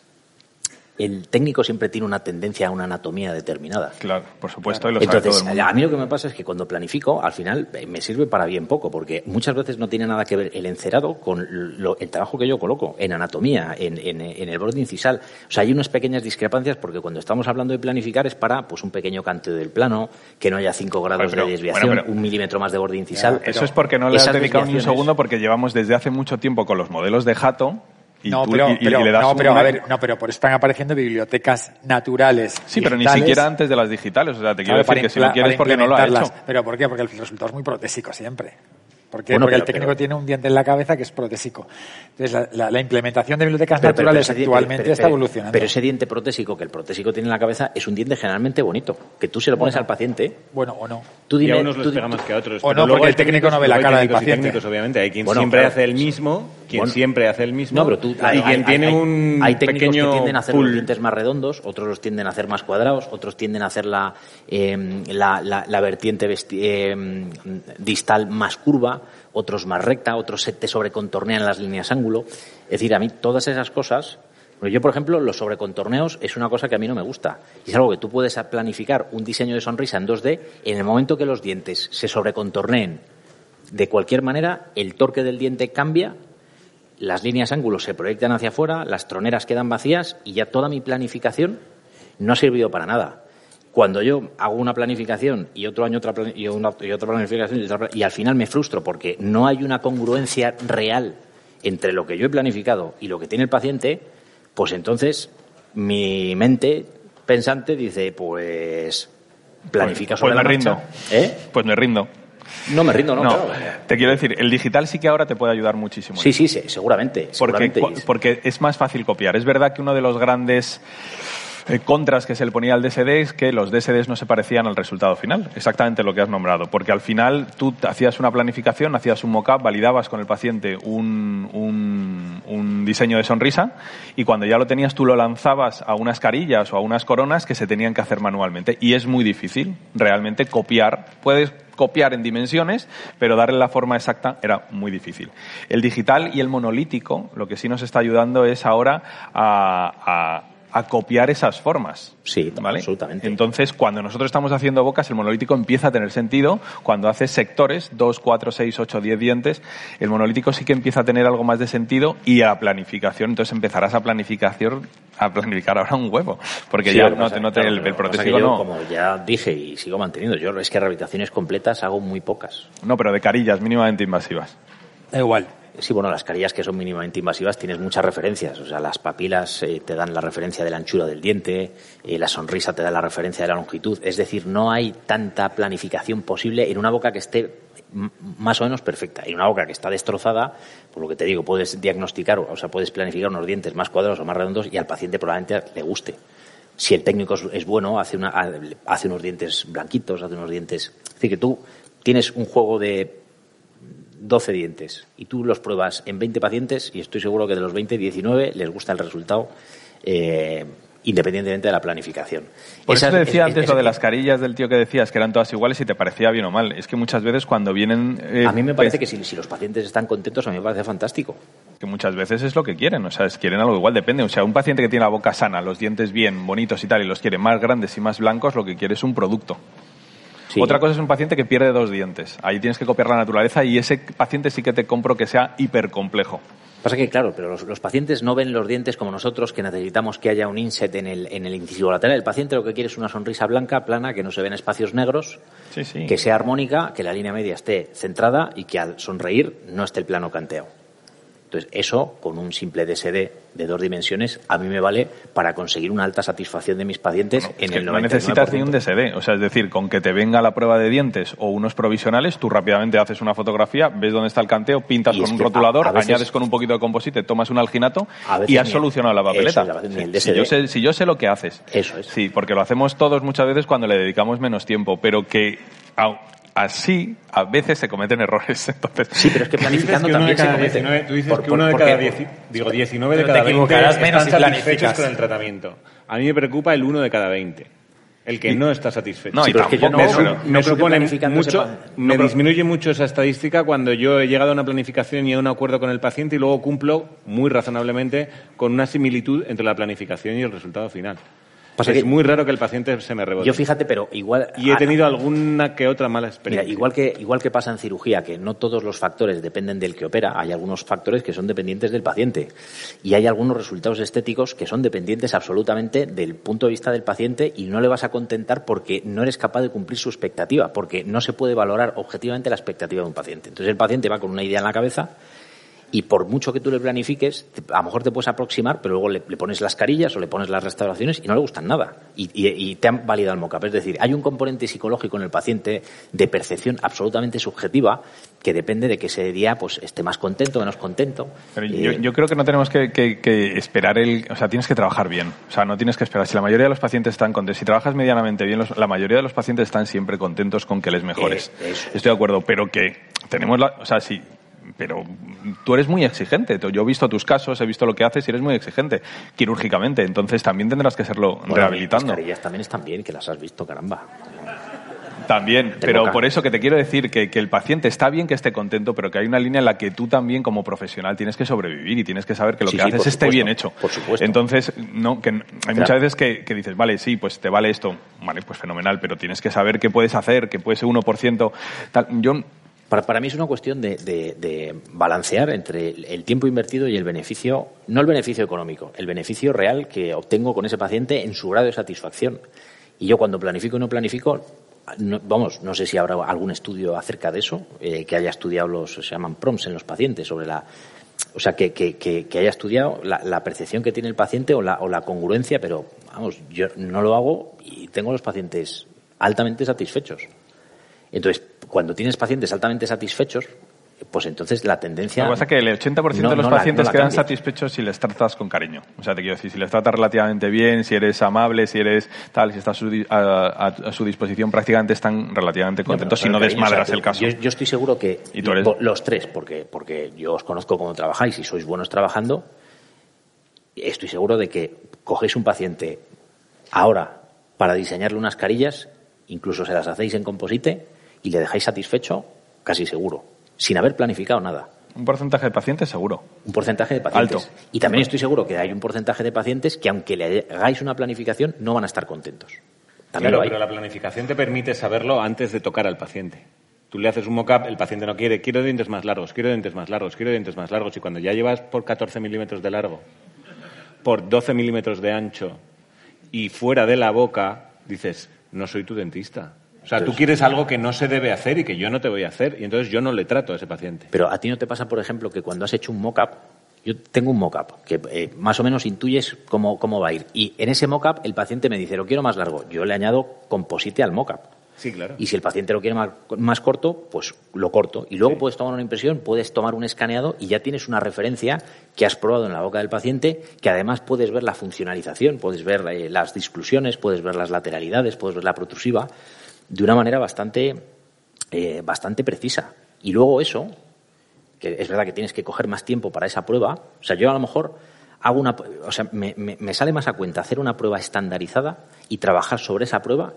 Speaker 5: el técnico siempre tiene una tendencia a una anatomía determinada.
Speaker 6: Claro, por supuesto, y lo
Speaker 5: Entonces,
Speaker 6: sabe todo el mundo.
Speaker 5: a mí lo que me pasa es que cuando planifico, al final eh, me sirve para bien poco, porque muchas veces no tiene nada que ver el encerado con lo, el trabajo que yo coloco en anatomía, en, en, en, el borde incisal. O sea, hay unas pequeñas discrepancias porque cuando estamos hablando de planificar es para pues un pequeño canteo del plano, que no haya 5 grados
Speaker 6: pero,
Speaker 5: de desviación,
Speaker 6: bueno, pero,
Speaker 5: un milímetro más de borde incisal.
Speaker 6: Ya, eso es porque no le has dedicado ni un segundo, porque llevamos desde hace mucho tiempo con los modelos de jato y
Speaker 7: no,
Speaker 6: tú,
Speaker 7: pero,
Speaker 6: y,
Speaker 7: pero,
Speaker 6: y le das
Speaker 7: no, pero
Speaker 6: una...
Speaker 7: a ver, no, pero por eso están apareciendo bibliotecas naturales.
Speaker 6: Sí, pero ni siquiera antes de las digitales. O sea, te quiero
Speaker 7: claro,
Speaker 6: decir que si lo quieres porque no lo ha hecho.
Speaker 7: Pero ¿por qué? Porque el resultado es muy protésico siempre. ¿Por qué?
Speaker 5: Bueno,
Speaker 7: Porque
Speaker 5: pero,
Speaker 7: el técnico
Speaker 5: pero,
Speaker 7: tiene un diente en la cabeza que es protésico. Entonces, la, la, la implementación de bibliotecas
Speaker 5: pero,
Speaker 7: naturales actualmente está evolucionando.
Speaker 5: Pero ese diente protésico que el protésico tiene en la cabeza es un diente generalmente bonito, que tú se lo pones
Speaker 7: bueno,
Speaker 5: al paciente.
Speaker 7: Bueno, o no.
Speaker 5: Tú dime,
Speaker 3: y a unos les
Speaker 5: tú,
Speaker 3: pega más que a otros.
Speaker 7: O no, porque el técnico no ve la cara del paciente.
Speaker 3: Técnicos, obviamente. Hay quien
Speaker 5: bueno,
Speaker 3: siempre
Speaker 5: claro.
Speaker 3: hace el mismo, quien
Speaker 5: Bueno.
Speaker 3: siempre hace el mismo.
Speaker 5: No, pero tú,
Speaker 3: y
Speaker 5: hay,
Speaker 3: quien
Speaker 5: hay-
Speaker 3: tiene
Speaker 5: hay-
Speaker 3: un
Speaker 5: hay técnicos
Speaker 3: pequeño
Speaker 5: que tienden a hacer
Speaker 3: pool.
Speaker 5: los dientes más redondos, otros los tienden a hacer más cuadrados, otros tienden a hacer la, eh, la, la, la vertiente vesti- eh, distal más curva, otros más recta, otros se te sobrecontornean las líneas ángulo. Es decir, a mí todas esas cosas, yo por ejemplo, los sobrecontorneos es una cosa que a mí no me gusta. Y es algo que tú puedes planificar un diseño de sonrisa en 2D, en el momento que los dientes se sobrecontorneen de cualquier manera, el torque del diente cambia las líneas ángulos se proyectan hacia afuera, las troneras quedan vacías y ya toda mi planificación no ha servido para nada. Cuando yo hago una planificación y otro año otra, y una- y otra planificación y, otra pla- y al final me frustro porque no hay una congruencia real entre lo que yo he planificado y lo que tiene el paciente, pues entonces mi mente pensante dice, pues planifica
Speaker 6: Pues-
Speaker 5: sobre
Speaker 6: pues
Speaker 5: la
Speaker 6: me
Speaker 5: marcha.
Speaker 6: rindo.
Speaker 5: ¿Eh?
Speaker 6: Pues me rindo.
Speaker 5: No me rindo, no.
Speaker 6: No,
Speaker 5: claro.
Speaker 6: te quiero decir, el digital sí que ahora te puede ayudar muchísimo.
Speaker 5: Sí, sí, sí, seguramente.
Speaker 6: Porque,
Speaker 5: seguramente.
Speaker 6: porque es más fácil copiar. Es verdad que uno de los grandes eh, contras que se le ponía al DSD es que los DSDs no se parecían al resultado final, exactamente lo que has nombrado, porque al final tú hacías una planificación, hacías un mock-up, validabas con el paciente un, un, un diseño de sonrisa y cuando ya lo tenías tú lo lanzabas a unas carillas o a unas coronas que se tenían que hacer manualmente y es muy difícil realmente copiar. Puedes copiar en dimensiones, pero darle la forma exacta era muy difícil. El digital y el monolítico, lo que sí nos está ayudando es ahora a, a- a copiar esas formas.
Speaker 5: Sí,
Speaker 6: ¿vale?
Speaker 5: absolutamente.
Speaker 6: Entonces, cuando nosotros estamos haciendo bocas, el monolítico empieza a tener sentido. Cuando haces sectores, 2, 4, 6, 8, 10 dientes, el monolítico sí que empieza a tener algo más de sentido y a planificación. Entonces empezarás a planificación, a planificar ahora un huevo. Porque
Speaker 5: Sí,
Speaker 6: ya no
Speaker 5: pasa-
Speaker 6: te, no te-
Speaker 5: claro,
Speaker 6: el, protésico no.
Speaker 5: Como ya dije y sigo manteniendo, yo es que rehabilitaciones completas hago muy pocas.
Speaker 6: No, pero de carillas mínimamente invasivas.
Speaker 7: Da igual.
Speaker 5: Sí, bueno, las carillas que son mínimamente invasivas tienes muchas referencias. O sea, las papilas eh, te dan la referencia de la anchura del diente, eh, la sonrisa te da la referencia de la longitud. Es decir, no hay tanta planificación posible en una boca que esté más o menos perfecta. En una boca que está destrozada, por lo que te digo, puedes diagnosticar, o sea, puedes planificar unos dientes más cuadrados o más redondos y al paciente probablemente le guste. Si el técnico es bueno, hace, una, hace unos dientes blanquitos, hace unos dientes... Es decir, que tú tienes un juego de 12 dientes y tú los pruebas en 20 pacientes y estoy seguro que de los 20, 19 les gusta el resultado eh, independientemente de la planificación.
Speaker 6: Por eso te decía
Speaker 5: es-
Speaker 6: antes
Speaker 5: es-
Speaker 6: lo de las carillas del tío que decías, que eran todas iguales y te parecía bien o mal. Es que muchas veces cuando vienen... eh,
Speaker 5: A mí me parece que si, si los pacientes están contentos, a mí me parece fantástico.
Speaker 6: que muchas veces es lo que quieren, o sea, es, quieren algo igual, depende. O sea, un paciente que tiene la boca sana, los dientes bien, bonitos y tal, y los quiere más grandes y más blancos, lo que quiere es un producto.
Speaker 5: Sí.
Speaker 6: Otra cosa es un paciente que pierde dos dientes. Ahí tienes que copiar la naturaleza y ese paciente sí que te compro que sea hipercomplejo.
Speaker 5: Pasa que, claro, pero los, los pacientes no ven los dientes como nosotros, que necesitamos que haya un inset en el, en el incisivo lateral. El paciente lo que quiere es una sonrisa blanca, plana, que no se ven espacios negros,
Speaker 6: Sí, sí.
Speaker 5: que sea armónica, que la línea media esté centrada y que al sonreír no esté el plano canteado. Entonces, eso, con un simple DSD de dos dimensiones, a mí me vale para conseguir una alta satisfacción de mis pacientes en
Speaker 6: Es que
Speaker 5: el 99%.
Speaker 6: no necesitas ni un DSD. O sea, es decir, con que te venga la prueba de dientes o unos provisionales, tú rápidamente haces una fotografía, ves dónde está el canteo, pintas
Speaker 5: Y
Speaker 6: con un
Speaker 5: a-
Speaker 6: rotulador,
Speaker 5: a veces-
Speaker 6: añades con un poquito de composite, tomas un alginato y has
Speaker 5: ni-
Speaker 6: solucionado la papeleta.
Speaker 5: eso, a veces ni el
Speaker 6: si, yo sé, si yo sé lo que haces.
Speaker 5: Eso es.
Speaker 6: Sí, porque lo hacemos todos muchas veces cuando le dedicamos menos tiempo, pero que así a veces se cometen errores. [laughs] Entonces,
Speaker 5: Sí, pero es que planificando
Speaker 3: que uno de
Speaker 5: también se
Speaker 3: cada
Speaker 5: comete.
Speaker 3: 19, tú dices
Speaker 5: Por-
Speaker 3: que
Speaker 5: por-
Speaker 3: uno de cada 10, digo 19 de cada
Speaker 7: te
Speaker 3: 20
Speaker 7: equivocarás menos
Speaker 3: están
Speaker 7: si
Speaker 3: satisfechos con el tratamiento. A mí me preocupa el uno de cada 20, el que no está satisfecho.
Speaker 6: No,
Speaker 5: Sí, pero es que yo no,
Speaker 3: me, me supone mucho, me
Speaker 5: no,
Speaker 3: disminuye mucho esa estadística cuando yo he llegado a una planificación y a un acuerdo con el paciente y luego cumplo muy razonablemente con una similitud entre la planificación y el resultado final.
Speaker 5: Pasa
Speaker 3: es
Speaker 5: que-
Speaker 3: muy raro que el paciente se me rebote.
Speaker 5: Yo fíjate, pero igual...
Speaker 3: y he tenido alguna que otra mala
Speaker 5: Mira,
Speaker 3: experiencia.
Speaker 5: igual que, igual que pasa en cirugía, que no todos los factores dependen del que opera, hay algunos factores que son dependientes del paciente. Y hay algunos resultados estéticos que son dependientes absolutamente del punto de vista del paciente y no le vas a contentar porque no eres capaz de cumplir su expectativa, porque no se puede valorar objetivamente la expectativa de un paciente. Entonces el paciente va con una idea en la cabeza y por mucho que tú le planifiques, a lo mejor te puedes aproximar, pero luego le, le pones las carillas o le pones las restauraciones y no le gustan nada. Y, y- y te han validado el mockup. Es decir, hay un componente psicológico en el paciente de percepción absolutamente subjetiva que depende de que ese día pues esté más contento, menos contento.
Speaker 6: Pero
Speaker 5: Eh,
Speaker 6: yo, yo creo que no tenemos que, que- que esperar el... O sea, tienes que trabajar bien. O sea, no tienes que esperar. Si la mayoría de los pacientes están contentos, si trabajas medianamente bien, los- la mayoría de los pacientes están siempre contentos con que les mejores.
Speaker 5: Eh.
Speaker 6: Estoy de acuerdo, pero que tenemos la... O sea, sí, pero tú eres muy exigente. Yo he visto tus casos, he visto lo que haces y eres muy exigente quirúrgicamente. Entonces también tendrás que serlo
Speaker 5: bueno,
Speaker 6: rehabilitando.
Speaker 5: Las también están bien, que las has visto, caramba.
Speaker 6: También, pero
Speaker 5: boca.
Speaker 6: por eso que te quiero decir que, que el paciente está bien que esté contento, pero que hay una línea en la que tú también como profesional tienes que sobrevivir y tienes que saber que lo
Speaker 5: Sí,
Speaker 6: que
Speaker 5: sí,
Speaker 6: haces esté bien hecho.
Speaker 5: por supuesto.
Speaker 6: Entonces, no, que hay
Speaker 5: Claro.
Speaker 6: muchas veces que, que dices, vale, sí, pues te vale esto, vale, pues fenomenal, pero tienes que saber qué puedes hacer, que puede ser 1%. Tal. Yo,
Speaker 5: Para, para mí es una cuestión de, de- de balancear entre el, tiempo invertido y el beneficio, no el beneficio económico, el beneficio real que obtengo con ese paciente en su grado de satisfacción. Y yo cuando planifico y no planifico, vamos, no sé si habrá algún estudio acerca de eso, eh, que haya estudiado los, se llaman prompts en los pacientes, sobre la, o sea, que, haya estudiado la, la percepción que tiene el paciente o la, o la congruencia, pero vamos, yo no lo hago y tengo los pacientes altamente satisfechos. Entonces, cuando tienes pacientes altamente satisfechos, pues entonces la tendencia...
Speaker 6: lo que pasa es que el 80%
Speaker 5: no-
Speaker 6: de los
Speaker 5: no la-
Speaker 6: pacientes
Speaker 5: no la
Speaker 6: quedan satisfechos si les tratas con cariño. O sea, te quiero decir, si les tratas relativamente bien, si eres amable, si eres tal, si estás a a, a- su disposición, prácticamente están relativamente contentos si no desmadras el caso.
Speaker 5: Yo, yo estoy seguro que
Speaker 6: Y tú eres-
Speaker 5: vo- los tres, porque, porque yo os conozco cómo trabajáis y sois buenos trabajando, estoy seguro de que cogéis un paciente ahora para diseñarle unas carillas, incluso se las hacéis en composite y le dejáis satisfecho, casi seguro, sin haber planificado nada.
Speaker 6: Un porcentaje de pacientes seguro.
Speaker 5: Un porcentaje de pacientes.
Speaker 6: Alto.
Speaker 5: Y también estoy seguro que hay un porcentaje de pacientes que, aunque le hagáis una planificación, no van a estar contentos. También
Speaker 3: Claro, pero la planificación te permite saberlo antes de tocar al paciente. Tú le haces un mock-up, el paciente no quiere, quiero dientes más largos, quiero dientes más largos, quiero dientes más largos. Y cuando ya llevas por 14 milímetros de largo, por 12 milímetros de ancho y fuera de la boca, dices, no soy tu dentista. O sea, tú quieres algo que no se debe hacer y que yo no te voy a hacer, y entonces yo no le trato a ese paciente.
Speaker 5: Pero a ti no te pasa, por ejemplo, que cuando has hecho un mock-up, yo tengo un mock-up que eh, más o menos intuyes cómo, cómo va a ir. Y en ese mock-up el paciente me dice, lo quiero más largo. Yo le añado composite al mock-up.
Speaker 3: Sí, claro.
Speaker 5: Y si el paciente lo quiere más, más corto, pues lo corto. Y luego puedes tomar una impresión, puedes tomar un escaneado y ya tienes una referencia que has probado en la boca del paciente, que además puedes ver la funcionalización, puedes ver eh, las disclusiones, puedes ver las lateralidades, puedes ver la protrusiva, de una manera bastante, eh, bastante precisa. Y luego eso, que es verdad que tienes que coger más tiempo para esa prueba, o sea, yo a lo mejor hago una, o sea, me, me- me sale más a cuenta hacer una prueba estandarizada y trabajar sobre esa prueba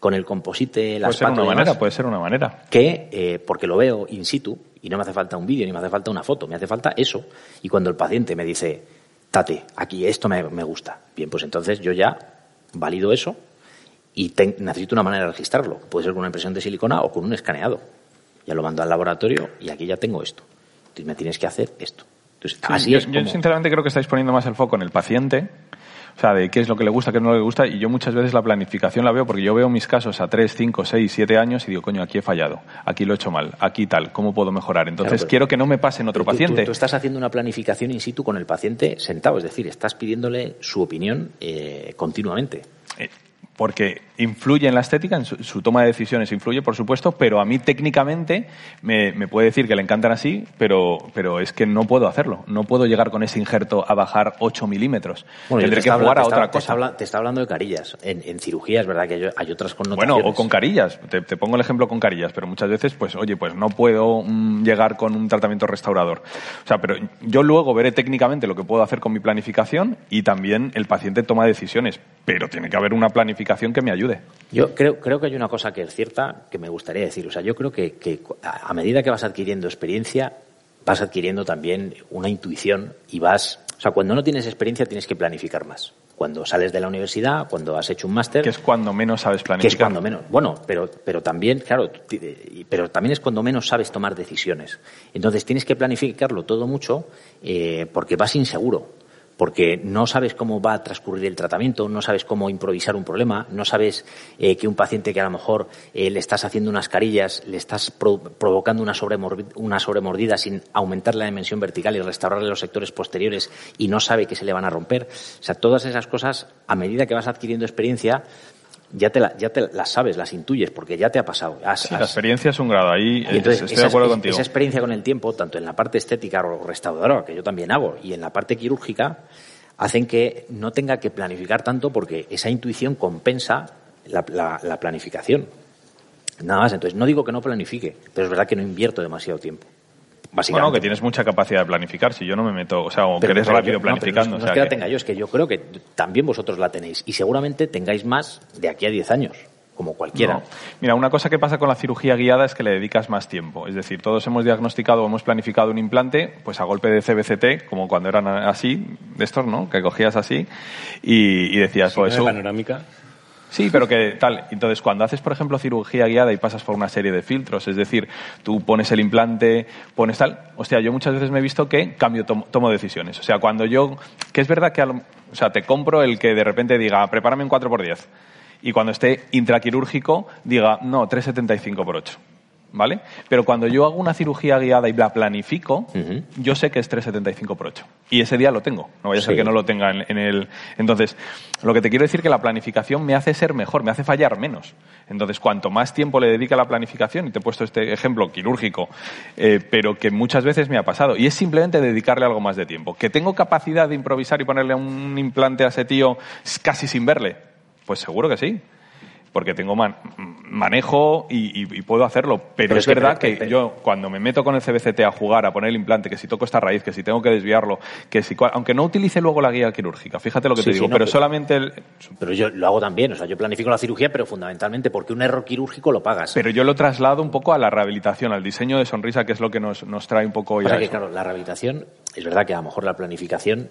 Speaker 5: con el composite, las
Speaker 6: Puede ser una manera, puede ser una manera.
Speaker 5: que eh, porque lo veo in situ y no me hace falta un vídeo ni me hace falta una foto, me hace falta eso. Y cuando el paciente me dice, Tate, aquí esto me, me gusta, bien, pues entonces yo ya valido eso y necesito una manera de registrarlo. Puede ser con una impresión de silicona o con un escaneado. Ya lo mando al laboratorio y aquí ya tengo esto. Entonces me tienes que hacer esto. Entonces,
Speaker 6: Sí,
Speaker 5: así
Speaker 6: yo,
Speaker 5: es
Speaker 6: yo sinceramente creo que estáis poniendo más el foco en el paciente, o sea, de qué es lo que le gusta, qué no le gusta, y yo muchas veces la planificación la veo porque yo veo mis casos a 3, 5, 6, 7 años y digo, coño, aquí he fallado, aquí lo he hecho mal, aquí tal, ¿cómo puedo mejorar? Entonces quiero que no me pase en otro
Speaker 5: Tú- tú-
Speaker 6: paciente.
Speaker 5: Tú, estás haciendo una planificación in situ con el paciente sentado, es decir, estás pidiéndole su opinión eh, continuamente.
Speaker 6: Eh, porque influye en la estética, en su, su toma de decisiones influye, por supuesto, pero a mí técnicamente me, me puede decir que le encantan así, pero, pero es que no puedo hacerlo. No puedo llegar con ese injerto a bajar 8 milímetros.
Speaker 5: Bueno,
Speaker 6: Tendré
Speaker 5: te
Speaker 6: que jugar a otra
Speaker 5: está- te está
Speaker 6: cosa.
Speaker 5: Te está hablando de carillas. En, en cirugía es verdad que hay, otras
Speaker 6: Bueno,
Speaker 5: connotaciones.
Speaker 6: o con carillas. Te, te pongo el ejemplo con carillas, pero muchas veces, pues, oye, pues no puedo mm, llegar con un tratamiento restaurador. O sea, pero yo luego veré técnicamente lo que puedo hacer con mi planificación y también el paciente toma decisiones. Pero tiene que haber una planificación que me ayude.
Speaker 5: Yo creo, creo que hay una cosa que es cierta que me gustaría decir. O sea, yo creo que, que a medida que vas adquiriendo experiencia, vas adquiriendo también una intuición y vas. O sea, cuando no tienes experiencia tienes que planificar más. Cuando sales de la universidad, cuando has hecho un máster.
Speaker 6: Que es cuando menos sabes
Speaker 5: que
Speaker 6: planificar.
Speaker 5: es cuando menos. Bueno, pero, pero también, claro, eh, pero también es cuando menos sabes tomar decisiones. Entonces tienes que planificarlo todo mucho eh, porque vas inseguro. Porque no sabes cómo va a transcurrir el tratamiento, no sabes cómo improvisar un problema, no sabes eh, que un paciente que a lo mejor eh, le estás haciendo unas carillas, le estás pro- provocando una, una sobremordida sin aumentar la dimensión vertical y restaurarle los sectores posteriores y no sabe que se le van a romper. O sea, todas esas cosas, a medida que vas adquiriendo experiencia, ya te, la- ya te las sabes, las intuyes, porque ya te ha pasado. Has-
Speaker 6: Sí,
Speaker 5: has-
Speaker 6: la experiencia es un grado. Ahí
Speaker 5: entonces,
Speaker 6: estoy
Speaker 5: esa,
Speaker 6: de acuerdo contigo.
Speaker 5: esa experiencia con el tiempo, tanto en la parte estética o restauradora, que yo también hago, y en la parte quirúrgica, hacen que no tenga que planificar tanto porque esa intuición compensa la, la- la planificación. Nada más. Entonces, no digo que no planifique, pero es verdad que no invierto demasiado tiempo. Básicamente.
Speaker 6: Bueno, que tienes mucha capacidad de planificar. Si yo no me meto, o sea, o que
Speaker 5: Pero-
Speaker 6: eres
Speaker 5: pero
Speaker 6: rápido
Speaker 5: yo-
Speaker 6: planificando.
Speaker 5: no,
Speaker 6: o
Speaker 5: no
Speaker 6: sea
Speaker 5: es que la tenga yo, es que yo creo que también vosotros la tenéis. Y seguramente tengáis más de aquí a 10 años, como cualquiera.
Speaker 6: No. Mira, una cosa que pasa con la cirugía guiada es que le dedicas más tiempo. Es decir, todos hemos diagnosticado o hemos planificado un implante, pues a golpe de CBCT, como cuando eran así, de estos, ¿no? Que cogías así y, y decías, pues
Speaker 3: no de
Speaker 6: eso-
Speaker 3: panorámica.
Speaker 6: Sí, pero que tal. Entonces, cuando haces, por ejemplo, cirugía guiada y pasas por una serie de filtros, es decir, tú pones el implante, pones tal. Hostia, yo muchas veces me he visto que cambio, tomo, tomo decisiones. O sea, cuando yo. Que es verdad que. a lo- o sea, te compro el que de repente diga, prepárame un 4x10. Y cuando esté intraquirúrgico, diga, no, 3,75 por 8. ¿Vale? Pero cuando yo hago una cirugía guiada y la planifico, yo sé que es 3,75 por 8. Y ese día lo tengo. No vaya a ser
Speaker 5: Sí.
Speaker 6: que no lo tenga en, en el. Entonces, lo que te quiero decir es que la planificación me hace ser mejor, me hace fallar menos. Entonces, cuanto más tiempo le dedique a la planificación, y te he puesto este ejemplo quirúrgico, eh, pero que muchas veces me ha pasado, y es simplemente dedicarle algo más de tiempo. ¿Que tengo capacidad de improvisar y ponerle un implante a ese tío casi sin verle? Pues seguro que sí. Porque tengo man- manejo y, y- y puedo hacerlo. Pero,
Speaker 5: Pero
Speaker 6: es verdad que yo, cuando me meto con el CBCT a jugar, a poner el implante, que si toco esta raíz, que si tengo que desviarlo, que si, aunque no utilice luego la guía quirúrgica, fíjate lo que
Speaker 5: Sí,
Speaker 6: te
Speaker 5: sí,
Speaker 6: digo,
Speaker 5: no,
Speaker 6: pero
Speaker 5: pero-
Speaker 6: solamente el,
Speaker 5: Pero yo lo hago también, o sea, yo planifico la cirugía, pero fundamentalmente porque un error quirúrgico lo pagas.
Speaker 6: pero yo lo traslado un poco a la rehabilitación, al diseño de sonrisa, que es lo que nos, nos trae un poco
Speaker 5: O
Speaker 6: ya
Speaker 5: sea que,
Speaker 6: eso.
Speaker 5: claro, la rehabilitación, es verdad que a lo mejor la planificación,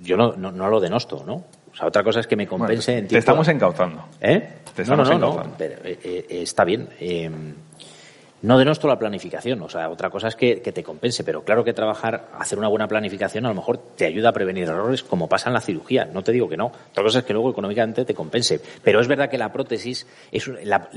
Speaker 5: yo no, no, no lo denosto, ¿no? O sea, otra cosa es que me
Speaker 6: Bueno,
Speaker 5: compense en
Speaker 6: te
Speaker 5: tiempo-
Speaker 6: estamos encauzando.
Speaker 5: ¿Eh?
Speaker 6: Te
Speaker 5: no, no,
Speaker 6: estamos
Speaker 5: no, no,
Speaker 6: encauzando.
Speaker 5: pero, eh, eh, está bien. No denosto la planificación, o sea, otra cosa es que, que, te compense, pero claro que trabajar, hacer una buena planificación a lo mejor te ayuda a prevenir errores como pasa en la cirugía. No te digo que no. Otra cosa es que luego económicamente te compense. Pero es verdad que la prótesis es la,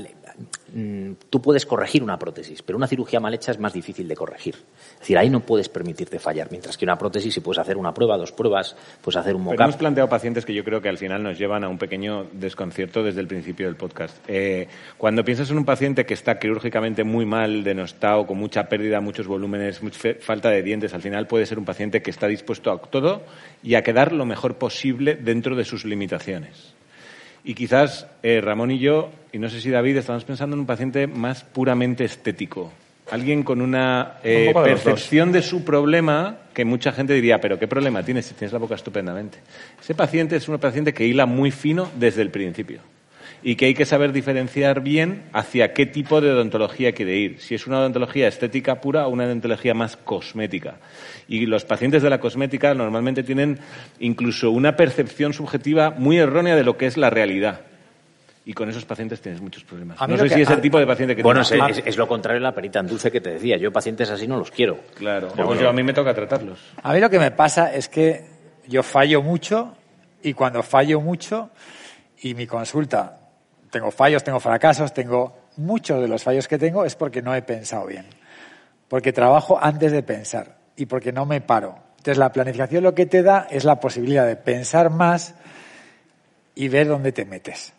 Speaker 5: mm, tú puedes corregir una prótesis, pero una cirugía mal hecha es más difícil de corregir. Es decir, ahí no puedes permitirte fallar, mientras que una prótesis si puedes hacer una prueba, dos pruebas, puedes hacer un mock-up.
Speaker 3: hemos planteado pacientes que yo creo que al final nos llevan a un pequeño desconcierto desde el principio del podcast. Eh, cuando piensas en un paciente que está quirúrgicamente muy mal mal, denostado, con mucha pérdida, muchos volúmenes, mucha falta de dientes, al final puede ser un paciente que está dispuesto a todo y a quedar lo mejor posible dentro de sus limitaciones. Y quizás eh, Ramón y yo, y no sé si David, estamos pensando en un paciente más puramente estético. Alguien con una eh, percepción de su problema que mucha gente diría, pero ¿qué problema tienes si tienes la boca estupendamente? Ese paciente es un paciente que hila muy fino desde el principio y que hay que saber diferenciar bien hacia qué tipo de odontología quiere ir. Si es una odontología estética pura o una odontología más cosmética. Y los pacientes de la cosmética normalmente tienen incluso una percepción subjetiva muy errónea de lo que es la realidad y con esos pacientes tienes muchos problemas. no sé si es el tipo de paciente que
Speaker 5: Bueno, es, es, lo contrario de la perita en dulce que te decía. Yo pacientes así no los quiero.
Speaker 3: Claro. Pues a mí me toca tratarlos.
Speaker 7: A mí lo que me pasa es que yo fallo mucho y cuando fallo mucho y mi consulta tengo fallos, tengo fracasos, tengo muchos de los fallos que tengo es porque no he pensado bien, porque trabajo antes de pensar y porque no me paro. Entonces la planificación lo que te da es la posibilidad de pensar más y ver dónde te metes.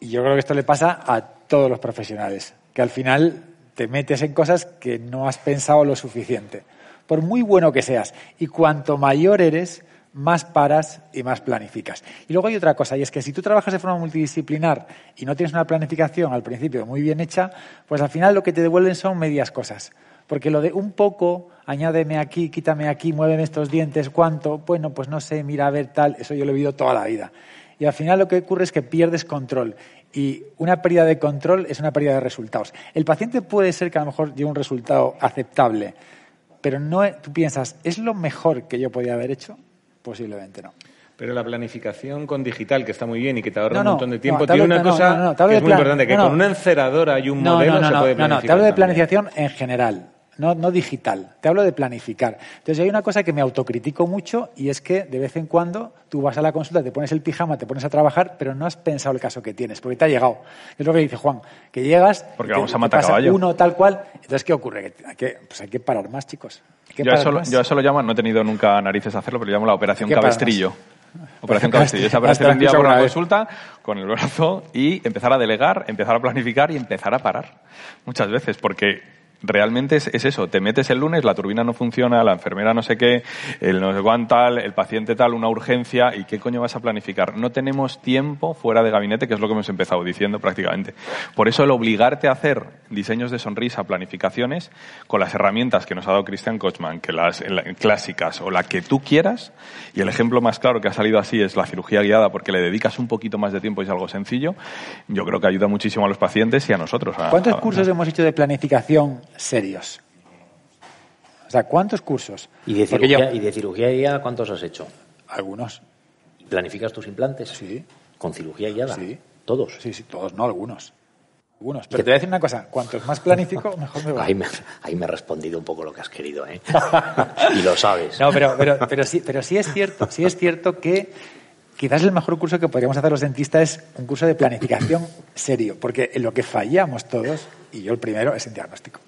Speaker 7: Y yo creo que esto le pasa a todos los profesionales, que al final te metes en cosas que no has pensado lo suficiente, por muy bueno que seas. Y cuanto mayor eres, más paras y más planificas. Y luego hay otra cosa, y es que si tú trabajas de forma multidisciplinar y no tienes una planificación al principio muy bien hecha, pues al final lo que te devuelven son medias cosas. Porque lo de un poco, añádeme aquí, quítame aquí, muéveme estos dientes, cuánto, bueno, pues no sé, mira a ver tal, eso yo lo he vivido toda la vida. Y al final lo que ocurre es que pierdes control. Y una pérdida de control es una pérdida de resultados. El paciente puede ser que a lo mejor lleve un resultado aceptable, pero no, tú piensas, ¿es lo mejor que yo podía haber hecho? Posiblemente no.
Speaker 3: Pero la planificación con digital, que está muy bien y que te ahorra un montón de tiempo, tiene una cosa que es muy importante, que con una enceradora y un modelo se puede planificar.
Speaker 7: No, no, te hablo de planificación en general, no, no digital. Te hablo de planificar. Entonces hay una cosa que me autocritico mucho y es que de vez en cuando tú vas a la consulta, te pones el pijama, te pones a trabajar, pero no has pensado el caso que tienes, porque te ha llegado. Es lo que dice Juan, que llegas,
Speaker 6: porque vamos a matar caballo.
Speaker 7: uno tal cual. Entonces, ¿qué ocurre? Que hay que, pues hay que parar más, chicos.
Speaker 6: Yo eso, yo eso, lo llamo, no he tenido nunca narices a hacerlo, pero lo llamo la operación cabestrillo. [laughs] Operación cabestrillo. Es aparecer un día por una consulta con el brazo y empezar a delegar, empezar a planificar y empezar a parar. Muchas veces, porque realmente es, eso, te metes el lunes, la turbina no funciona, la enfermera no sé qué, el no sé cuánto tal, el paciente tal, una urgencia, ¿y qué coño vas a planificar? No tenemos tiempo fuera de gabinete, que es lo que hemos empezado diciendo prácticamente. Por eso el obligarte a hacer diseños de sonrisa, planificaciones, con las herramientas que nos ha dado Christian Kochman, que las clásicas o la que tú quieras, y el ejemplo más claro que ha salido así es la cirugía guiada, porque le dedicas un poquito más de tiempo y es algo sencillo, yo creo que ayuda muchísimo a los pacientes y a nosotros.
Speaker 7: ¿Cuántos cursos hemos hecho de planificación serios. O sea, ¿cuántos cursos?
Speaker 5: ¿Y de, cirugía, ¿Y de cirugía guiada cuántos has hecho?
Speaker 7: Algunos.
Speaker 5: ¿Planificas tus implantes?
Speaker 7: Sí.
Speaker 5: ¿Con cirugía guiada?
Speaker 7: Sí.
Speaker 5: ¿Todos?
Speaker 7: Sí, sí, todos, no algunos. Algunos. Pero te voy a decir una cosa, cuantos más planifico, [laughs] mejor me va.
Speaker 5: Ahí me, ahí me he respondido un poco lo que has querido, ¿eh? [laughs] y lo sabes.
Speaker 7: No, pero, pero, pero, sí, pero sí es cierto, sí es cierto que quizás el mejor curso que podríamos hacer los dentistas es un curso de planificación serio, porque en lo que fallamos todos, y yo el primero, es en diagnóstico.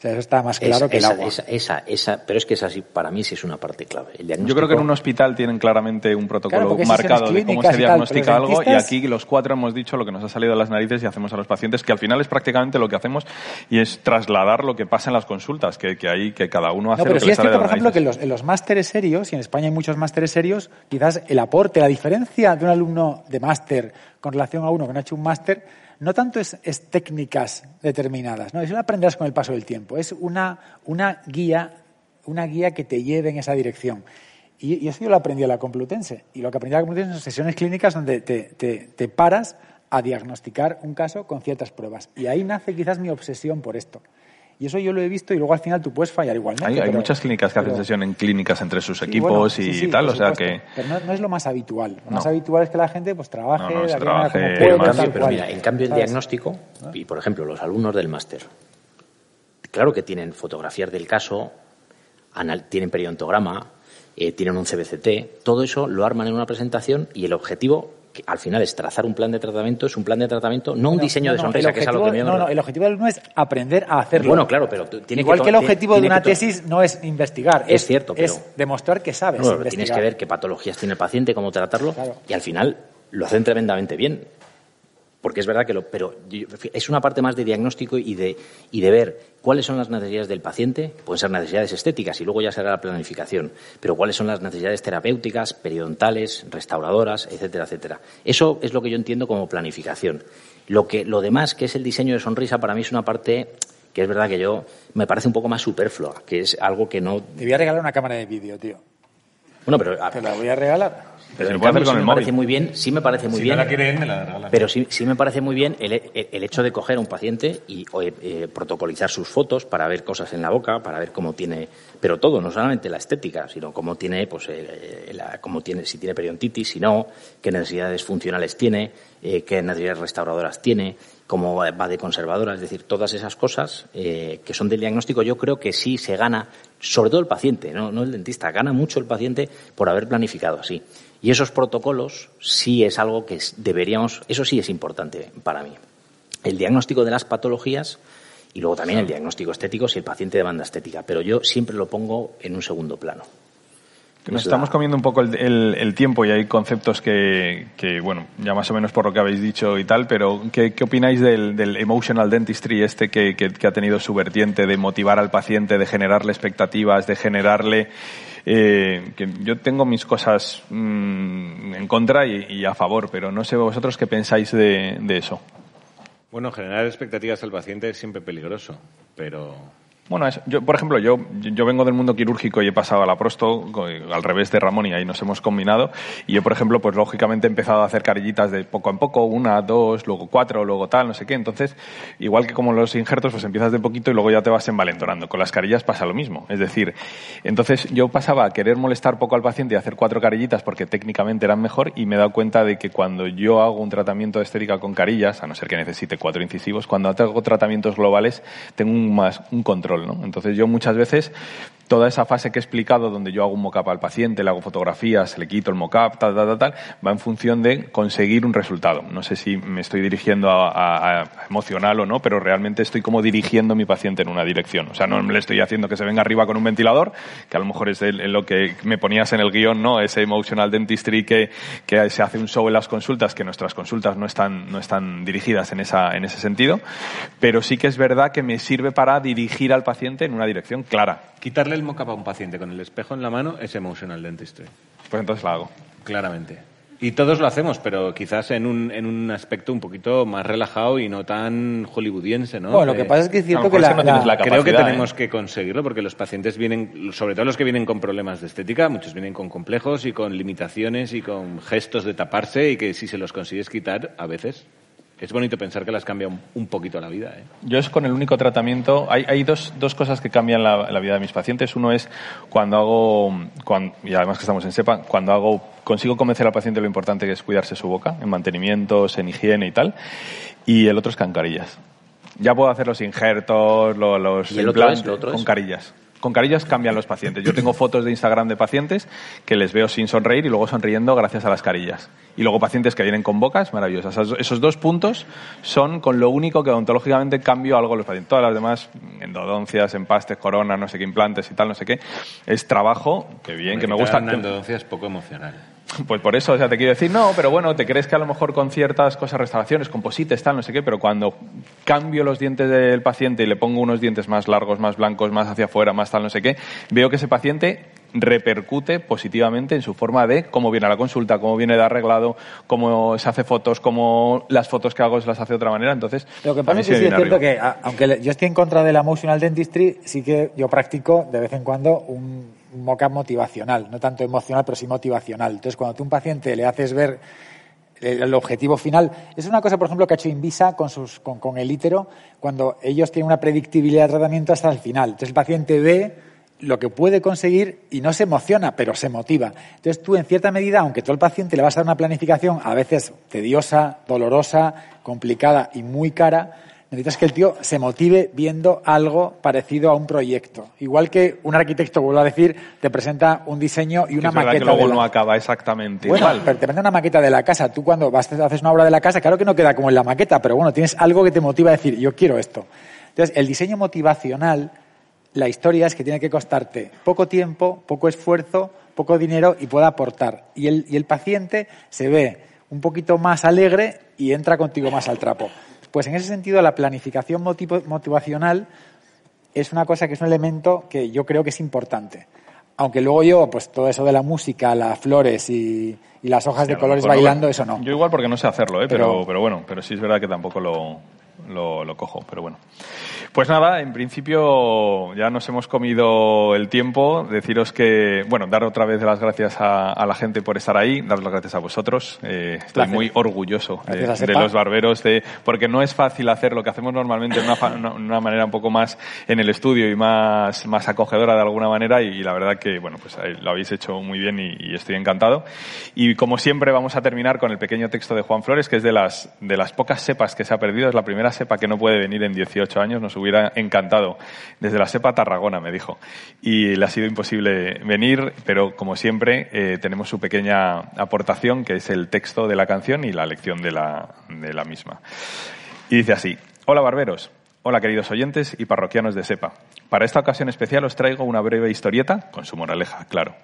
Speaker 7: O sea, eso está más claro que el agua.
Speaker 5: Esa, esa, pero es que esa sí, para mí sí es una parte clave.
Speaker 6: Yo creo que en un hospital tienen claramente un protocolo marcado de cómo se diagnostica algo y aquí los cuatro hemos dicho lo que nos ha salido de las narices y hacemos a los pacientes, que al final es prácticamente lo que hacemos y es trasladar lo que pasa en las consultas, que, que ahí que cada uno hace
Speaker 7: no, pero
Speaker 6: lo
Speaker 7: que
Speaker 6: sí
Speaker 7: es cierto, por ejemplo, que en los, en los másteres serios, y en España hay muchos másteres serios, quizás el aporte, la diferencia de un alumno de máster con relación a uno que no ha hecho un máster, no tanto es, técnicas determinadas, no, es aprenderás con el paso del tiempo, es una, una, guía, una guía que te lleve en esa dirección. Y, eso yo lo aprendí a la Complutense. Y lo que aprendí a la Complutense son sesiones clínicas donde te, te paras a diagnosticar un caso con ciertas pruebas. Y ahí nace quizás mi obsesión por esto. Y eso yo lo he visto y luego al final tú puedes fallar igualmente.
Speaker 6: Hay, muchas clínicas que hacen sesión en clínicas entre sus equipos y, tal, o sea que...
Speaker 7: Pero no, es lo más habitual. Lo más habitual es que la gente pues trabaje,
Speaker 6: trabaje
Speaker 5: pero, mira, en cambio el diagnóstico, y por ejemplo los alumnos del máster, claro que tienen fotografías del caso, anal- tienen periodontograma, eh, tienen un CBCT, todo eso lo arman en una presentación y el objetivo, al final es trazar un plan de tratamiento, es un plan de tratamiento, no un
Speaker 7: No,
Speaker 5: diseño
Speaker 7: no,
Speaker 5: de sonrisa,
Speaker 7: el
Speaker 5: que es a lo que
Speaker 7: objetivo-
Speaker 5: me
Speaker 7: No, no, el objetivo del alumno es aprender a hacerlo.
Speaker 5: Bueno, claro, pero tiene
Speaker 7: Igual
Speaker 5: que
Speaker 7: que, el objetivo de una tesis no es investigar,
Speaker 5: Es cierto,
Speaker 7: es
Speaker 5: pero-
Speaker 7: demostrar que sabes investigar.
Speaker 5: tienes que ver qué patologías tiene el paciente, cómo tratarlo,
Speaker 7: Claro.
Speaker 5: y al final lo hacen tremendamente bien. Porque es verdad que lo. Pero es una parte más de diagnóstico y de, y de ver cuáles son las necesidades del paciente. Pueden ser necesidades estéticas y luego ya será la planificación. Pero cuáles son las necesidades terapéuticas, periodontales, restauradoras, etcétera, etcétera. Eso es lo que yo entiendo como planificación. Lo, que, lo demás, que es el diseño de sonrisa, para mí es una parte que es verdad que yo me parece un poco más superflua, que es algo que no.
Speaker 7: Te voy a regalar una cámara de vídeo, tío.
Speaker 5: Bueno, pero. a-
Speaker 7: Te la voy a regalar.
Speaker 5: Pero
Speaker 6: puede
Speaker 5: cambio sí
Speaker 6: el
Speaker 5: me
Speaker 6: móvil.
Speaker 5: parece muy bien, sí me parece muy
Speaker 3: si
Speaker 5: bien.
Speaker 3: no la quiere él, me la regala.
Speaker 5: Pero sí, sí me parece muy bien el, el- el hecho de coger a un paciente y o, eh, eh, protocolizar sus fotos para ver cosas en la boca, para ver cómo tiene, pero todo, no solamente la estética, sino cómo tiene, pues, eh, eh, la- cómo tiene, si tiene periodontitis, si no, qué necesidades funcionales tiene, eh, qué necesidades restauradoras tiene, cómo va de conservadora, es decir, todas esas cosas eh, que son del diagnóstico, yo creo que sí se gana, sobre todo el paciente, no, no el dentista, gana mucho el paciente por haber planificado así. Y esos protocolos sí es algo que deberíamos, eso sí es importante para mí. El diagnóstico de las patologías y luego también el diagnóstico estético si el paciente demanda estética, pero yo siempre lo pongo en un segundo plano.
Speaker 6: Nos estamos comiendo un poco el, el- el tiempo y hay conceptos que, que, bueno, ya más o menos por lo que habéis dicho y tal, pero ¿qué, qué opináis del, del emotional dentistry este que, que- que ha tenido su vertiente de motivar al paciente, de generarle expectativas, de generarle... eh, que yo tengo mis cosas mm, en contra y, a favor, pero no sé vosotros qué pensáis de, de eso.
Speaker 3: Bueno, generar expectativas al paciente es siempre peligroso, pero
Speaker 6: Bueno, es- yo, por ejemplo, yo, yo vengo del mundo quirúrgico y he pasado a la prosto al revés de Ramón y ahí nos hemos combinado. Y yo, por ejemplo, pues lógicamente he empezado a hacer carillitas de poco en poco, una, dos, luego cuatro, luego tal, no sé qué. Entonces, igual que como los injertos, pues empiezas de poquito y luego ya te vas envalentonando. Con las carillas pasa lo mismo. Es decir, entonces yo pasaba a querer molestar poco al paciente y hacer cuatro carillitas porque técnicamente eran mejor y me he dado cuenta de que cuando yo hago un tratamiento de estética con carillas, a no ser que necesite cuatro incisivos, cuando hago tratamientos globales tengo un, más, un control, Entonces yo muchas veces toda esa fase que he explicado donde yo hago un mock-up al paciente, le hago fotografías, le quito el mock-up, tal, tal, tal, tal, va en función de conseguir un resultado. No sé si me estoy dirigiendo a, emocional o no, pero realmente estoy como dirigiendo a mi paciente en una dirección. O sea, no le estoy haciendo que se venga arriba con un ventilador, que a lo mejor es lo que me ponías en el guion, ¿no? Ese emotional dentistry que, que se hace un show en las consultas, que nuestras consultas no están, no están dirigidas en, esa, en ese sentido, pero sí que es verdad que me sirve para dirigir al paciente en una dirección clara.
Speaker 3: quitarle el mock-up a un paciente con el espejo en la mano es emotional dentistry,
Speaker 6: Pues entonces la hago.
Speaker 3: claramente. Y todos lo hacemos, pero quizás en un, en un aspecto un poquito más relajado y no tan hollywoodiense, ¿no?
Speaker 7: Bueno, lo
Speaker 3: Eh,
Speaker 7: que pasa es que es cierto que la,
Speaker 6: no
Speaker 3: Creo que
Speaker 6: capacidad,
Speaker 3: tenemos
Speaker 6: ¿eh?
Speaker 3: que conseguirlo porque los pacientes vienen, sobre todo los que vienen con problemas de estética, muchos vienen con complejos y con limitaciones y con gestos de taparse y que si se los consigues quitar, a veces es bonito pensar que las cambia un, un poquito la vida. ¿eh?
Speaker 6: Yo es con el único tratamiento. Hay, hay dos, dos cosas que cambian la, la vida de mis pacientes. Uno es cuando hago, cuan- y además que estamos en SEPA, cuando hago, consigo convencer al paciente lo importante que es cuidarse su boca, en mantenimientos, en higiene y tal. Y el otro es con carillas. Ya puedo hacer los injertos, lo- los
Speaker 5: ¿Y el otro
Speaker 6: implantes
Speaker 5: es? ¿Lo otro
Speaker 6: con
Speaker 5: es?
Speaker 6: carillas. Con carillas cambian los pacientes. Yo tengo fotos de Instagram de pacientes que les veo sin sonreír y luego sonriendo gracias a las carillas. Y luego pacientes que vienen con bocas maravillosas. Esos, dos puntos son con lo único que odontológicamente cambio algo en los pacientes. Todas las demás, endodoncias, empastes, coronas, no sé qué, implantes y tal, no sé qué, es trabajo que bien, que me gusta.
Speaker 3: Una endodoncia es poco emocional.
Speaker 6: Pues por eso, o sea, te quiero decir, no, pero bueno, te crees que a lo mejor con ciertas cosas, restauraciones, composites, tal, no sé qué, pero cuando cambio los dientes del paciente y le pongo unos dientes más largos, más blancos, más hacia afuera, más tal, no sé qué, veo que ese paciente repercute positivamente en su forma de cómo viene a la consulta, cómo viene de arreglado, cómo se hace fotos, cómo las fotos que hago se las hace de otra manera. Entonces,
Speaker 7: Lo que pasa es que sí es cierto que, aunque yo estoy en contra de la emotional dentistry, sí que yo practico de vez en cuando un, un mock-up motivacional, no tanto emocional, pero sí motivacional. Entonces, cuando tú a un paciente le haces ver el, el objetivo final, es una cosa, por ejemplo, que ha hecho Invisa con, sus, con, con el ítero, cuando ellos tienen una predictibilidad de tratamiento hasta el final. Entonces, el paciente ve lo que puede conseguir y no se emociona, pero se motiva. Entonces tú, en cierta medida, aunque tú al paciente le vas a dar una planificación a veces tediosa, dolorosa, complicada y muy cara, necesitas que el tío se motive viendo algo parecido a un proyecto. Igual que un arquitecto, vuelvo a decir, te presenta un diseño y una
Speaker 6: es
Speaker 7: maqueta.
Speaker 6: que luego
Speaker 7: de la-
Speaker 6: no acaba exactamente
Speaker 7: Bueno,
Speaker 6: igual.
Speaker 7: pero te presenta una maqueta de la casa. Tú cuando vas, haces una obra de la casa, claro que no queda como en la maqueta, pero bueno, tienes algo que te motiva a decir, yo quiero esto. Entonces, el diseño motivacional, la historia es que tiene que costarte poco tiempo, poco esfuerzo, poco dinero y pueda aportar. Y el, y el paciente se ve un poquito más alegre y entra contigo más al trapo. Pues en ese sentido, la planificación motivacional es una cosa que es un elemento que yo creo que es importante. Aunque luego yo, pues todo eso de la música, las flores y, y las hojas
Speaker 6: Sí,
Speaker 7: de
Speaker 6: lo
Speaker 7: colores bailando, eso no.
Speaker 6: Yo igual porque no sé hacerlo, ¿eh? pero,
Speaker 7: Pero-
Speaker 6: pero bueno, pero sí es verdad que tampoco lo, lo, lo cojo, pero bueno. Pues nada, en principio ya nos hemos comido el tiempo. Deciros que, bueno, dar otra vez las gracias a, a la gente por estar ahí, dar las gracias a vosotros. Eh, estoy muy orgulloso de, los barberos, de, porque no es fácil hacer lo que hacemos normalmente de una, manera un poco más en el estudio y más, más acogedora de alguna manera y, la verdad que, bueno, pues lo habéis hecho muy bien y, y estoy encantado. Y como siempre vamos a terminar con el pequeño texto de Juan Flores, que es de las, de las pocas sepas que se ha perdido, es la primera sepa que no puede venir en 18 años, nos hubiera encantado. Desde la sepa Tarragona, me dijo. Y le ha sido imposible venir, pero como siempre eh, tenemos su pequeña aportación, que es el texto de la canción y la lección de la, de la misma. Y dice así, hola barberos, hola queridos oyentes y parroquianos de SEPA. Para esta ocasión especial os traigo una breve historieta, con su moraleja, claro.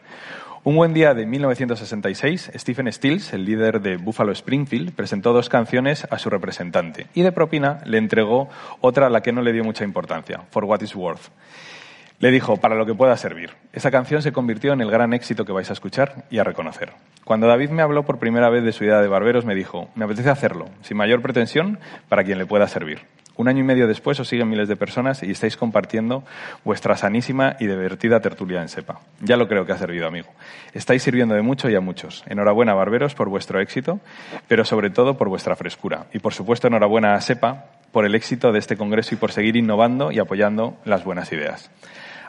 Speaker 6: Un buen día de 1966, Stephen Stills, el líder de Buffalo Springfield, presentó dos canciones a su representante y de propina le entregó otra a la que no le dio mucha importancia, For What Is Worth. Le dijo, para lo que pueda servir. Esa canción se convirtió en el gran éxito que vais a escuchar y a reconocer. Cuando David me habló por primera vez de su idea de barberos, me dijo, me apetece hacerlo, sin mayor pretensión, para quien le pueda servir. Un año y medio después os siguen miles de personas y estáis compartiendo vuestra sanísima y divertida tertulia en SEPA. Ya lo creo que ha servido, amigo. Estáis sirviendo de mucho y a muchos. Enhorabuena, barberos, por vuestro éxito, pero sobre todo por vuestra frescura. Y por supuesto, enhorabuena a SEPA por el éxito de este congreso y por seguir innovando y apoyando las buenas ideas.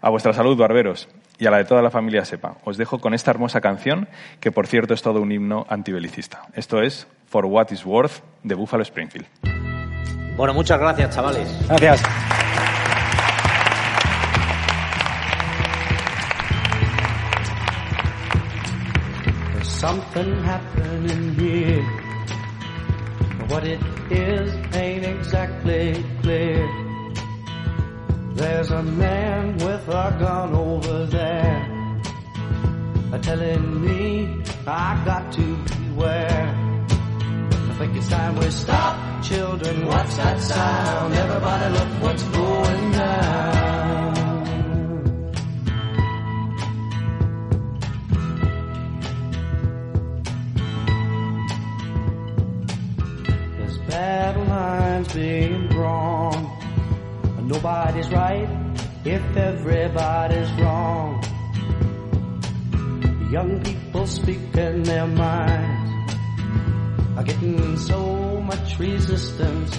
Speaker 6: A vuestra salud, barberos, y a la de toda la familia SEPA. Os dejo con esta hermosa canción, que por cierto es todo un himno antibelicista. Esto es For What Is Worth de Buffalo Springfield.
Speaker 5: Bueno, muchas gracias, chavales.
Speaker 7: Gracias.
Speaker 8: There's something happening here. What it is ain't exactly clear. There's a man with a gun over there. Telling me I got to beware. Think it's time we stop, children. What's that sound? Everybody look what's going down. There's battle lines being drawn. Nobody's right if everybody's wrong. Young people speaking their minds are getting so much resistance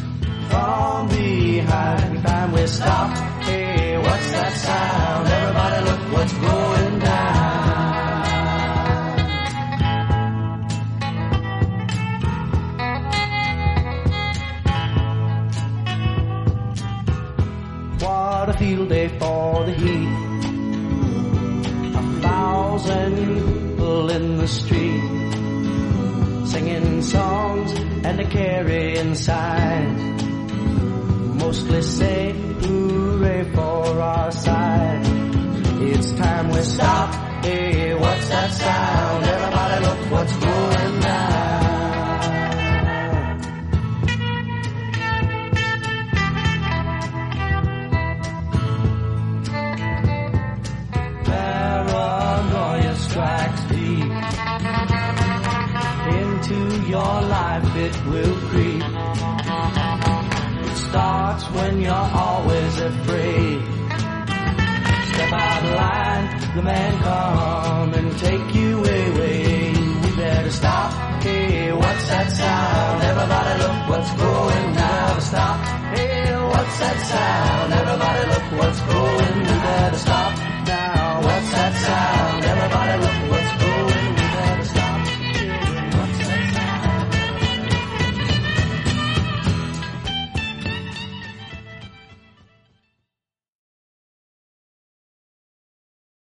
Speaker 8: from behind. Time we stop. Hey, what's that sound? Everybody look what's going down. What a field day for the heat. A thousand people in the street singing songs and a carrying signs. Mostly say hooray for our side. It's time we stop. Hey, what's that sound? Everybody look what's going down. your life it will creep. It starts when you're always afraid. Step out of line, the man come and take you away. We better stop. Hey, what's that sound? Everybody look what's going now. Stop. Hey, what's that sound? Everybody look what's going. We better stop now. What's that sound? Everybody look